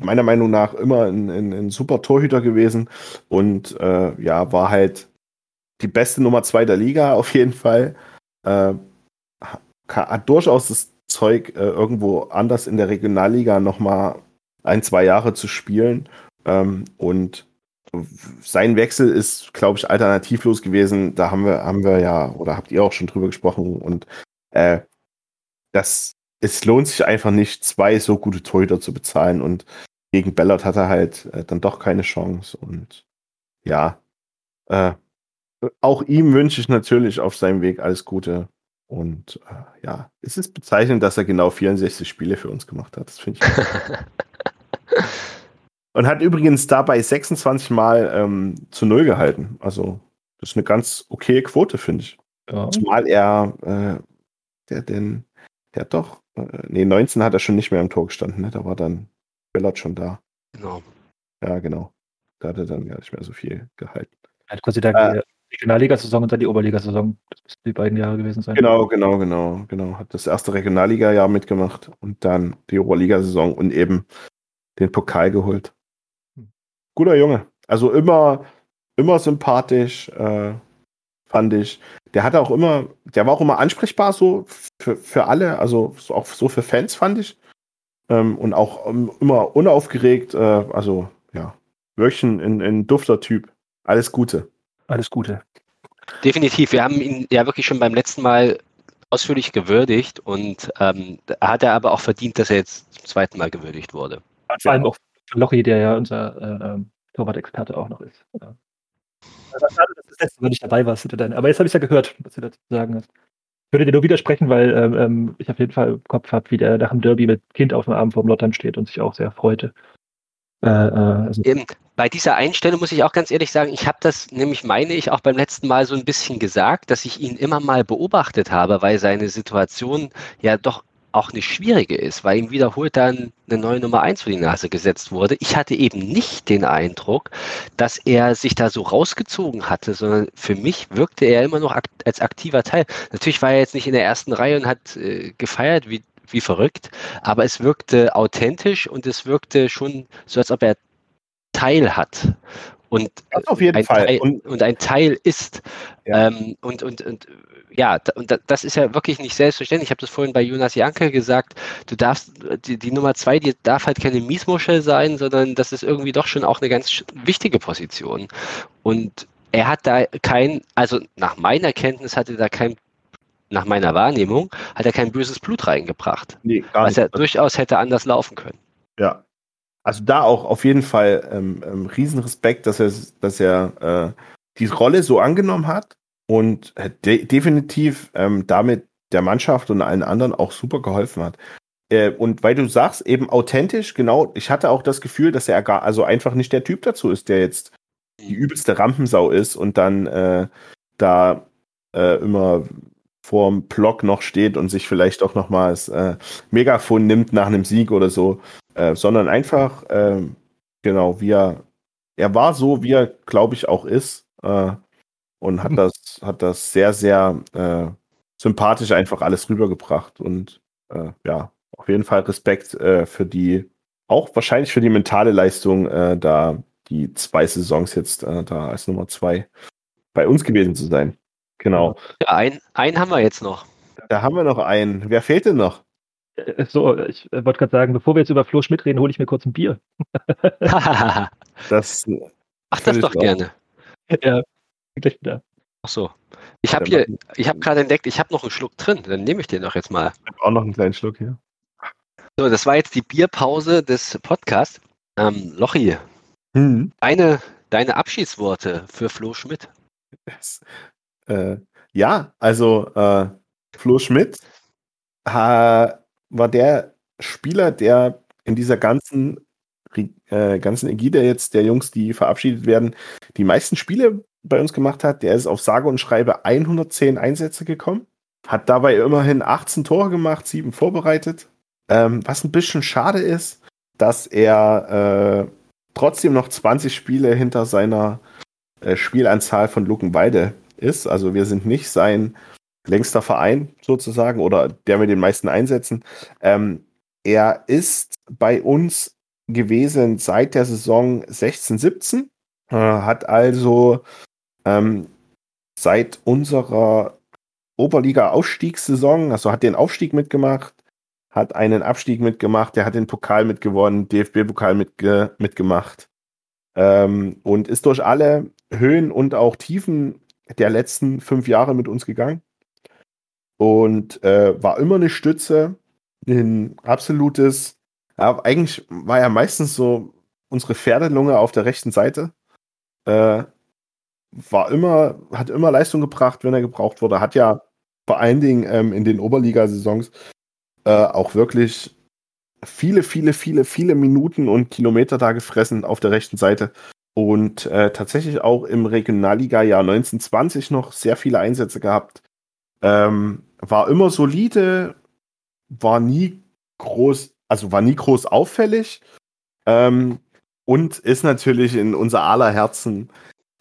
meiner Meinung nach immer ein, ein, ein super Torhüter gewesen und äh, ja, war halt die beste Nummer zwei der Liga [LAUGHS] auf jeden Fall. Äh, hat durchaus das Zeug, äh, irgendwo anders in der Regionalliga nochmal ein, zwei Jahre zu spielen. Ähm, und sein Wechsel ist, glaube ich, alternativlos gewesen. Da haben wir, haben wir ja, oder habt ihr auch schon drüber gesprochen. Und äh, das, es lohnt sich einfach nicht, zwei so gute Torhüter zu bezahlen. Und gegen Bellert hat er halt äh, dann doch keine Chance. Und ja, äh, auch ihm wünsche ich natürlich auf seinem Weg alles Gute. Und äh, ja, es ist bezeichnend, dass er genau 64 Spiele für uns gemacht hat. Das finde ich. [LAUGHS] Und hat übrigens dabei 26 Mal ähm, zu Null gehalten. Also, das ist eine ganz okay Quote, finde ich. Ja. Zumal er, äh, der denn, der hat doch, äh, nee, 19 hat er schon nicht mehr im Tor gestanden, ne? Da war dann Bellert schon da. Genau. Ja, genau. Da hat er dann gar nicht mehr so viel gehalten. Er hat quasi dann Äh, die Regionalligasaison und dann die Oberligasaison. Das müssten die beiden Jahre gewesen sein. Genau, genau, genau, genau. Hat das erste Regionalliga-Jahr mitgemacht und dann die Oberligasaison und eben den Pokal geholt. Guter Junge. Also immer, immer sympathisch, äh, fand ich. Der hatte auch immer, der war auch immer ansprechbar so für, für alle, also so auch so für Fans fand ich. Ähm, und auch ähm, immer unaufgeregt, äh, also ja, wirklich ein, ein, ein dufter Typ. Alles Gute. Alles Gute. Definitiv. Wir haben ihn ja wirklich schon beim letzten Mal ausführlich gewürdigt und ähm, hat er aber auch verdient, dass er jetzt zum zweiten Mal gewürdigt wurde. Vor allem auch Lochi, der ja unser äh, ähm, Torwart-Experte auch noch ist. Ja. Schade, dass das letzte Mal nicht dabei warst. Aber jetzt habe ich es ja gehört, was du dazu sagen hast. Ich würde dir nur widersprechen, weil ähm, ähm, ich auf jeden Fall im Kopf habe, wie der nach dem Derby mit Kind auf dem Arm vorm Lottern steht und sich auch sehr freute. Äh, äh, also Eben, bei dieser Einstellung muss ich auch ganz ehrlich sagen, ich habe das nämlich, meine ich, auch beim letzten Mal so ein bisschen gesagt, dass ich ihn immer mal beobachtet habe, weil seine Situation ja doch auch eine schwierige ist, weil ihm wiederholt dann eine neue Nummer eins für die Nase gesetzt wurde. Ich hatte eben nicht den Eindruck, dass er sich da so rausgezogen hatte, sondern für mich wirkte er immer noch akt als aktiver Teil. Natürlich war er jetzt nicht in der ersten Reihe und hat äh, gefeiert wie, wie verrückt, aber es wirkte authentisch und es wirkte schon so, als ob er Teil hat. Und, auf jeden Fall. Teil, und, und, ein Teil ist. Ja. Ähm, und, und, und ja, und das ist ja wirklich nicht selbstverständlich. Ich habe das vorhin bei Jonas Janke gesagt. Du darfst, die, die Nummer zwei, die darf halt keine Miesmuschel sein, sondern das ist irgendwie doch schon auch eine ganz wichtige Position. Und er hat da kein, also nach meiner Kenntnis hatte da kein nach meiner Wahrnehmung, hat er kein böses Blut reingebracht. Nee, was er durchaus hätte anders laufen können. Ja. Also da auch auf jeden Fall ähm, ähm, Riesenrespekt, dass er, dass er äh, die Rolle so angenommen hat und de definitiv ähm, damit der Mannschaft und allen anderen auch super geholfen hat. Äh, und weil du sagst, eben authentisch, genau, ich hatte auch das Gefühl, dass er gar, also einfach nicht der Typ dazu ist, der jetzt die übelste Rampensau ist und dann äh, da äh, immer vorm Block noch steht und sich vielleicht auch nochmal das äh, Megafon nimmt nach einem Sieg oder so, äh, sondern einfach, äh, genau, wie er, er war so, wie er, glaube ich, auch ist. Äh, und hat das, hat das sehr, sehr äh, sympathisch einfach alles rübergebracht. Und äh, ja, auf jeden Fall Respekt äh, für die, auch wahrscheinlich für die mentale Leistung, äh, da die zwei Saisons jetzt äh, da als Nummer zwei bei uns gewesen zu sein. Genau. Ja, ein, einen haben wir jetzt noch. Da haben wir noch einen. Wer fehlt denn noch? Äh, so, ich wollte gerade sagen, bevor wir jetzt über Flo Schmidt reden, hole ich mir kurz ein Bier. [LAUGHS] das. Ach, das doch gerne. Ja, gleich wieder. Ach so. Ich habe hier, ich habe gerade entdeckt, ich habe noch einen Schluck drin. Dann nehme ich den doch jetzt mal. Ich habe auch noch einen kleinen Schluck hier. So, das war jetzt die Bierpause des Podcasts. Ähm, Lochi, hm. deine, deine Abschiedsworte für Flo Schmidt. Das, äh, ja, also äh, Flo Schmidt war der Spieler, der in dieser ganzen äh, ganzen Ägide jetzt der Jungs, die verabschiedet werden, die meisten Spiele bei uns gemacht hat. Der ist auf sage und schreibe 110 Einsätze gekommen, hat dabei immerhin 18 Tore gemacht, 7 vorbereitet. Ähm, was ein bisschen schade ist, dass er äh, trotzdem noch 20 Spiele hinter seiner äh, Spielanzahl von Luckenweide ist. Also wir sind nicht sein längster Verein sozusagen oder der mit den meisten Einsätzen. Ähm, er ist bei uns gewesen seit der Saison 16, 17, äh, hat also ähm, seit unserer Oberliga-Aufstiegssaison, also hat den Aufstieg mitgemacht, hat einen Abstieg mitgemacht, der hat den Pokal mitgewonnen, DFB-Pokal mitge mitgemacht ähm, und ist durch alle Höhen und auch Tiefen der letzten fünf Jahre mit uns gegangen und äh, war immer eine Stütze, ein absolutes, ja, eigentlich war er meistens so unsere Pferdelunge auf der rechten Seite. Äh, war immer, hat immer Leistung gebracht, wenn er gebraucht wurde. Hat ja vor allen Dingen ähm, in den Oberliga-Saisons äh, auch wirklich viele, viele, viele, viele Minuten und Kilometer da gefressen auf der rechten Seite. Und äh, tatsächlich auch im Regionalliga-Jahr 1920 noch sehr viele Einsätze gehabt. Ähm, war immer solide, war nie groß, also war nie groß auffällig. Ähm, und ist natürlich in unser aller Herzen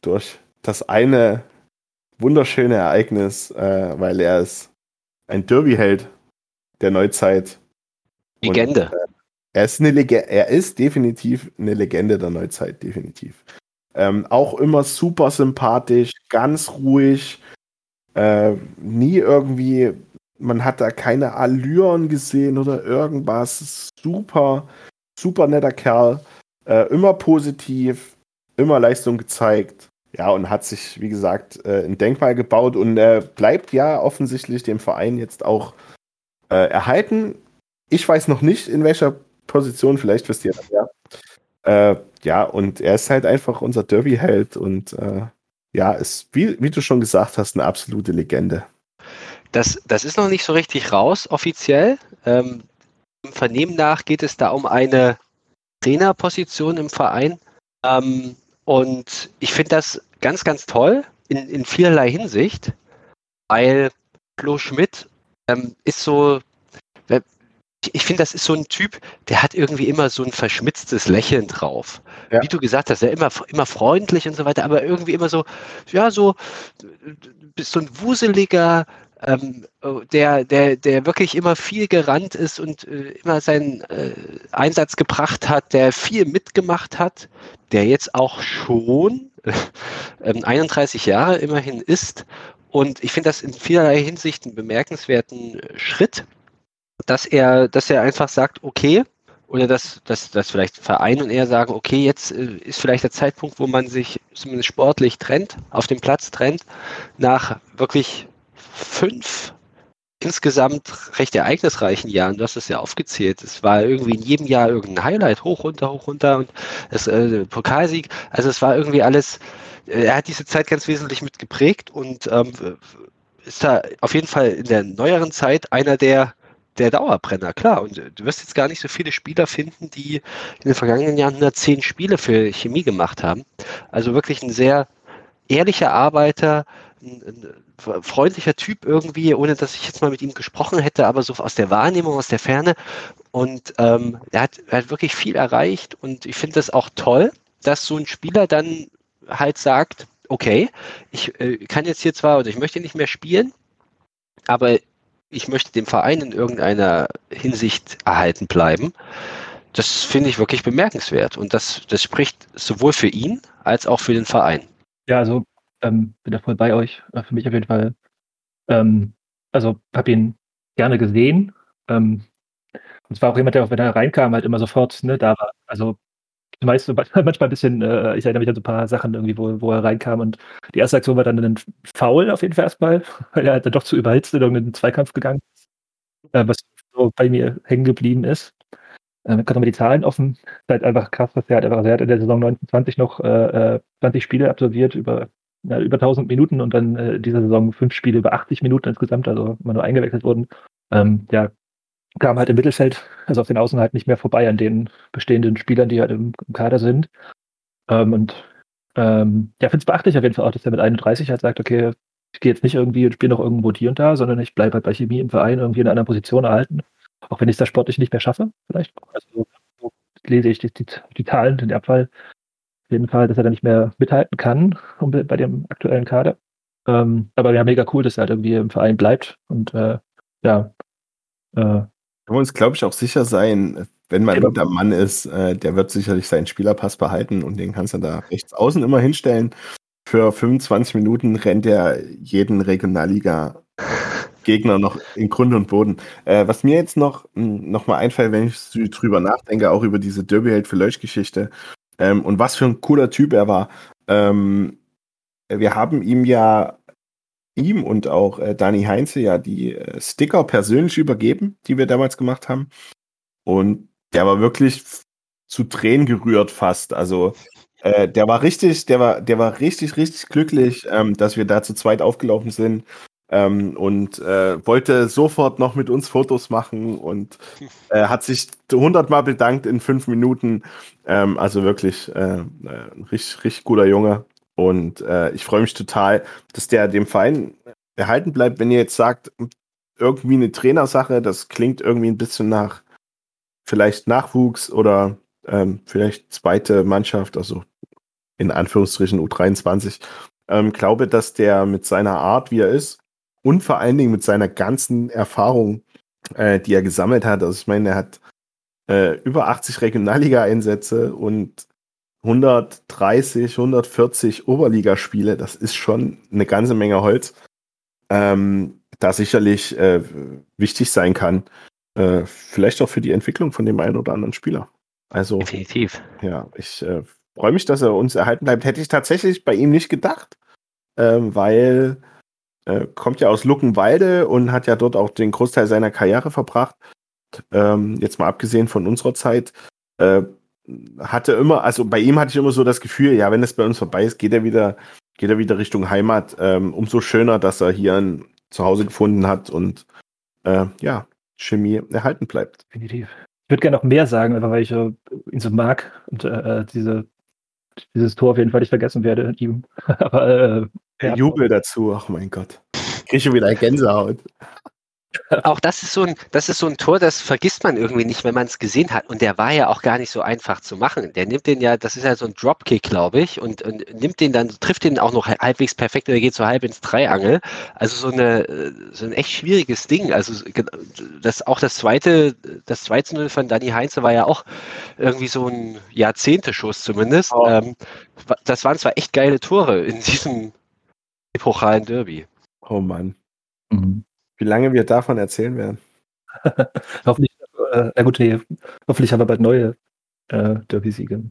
durch das eine wunderschöne Ereignis, äh, weil er ist ein Derby-Held der Neuzeit. Legende. Und, äh, er ist eine Legende, er ist definitiv eine Legende der Neuzeit, definitiv. Ähm, auch immer super sympathisch, ganz ruhig, Äh, nie irgendwie, man hat da keine Allüren gesehen oder irgendwas. Super, super netter Kerl. Äh, immer positiv, immer Leistung gezeigt. Ja, und hat sich, wie gesagt, äh, ein Denkmal gebaut und bleibt ja offensichtlich dem Verein jetzt auch äh, erhalten. Ich weiß noch nicht, in welcher Position, vielleicht wisst ihr das ja. Äh, ja, und er ist halt einfach unser Derby-Held und äh, ja, ist, wie, wie du schon gesagt hast, eine absolute Legende. Das, das ist noch nicht so richtig raus, offiziell. Ähm, Im Vernehmen nach geht es da um eine Trainerposition im Verein. Ähm, und ich finde das ganz, ganz toll in, in vielerlei Hinsicht, weil Flo Schmidt ähm, ist so, ich finde, das ist so ein Typ, der hat irgendwie immer so ein verschmitztes Lächeln drauf. Ja. Wie du gesagt hast, er immer, immer freundlich und so weiter, aber irgendwie immer so, ja, so, bist so ein wuseliger, ähm, der, der, der wirklich immer viel gerannt ist und äh, immer seinen äh, Einsatz gebracht hat, der viel mitgemacht hat, der jetzt auch schon äh, [LAUGHS] 31 Jahre immerhin ist. Und ich finde das in vielerlei Hinsicht einen bemerkenswerten Schritt dass er, dass er einfach sagt, okay, oder dass, dass, dass vielleicht Verein und er sagen, okay, jetzt äh, ist vielleicht der Zeitpunkt, wo man sich zumindest sportlich trennt, auf dem Platz trennt, nach wirklich fünf insgesamt recht ereignisreichen Jahren. Du hast es ja aufgezählt. Es war irgendwie in jedem Jahr irgendein Highlight, hoch, runter, hoch, runter und das äh, Pokalsieg. Also es war irgendwie alles, äh, er hat diese Zeit ganz wesentlich mitgeprägt und ähm, ist da auf jeden Fall in der neueren Zeit einer der der Dauerbrenner, klar. Und du wirst jetzt gar nicht so viele Spieler finden, die in den vergangenen Jahren 110 Spiele für Chemie gemacht haben. Also wirklich ein sehr ehrlicher Arbeiter, ein, ein freundlicher Typ irgendwie, ohne dass ich jetzt mal mit ihm gesprochen hätte, aber so aus der Wahrnehmung, aus der Ferne. Und ähm, er, hat, er hat wirklich viel erreicht und ich finde das auch toll, dass so ein Spieler dann halt sagt, okay, ich äh, kann jetzt hier zwar oder ich möchte nicht mehr spielen, aber ich möchte dem Verein in irgendeiner Hinsicht erhalten bleiben. Das finde ich wirklich bemerkenswert und das, das spricht sowohl für ihn als auch für den Verein. Ja, also ähm, bin da voll bei euch. Äh, für mich auf jeden Fall. Ähm, also habe ihn gerne gesehen. Ähm, und es war auch jemand, der, wenn er reinkam, halt immer sofort ne, da war. Also meist, [LAUGHS] manchmal ein bisschen, äh, ich erinnere mich an so ein paar Sachen irgendwie, wo, wo er reinkam und die erste Aktion war dann ein Foul auf jeden Fall erstmal, [LAUGHS] weil er halt dann doch zu überhitzt in irgendeinen Zweikampf gegangen ist, äh, was so bei mir hängen geblieben ist. Ähm, gerade mal die Zahlen offen. Ist halt einfach krass, was er hat. Er hat in der Saison 1920 noch äh, 20 äh, Spiele absolviert über, ja, über 1000 Minuten und dann äh, dieser Saison fünf Spiele über 80 Minuten insgesamt, also immer nur eingewechselt wurden. Ähm, ja, kam halt im Mittelfeld, also auf den Außen halt nicht mehr vorbei an den bestehenden Spielern, die halt im, im Kader sind. Ähm, und ähm, ja, finde es beachtlich auf jeden Fall auch, dass er mit 31 halt sagt, okay, ich gehe jetzt nicht irgendwie und spiele noch irgendwo hier und da, sondern ich bleibe halt bei Chemie im Verein irgendwie in einer Position erhalten. Auch wenn ich es da sportlich nicht mehr schaffe, vielleicht. Also so lese ich die, die, die Zahlen, den Abfall. Auf jeden Fall, dass er da nicht mehr mithalten kann bei dem aktuellen Kader. Ähm, aber ja, mega cool, dass er halt irgendwie im Verein bleibt und äh, ja, äh, können wir uns, glaube ich, auch sicher sein, wenn man genau. guter Mann ist, äh, der wird sicherlich seinen Spielerpass behalten und den kannst du da rechts außen immer hinstellen. Für 25 Minuten rennt er jeden Regionalliga-Gegner noch in Grund und Boden. Äh, was mir jetzt noch, hm, noch mal einfällt, wenn ich drüber nachdenke, auch über diese Derby-Held für Leuch-Geschichte ähm, und was für ein cooler Typ er war. Ähm, wir haben ihm ja ihm und auch äh, Dani Heinze ja die äh, Sticker persönlich übergeben, die wir damals gemacht haben. Und der war wirklich zu Tränen gerührt fast. Also äh, der war richtig, der war, der war richtig, richtig glücklich, ähm, dass wir da zu zweit aufgelaufen sind. Ähm, und äh, wollte sofort noch mit uns Fotos machen und [LAUGHS] äh, hat sich hundertmal bedankt in fünf Minuten. Ähm, also wirklich äh, ein äh, richtig, richtig guter Junge. Und äh, ich freue mich total, dass der dem Verein erhalten bleibt. Wenn ihr jetzt sagt, irgendwie eine Trainersache, das klingt irgendwie ein bisschen nach vielleicht Nachwuchs oder ähm, vielleicht zweite Mannschaft, also in Anführungsstrichen U23. Ähm, glaube, dass der mit seiner Art, wie er ist, und vor allen Dingen mit seiner ganzen Erfahrung, äh, die er gesammelt hat, also ich meine, er hat äh, über 80 Regionalliga-Einsätze und 130, 140 Oberligaspiele, das ist schon eine ganze Menge Holz. ähm, da sicherlich äh, wichtig sein kann. Äh, vielleicht auch für die Entwicklung von dem einen oder anderen Spieler. Also, Definitiv. ja, ich äh, freue mich, dass er uns erhalten bleibt. Hätte ich tatsächlich bei ihm nicht gedacht, ähm, weil äh, kommt ja aus Luckenwalde und hat ja dort auch den Großteil seiner Karriere verbracht. Ähm, jetzt mal abgesehen von unserer Zeit, äh, hatte immer, also bei ihm hatte ich immer so das Gefühl, ja, wenn es bei uns vorbei ist, geht er wieder, geht er wieder Richtung Heimat. Ähm, umso schöner, dass er hier ein Zuhause gefunden hat und äh, ja, Chemie erhalten bleibt. Definitiv. Ich würde gerne noch mehr sagen, einfach weil ich äh, ihn so mag und äh, diese, dieses Tor auf jeden Fall nicht vergessen werde. Ihm. [LAUGHS] Aber äh, Der. Jubel dazu, ach mein Gott. Krieg schon wieder Gänsehaut. [LAUGHS] Auch das ist so ein, das ist so ein Tor, das vergisst man irgendwie nicht, wenn man es gesehen hat. Und der war ja auch gar nicht so einfach zu machen. Der nimmt den ja, das ist ja so ein Dropkick, glaube ich, und, und nimmt den dann, trifft den auch noch halbwegs perfekt, oder geht so halb ins Dreiangel. Also so eine, so ein echt schwieriges Ding. Also das auch das zweite, das 2 zu 0 von Danny Heinze war ja auch irgendwie so ein Jahrzehnteschuss zumindest. Oh. Das waren zwar echt geile Tore in diesem epochalen Derby. Oh Mann. mhm. Wie lange wir davon erzählen werden. [LAUGHS] hoffentlich, äh, na gut, nee, hoffentlich haben wir bald neue äh, Derby-Siege.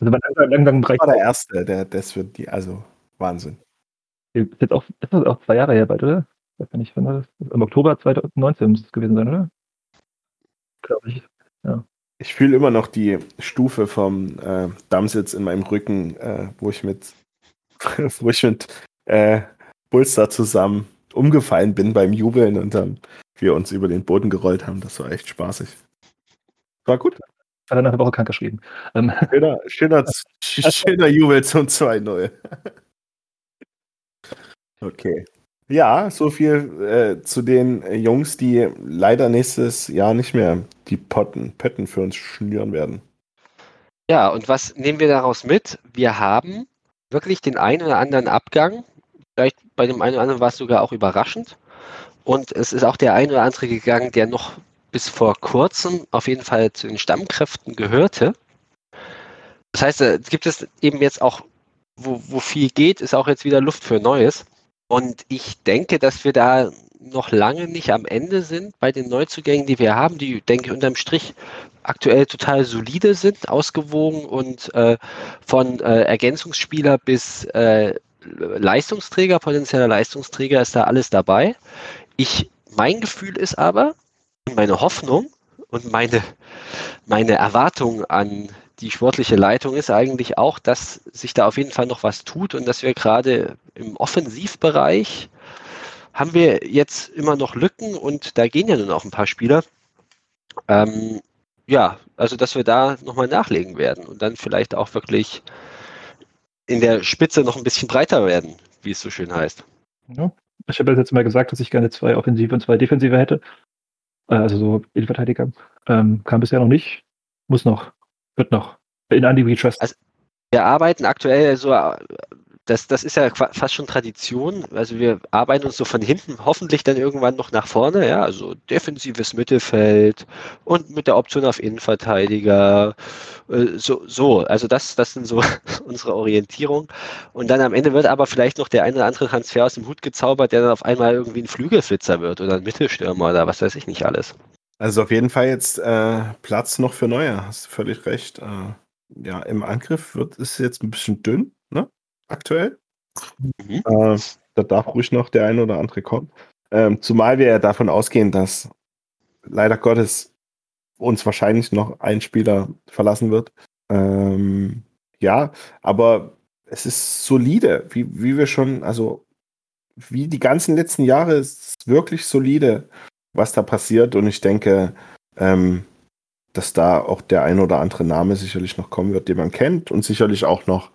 Also bei langsam, langsam Das reicht war der erste, der, das wird die, also Wahnsinn. ist jetzt auch, ist das auch zwei Jahre her bald, oder? Weiß nicht, wann war das? Im Oktober 2019 muss es gewesen sein, oder? Glaube ich. Ich fühle immer noch die Stufe vom äh, Dammsitz in meinem Rücken, äh, wo ich mit, [LAUGHS] wo ich mit äh, Bulster zusammen umgefallen bin beim Jubeln und dann wir uns über den Boden gerollt haben. Das war echt spaßig. War gut. Hat er nach einer Woche krank geschrieben. Ähm, [LAUGHS] Schöner, schöner, [LAUGHS] schöner Jubel zum 2-0. Okay. Ja, so viel äh, zu den Jungs, die leider nächstes Jahr nicht mehr die Potten, Pötten für uns schnüren werden. Ja, und was nehmen wir daraus mit? Wir haben wirklich den einen oder anderen Abgang. Vielleicht bei dem einen oder anderen war es sogar auch überraschend. Und es ist auch der ein oder andere gegangen, der noch bis vor kurzem auf jeden Fall zu den Stammkräften gehörte. Das heißt, äh, gibt es eben jetzt auch, wo, wo viel geht, ist auch jetzt wieder Luft für Neues. Und ich denke, dass wir da noch lange nicht am Ende sind bei den Neuzugängen, die wir haben, die, denke ich, unterm Strich aktuell total solide sind, ausgewogen und äh, von äh, Ergänzungsspieler bis äh, Leistungsträger, potenzieller Leistungsträger ist da alles dabei. Ich, mein Gefühl ist aber, meine Hoffnung und meine, meine Erwartung an die sportliche Leitung ist eigentlich auch, dass sich da auf jeden Fall noch was tut und dass wir gerade im Offensivbereich haben wir jetzt immer noch Lücken und da gehen ja nun auch ein paar Spieler. Ähm, ja, also dass wir da nochmal nachlegen werden und dann vielleicht auch wirklich in der Spitze noch ein bisschen breiter werden, wie es so schön heißt. ja. Ich habe jetzt mal gesagt, dass ich gerne zwei Offensive und zwei Defensive hätte. Äh, Also so Innenverteidiger. Ähm, kam bisher noch nicht. Muss noch. Wird noch. In Andy We Trust. Also- Wir arbeiten aktuell so, das, das ist ja fast schon Tradition. Also wir arbeiten uns so von hinten hoffentlich dann irgendwann noch nach vorne, ja, also defensives Mittelfeld und mit der Option auf Innenverteidiger. äh, So, so, also das, das sind so [LAUGHS] unsere Orientierung. Und dann am Ende wird aber vielleicht noch der eine oder andere Transfer aus dem Hut gezaubert, der dann auf einmal irgendwie ein Flügelflitzer wird oder ein Mittelstürmer oder was weiß ich nicht alles. Also auf jeden Fall jetzt äh, Platz noch für Neue, hast du völlig recht. Äh, ja, im Angriff wird es jetzt ein bisschen dünn, ne? Aktuell. Mhm. Äh, da darf ruhig noch der eine oder andere kommen. Ähm, zumal wir ja davon ausgehen, dass leider Gottes uns wahrscheinlich noch ein Spieler verlassen wird. Ähm, ja, aber es ist solide, wie, wie wir schon, also wie die ganzen letzten Jahre ist es wirklich solide, was da passiert. Und ich denke, ähm, dass da auch der ein oder andere Name sicherlich noch kommen wird, den man kennt und sicherlich auch noch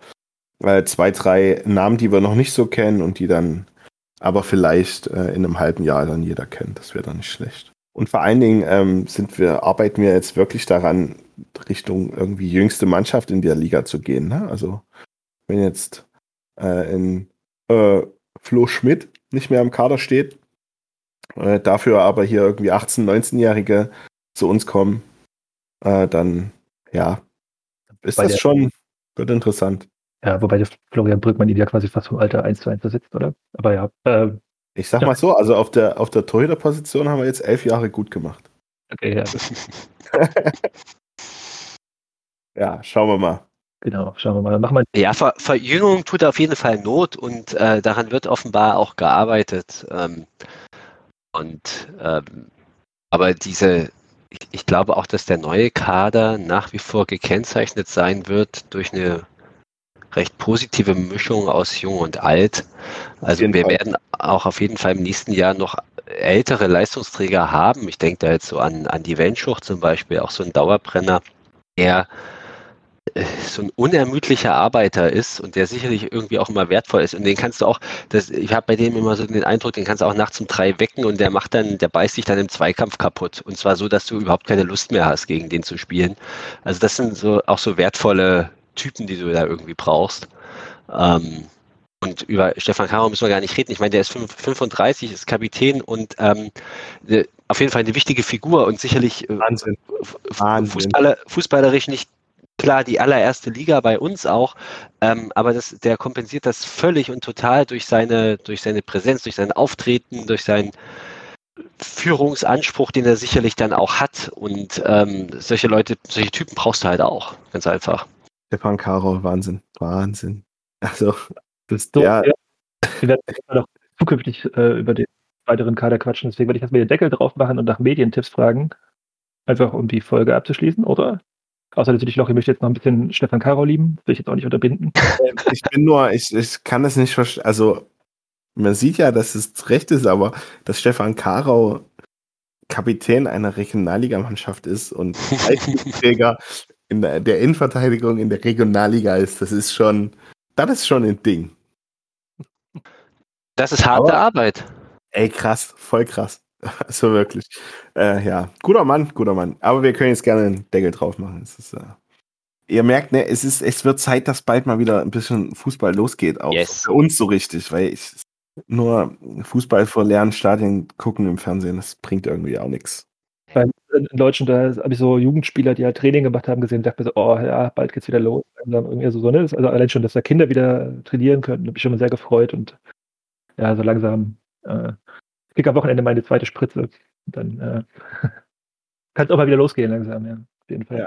äh, zwei, drei Namen, die wir noch nicht so kennen und die dann aber vielleicht äh, in einem halben Jahr dann jeder kennt. Das wäre dann nicht schlecht. Und vor allen Dingen ähm, sind wir, arbeiten wir jetzt wirklich daran, Richtung irgendwie jüngste Mannschaft in der Liga zu gehen. Ne? Also wenn jetzt äh, in äh, Flo Schmidt nicht mehr im Kader steht, äh, dafür aber hier irgendwie 18-, 19-Jährige zu uns kommen, äh, dann ja, ist Bei das schon, wird interessant. Ja, wobei der Florian Brückmann ihn ja quasi fast vom Alter 1 zu 1 besitzt, oder? Aber ja, äh, Ich sag Ja. mal so, also auf der, auf der Torhüter-Position haben wir jetzt elf Jahre gut gemacht. Okay, ja. [LAUGHS] Ja, schauen wir mal. Genau, schauen wir mal. Machen wir Ja, Ver Verjüngung tut auf jeden Fall Not und äh, daran wird offenbar auch gearbeitet. Ähm, und ähm, aber diese, ich, ich glaube auch, dass der neue Kader nach wie vor gekennzeichnet sein wird durch eine recht positive Mischung aus Jung und Alt. Also wir Fall. werden auch auf jeden Fall im nächsten Jahr noch ältere Leistungsträger haben. Ich denke da jetzt so an, an die Wenschuch zum Beispiel, auch so ein Dauerbrenner, der äh, so ein unermüdlicher Arbeiter ist und der sicherlich irgendwie auch immer wertvoll ist. Und den kannst du auch, das, ich habe bei dem immer so den Eindruck, den kannst du auch nachts um drei wecken und der macht dann, der beißt dich dann im Zweikampf kaputt. Und zwar so, dass du überhaupt keine Lust mehr hast, gegen den zu spielen. Also das sind so auch so wertvolle Typen, die du da irgendwie brauchst. Ähm, und über Stefan Karo müssen wir gar nicht reden. Ich meine, der ist fünf- 35, ist Kapitän und ähm, ne, auf jeden Fall eine wichtige Figur und sicherlich äh, Wahnsinn. Wahnsinn. Fußballer, fußballerisch nicht klar die allererste Liga bei uns auch, ähm, aber das, der kompensiert das völlig und total durch seine, durch seine Präsenz, durch sein Auftreten, durch seinen Führungsanspruch, den er sicherlich dann auch hat. Und ähm, solche Leute, solche Typen brauchst du halt auch, ganz einfach. Stefan Karo, Wahnsinn. Wahnsinn. Also, das, so. ja, Ja. Wir werden noch zukünftig äh, über den weiteren Kader quatschen. Deswegen werde ich erstmal den Deckel drauf machen und nach Medientipps fragen. Einfach um die Folge abzuschließen, oder? Außer natürlich noch, ich möchte jetzt noch ein bisschen Stefan Karo lieben. Will ich jetzt auch nicht unterbinden. [LAUGHS] ich bin nur, ich, ich kann das nicht verstehen. Also, man sieht ja, dass es recht ist, aber dass Stefan Karau Kapitän einer Regionalligamannschaft ist und [LAUGHS] Leistungsträger in der, der Innenverteidigung in der Regionalliga ist, das ist schon, das ist schon ein Ding. Das ist harte Aber- Arbeit. Ey, krass, voll krass. [LAUGHS] Also wirklich. Äh, ja, guter Mann, guter Mann. Aber wir können jetzt gerne einen Deckel drauf machen. Es ist, äh, ihr merkt, ne, es ist, es wird Zeit, dass bald mal wieder ein bisschen Fußball losgeht, auch Yes. für uns so richtig, weil ich nur Fußball vor leeren Stadien gucken im Fernsehen, das bringt irgendwie auch nichts. Beim in Deutschen, da habe ich so Jugendspieler, die halt Training gemacht haben, gesehen, dachte mir so, oh ja, bald geht's wieder los. Irgendwie so, so, ne? Also allein schon, dass da Kinder wieder trainieren können, habe ich schon mal sehr gefreut und ja, so langsam äh, krieg am Wochenende meine zweite Spritze. Und dann äh, [LAUGHS] kann es auch mal wieder losgehen langsam, ja. Auf jeden Fall. Ja.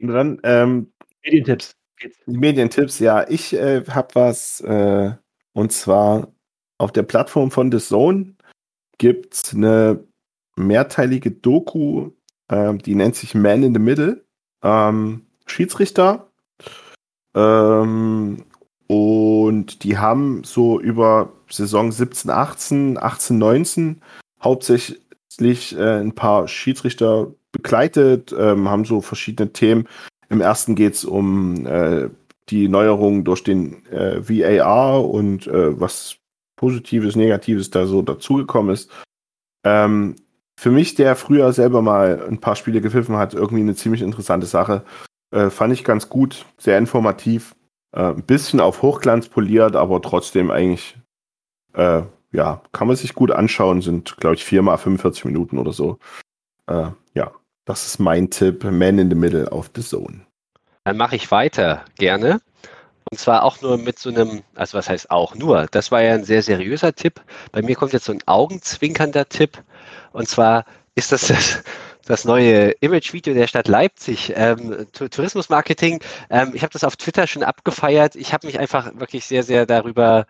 Und dann, ähm, Medientipps. Die Medientipps, ja, ich äh, habe was, äh, und zwar auf der Plattform von The Zone gibt es eine mehrteilige Doku, ähm, die nennt sich Man in the Middle. Ähm, Schiedsrichter. Ähm, und die haben so über Saison 17, 18, 18, 19 hauptsächlich äh, ein paar Schiedsrichter begleitet, ähm, haben so verschiedene Themen. Im ersten geht es um äh, die Neuerungen durch den äh, VAR und äh, was Positives, Negatives da so dazugekommen ist. Ähm, für mich, der früher selber mal ein paar Spiele gepfiffen hat, irgendwie eine ziemlich interessante Sache. Äh, fand ich ganz gut, sehr informativ. Äh, ein bisschen auf Hochglanz poliert, aber trotzdem eigentlich, äh, ja, kann man sich gut anschauen. Sind, glaube ich, viermal 45 Minuten oder so. Äh, ja, das ist mein Tipp. Man in the Middle auf The Zone. Dann mache ich weiter, gerne. Und zwar auch nur mit so einem, also was heißt auch nur, das war ja ein sehr seriöser Tipp. Bei mir kommt jetzt so ein augenzwinkernder Tipp. Und zwar ist das das, neue Image-Video der Stadt Leipzig, ähm, Tourismusmarketing. Ähm, ich habe das auf Twitter schon abgefeiert. Ich habe mich einfach wirklich sehr, sehr darüber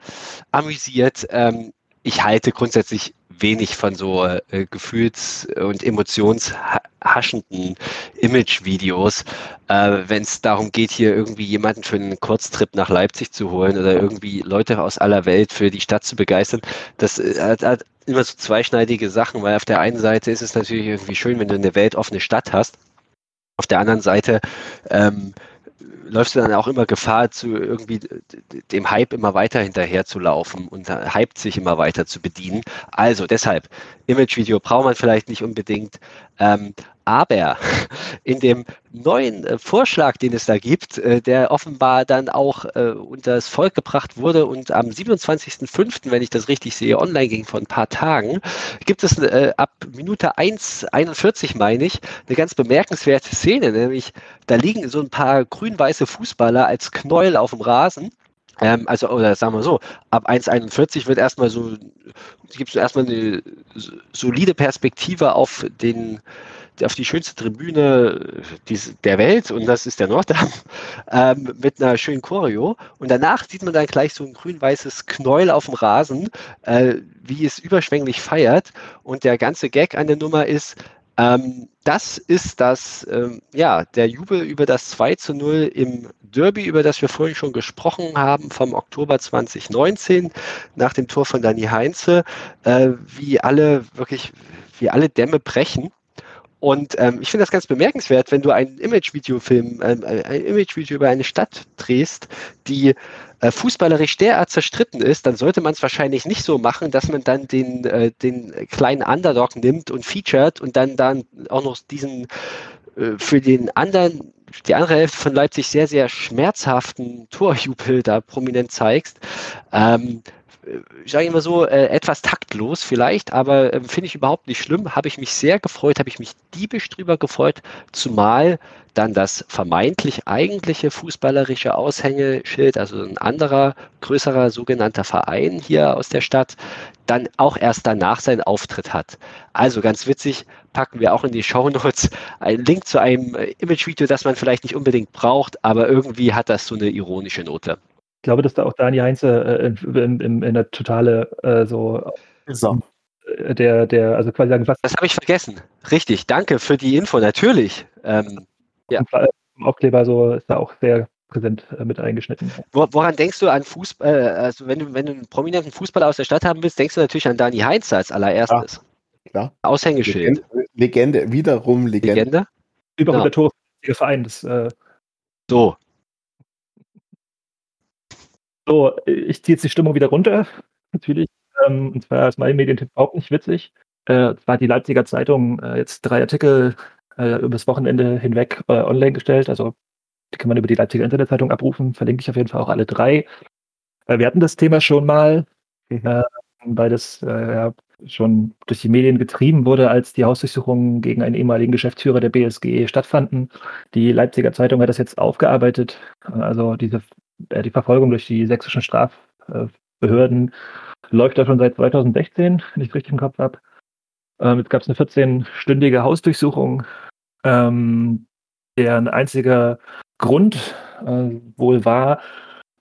amüsiert. Ähm, ich halte grundsätzlich wenig von so äh, gefühls- und emotionshaschenden Image-Videos, äh, wenn es darum geht, hier irgendwie jemanden für einen Kurztrip nach Leipzig zu holen oder irgendwie Leute aus aller Welt für die Stadt zu begeistern. Das äh, hat, hat immer so zweischneidige Sachen, weil auf der einen Seite ist es natürlich irgendwie schön, wenn du eine weltoffene Stadt hast. Auf der anderen Seite ähm, läufst du dann auch immer Gefahr, zu irgendwie dem Hype immer weiter hinterher zu laufen und hypt sich immer weiter zu bedienen. Also deshalb, Image-Video braucht man vielleicht nicht unbedingt, ähm, aber in dem neuen äh, Vorschlag, den es da gibt, äh, der offenbar dann auch äh, unter das Volk gebracht wurde und am 27.05., wenn ich das richtig sehe, online ging vor ein paar Tagen, gibt es ab Minute 1,41 meine ich, eine ganz bemerkenswerte Szene, nämlich da liegen so ein paar grün-weiße Fußballer als Knäuel auf dem Rasen. Ähm, also, oder sagen wir so, ab 1,41 wird erstmal so gibt es erstmal eine solide Perspektive auf den auf die schönste Tribüne der Welt und das ist der Norddamm ähm, mit einer schönen Choreo. Und danach sieht man dann gleich so ein grün-weißes Knäuel auf dem Rasen, äh, wie es überschwänglich feiert. Und der ganze Gag an der Nummer ist, ähm, das ist das, ähm, ja, der Jubel über das 2 zu 0 im Derby, über das wir vorhin schon gesprochen haben, vom Oktober 2019, nach dem Tor von Dani Heinze, äh, wie alle wirklich, wie alle Dämme brechen. Und ähm, ich finde das ganz bemerkenswert, wenn du ein Imagevideofilm, ähm, ein Imagevideo über eine Stadt drehst, die äh, fußballerisch derart zerstritten ist, dann sollte man es wahrscheinlich nicht so machen, dass man dann den, äh, den kleinen Underdog nimmt und featured und dann dann auch noch diesen äh, für den anderen die andere Hälfte von Leipzig sehr, sehr schmerzhaften Torjubel da prominent zeigst. Ähm, ich sage immer so, äh, etwas taktlos vielleicht, aber äh, finde ich überhaupt nicht schlimm. Habe ich mich sehr gefreut, habe ich mich diebisch drüber gefreut, zumal dann das vermeintlich eigentliche fußballerische Aushängeschild, also ein anderer, größerer sogenannter Verein hier aus der Stadt, dann auch erst danach seinen Auftritt hat. Also ganz witzig, packen wir auch in die Shownotes einen Link zu einem äh, Imagevideo, das man vielleicht nicht unbedingt braucht, aber irgendwie hat das so eine ironische Note. Ich glaube, dass da auch Dani Heinze äh, in, in, in, der totale äh, so so. Äh, der, der, also quasi sagen, was. Das habe ich vergessen. Richtig, danke für die Info, natürlich. Ähm, ja. Im Aufkleber so ist da auch sehr präsent äh, mit eingeschnitten. Woran denkst du an Fußball, äh, also wenn du, wenn du einen prominenten Fußballer aus der Stadt haben willst, denkst du natürlich an Dani Heinze als allererstes. Ja, klar. Aushängeschild. Legende, Legende, wiederum Legende. Legende? Über 100 genau. Tore Verein. Das, äh, so, so, ich ziehe jetzt die Stimmung wieder runter, natürlich. Ähm, und zwar ist mein Medientipp überhaupt nicht witzig. Äh, zwar hat die Leipziger Zeitung äh, jetzt drei Artikel äh, übers Wochenende hinweg äh, online gestellt. Also die kann man über die Leipziger Internetzeitung abrufen. Verlinke ich auf jeden Fall auch alle drei. Äh, wir hatten das Thema schon mal, mhm. Äh, weil das ja, schon durch die Medien getrieben wurde, als die Hausdurchsuchungen gegen einen ehemaligen Geschäftsführer der BSG stattfanden. Die Leipziger Zeitung hat das jetzt aufgearbeitet. Also diese äh, die Verfolgung durch die sächsischen Strafbehörden läuft da schon seit 2016, wenn ich es richtig im Kopf habe. Ähm, jetzt gab es eine 14-stündige Hausdurchsuchung, ähm, deren einziger Grund äh, wohl war,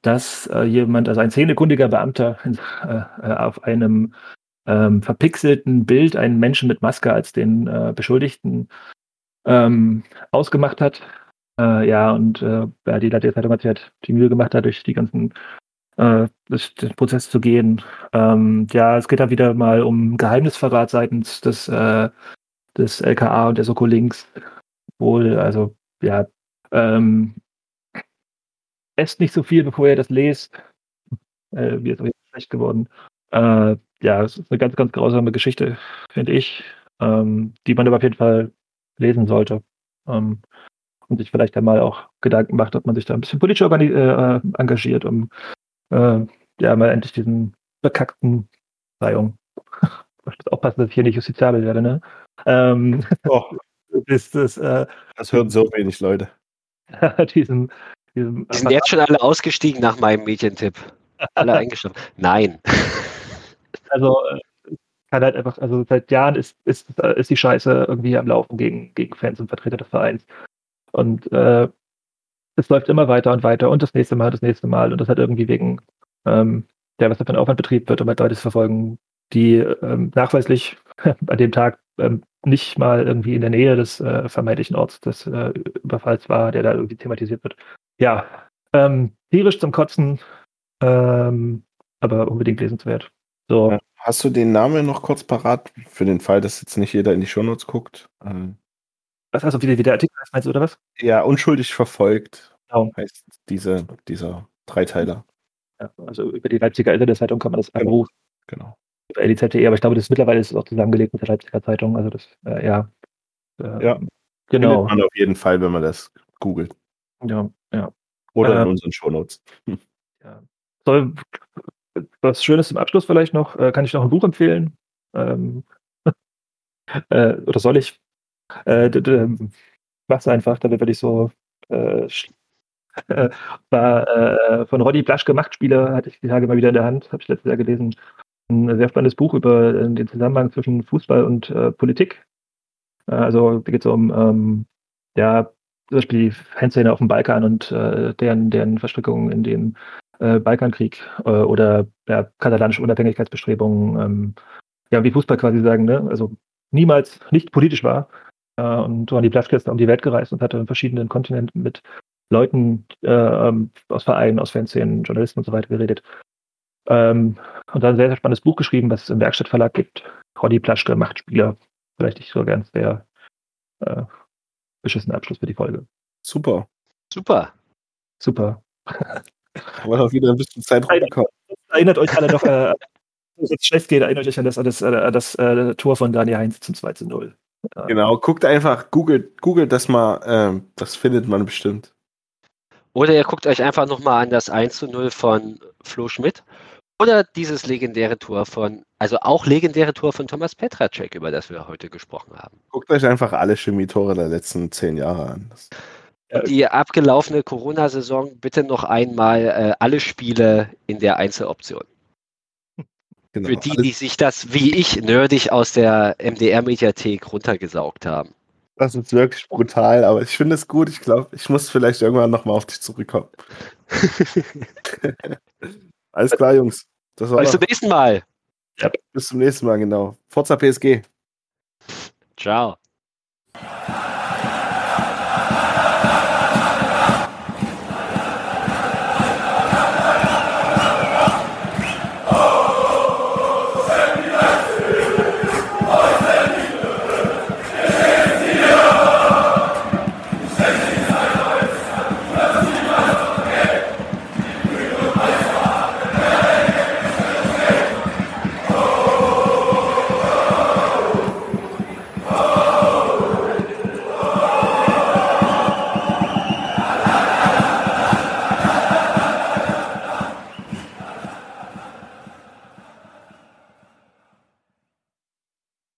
dass äh, jemand, also ein zähnekundiger Beamter, äh, auf einem ähm, verpixelten Bild einen Menschen mit Maske als den äh, Beschuldigten ähm, ausgemacht hat. Äh, ja, und äh, ja, die Latte Zeitung hat sich halt die Mühe gemacht, da durch die ganzen äh, durch den Prozess zu gehen. Ähm, ja, es geht da wieder mal um Geheimnisverrat seitens des, äh, des LKA und der Soko Links. Wohl, also ja, ähm, esst nicht so viel, bevor ihr das lest. Äh, ist auch schlecht geworden. Äh, ja, es ist eine ganz, ganz grausame Geschichte, finde ich, ähm, die man aber auf jeden Fall lesen sollte. Ähm, und sich vielleicht einmal auch Gedanken macht, ob man sich da ein bisschen politisch äh, engagiert, um äh, ja mal endlich diesen bekackten muss [LAUGHS] aufpassen, dass ich hier nicht justiziabel werde, ne? Ähm, oh. [LAUGHS] ist das, äh, das hören so wenig Leute. [LAUGHS] diesem, diesem, Die sind jetzt schon alle ausgestiegen nach meinem Medientipp. Alle eingeschlafen. Nein. Also äh, kann halt einfach, also seit Jahren ist, ist, ist die Scheiße irgendwie am Laufen gegen, gegen Fans und Vertreter des Vereins. Und äh, es läuft immer weiter und weiter und das nächste Mal, das nächste Mal. Und das hat irgendwie wegen ähm, der, was da für ein Aufwand betrieben wird, um halt Leute zu verfolgen, die ähm, nachweislich [LAUGHS] an dem Tag ähm, nicht mal irgendwie in der Nähe des äh, vermeintlichen Orts des äh, Überfalls war, der da irgendwie thematisiert wird. Ja, ähm, tierisch zum Kotzen, ähm, aber unbedingt lesenswert. So. Hast du den Namen noch kurz parat, für den Fall, dass jetzt nicht jeder in die Shownotes guckt? Ähm, was, also wie, wie der Artikel heißt, meinst du, oder was? Ja, unschuldig verfolgt genau. heißt diese, dieser Dreiteiler. Ja, also über die Leipziger Internetzeitung kann man das genau. abrufen. Genau. Über LIZ.de, aber ich glaube, das ist mittlerweile ist auch zusammengelegt mit der Leipziger Zeitung. Also das, äh, ja. Äh, ja. Genau. Man auf jeden Fall, wenn man das googelt. Ja, ja. Oder äh, in unseren Shownotes. [LAUGHS] Ja. So, was Schönes zum Abschluss vielleicht noch, äh, kann ich noch ein Buch empfehlen? Ähm, [LAUGHS] äh, oder soll ich? Äh, mach's einfach, damit werde ich so äh, [LAUGHS] äh, war äh, von Roddy Blaschke Machtspiele, hatte ich die Tage mal wieder in der Hand, habe ich letztes Jahr gelesen. ein sehr spannendes Buch über äh, den Zusammenhang zwischen Fußball und äh, Politik. Äh, also da geht es um ähm, ja, zum Beispiel die Fanszene auf dem Balkan und äh, deren, deren Verstrickungen in äh, Balkankrieg oder ja, katalanische Unabhängigkeitsbestrebungen, ähm, ja, wie Fußball quasi sagen, ne? also niemals nicht politisch war. Äh, und Plaschke ist um die Welt gereist und hatte in verschiedenen Kontinenten mit Leuten äh, ähm, aus Vereinen, aus Fanszenen, Journalisten und so weiter geredet. Ähm, und dann ein sehr, sehr spannendes Buch geschrieben, was es im Werkstattverlag gibt. Ronny Plaschke, Machtspieler. Vielleicht nicht so ganz der äh, beschissene Abschluss für die Folge. Super. Super. Super. [LAUGHS] Wir auch wieder ein bisschen Zeit rumgekommen. Erinnert euch alle noch, äh, [LAUGHS] wenn es jetzt schlecht geht, erinnert euch an das, an das, an das äh, Tor von Daniel Heinz zum 2 zu 0. Genau, guckt einfach, googelt, googelt das mal, ähm, das findet man bestimmt. Oder ihr guckt euch einfach nochmal an das 1 zu 0 von Flo Schmidt. Oder dieses legendäre Tor von, also auch legendäre Tor von Thomas Petracek, über das wir heute gesprochen haben. Guckt euch einfach alle Chemietore der letzten zehn Jahre an. Ja. Die abgelaufene Corona-Saison bitte noch einmal äh, alle Spiele in der Einzeloption. Genau, Für die, alles- die sich das wie ich nerdig aus der MDR-Mediathek runtergesaugt haben. Das ist wirklich brutal, aber ich finde es gut. Ich glaube, ich muss vielleicht irgendwann nochmal auf dich zurückkommen. [LAUGHS] Alles klar, Jungs. Das war Bis zum nächsten Mal. bis zum nächsten Mal, genau. Forza PSG. Ciao.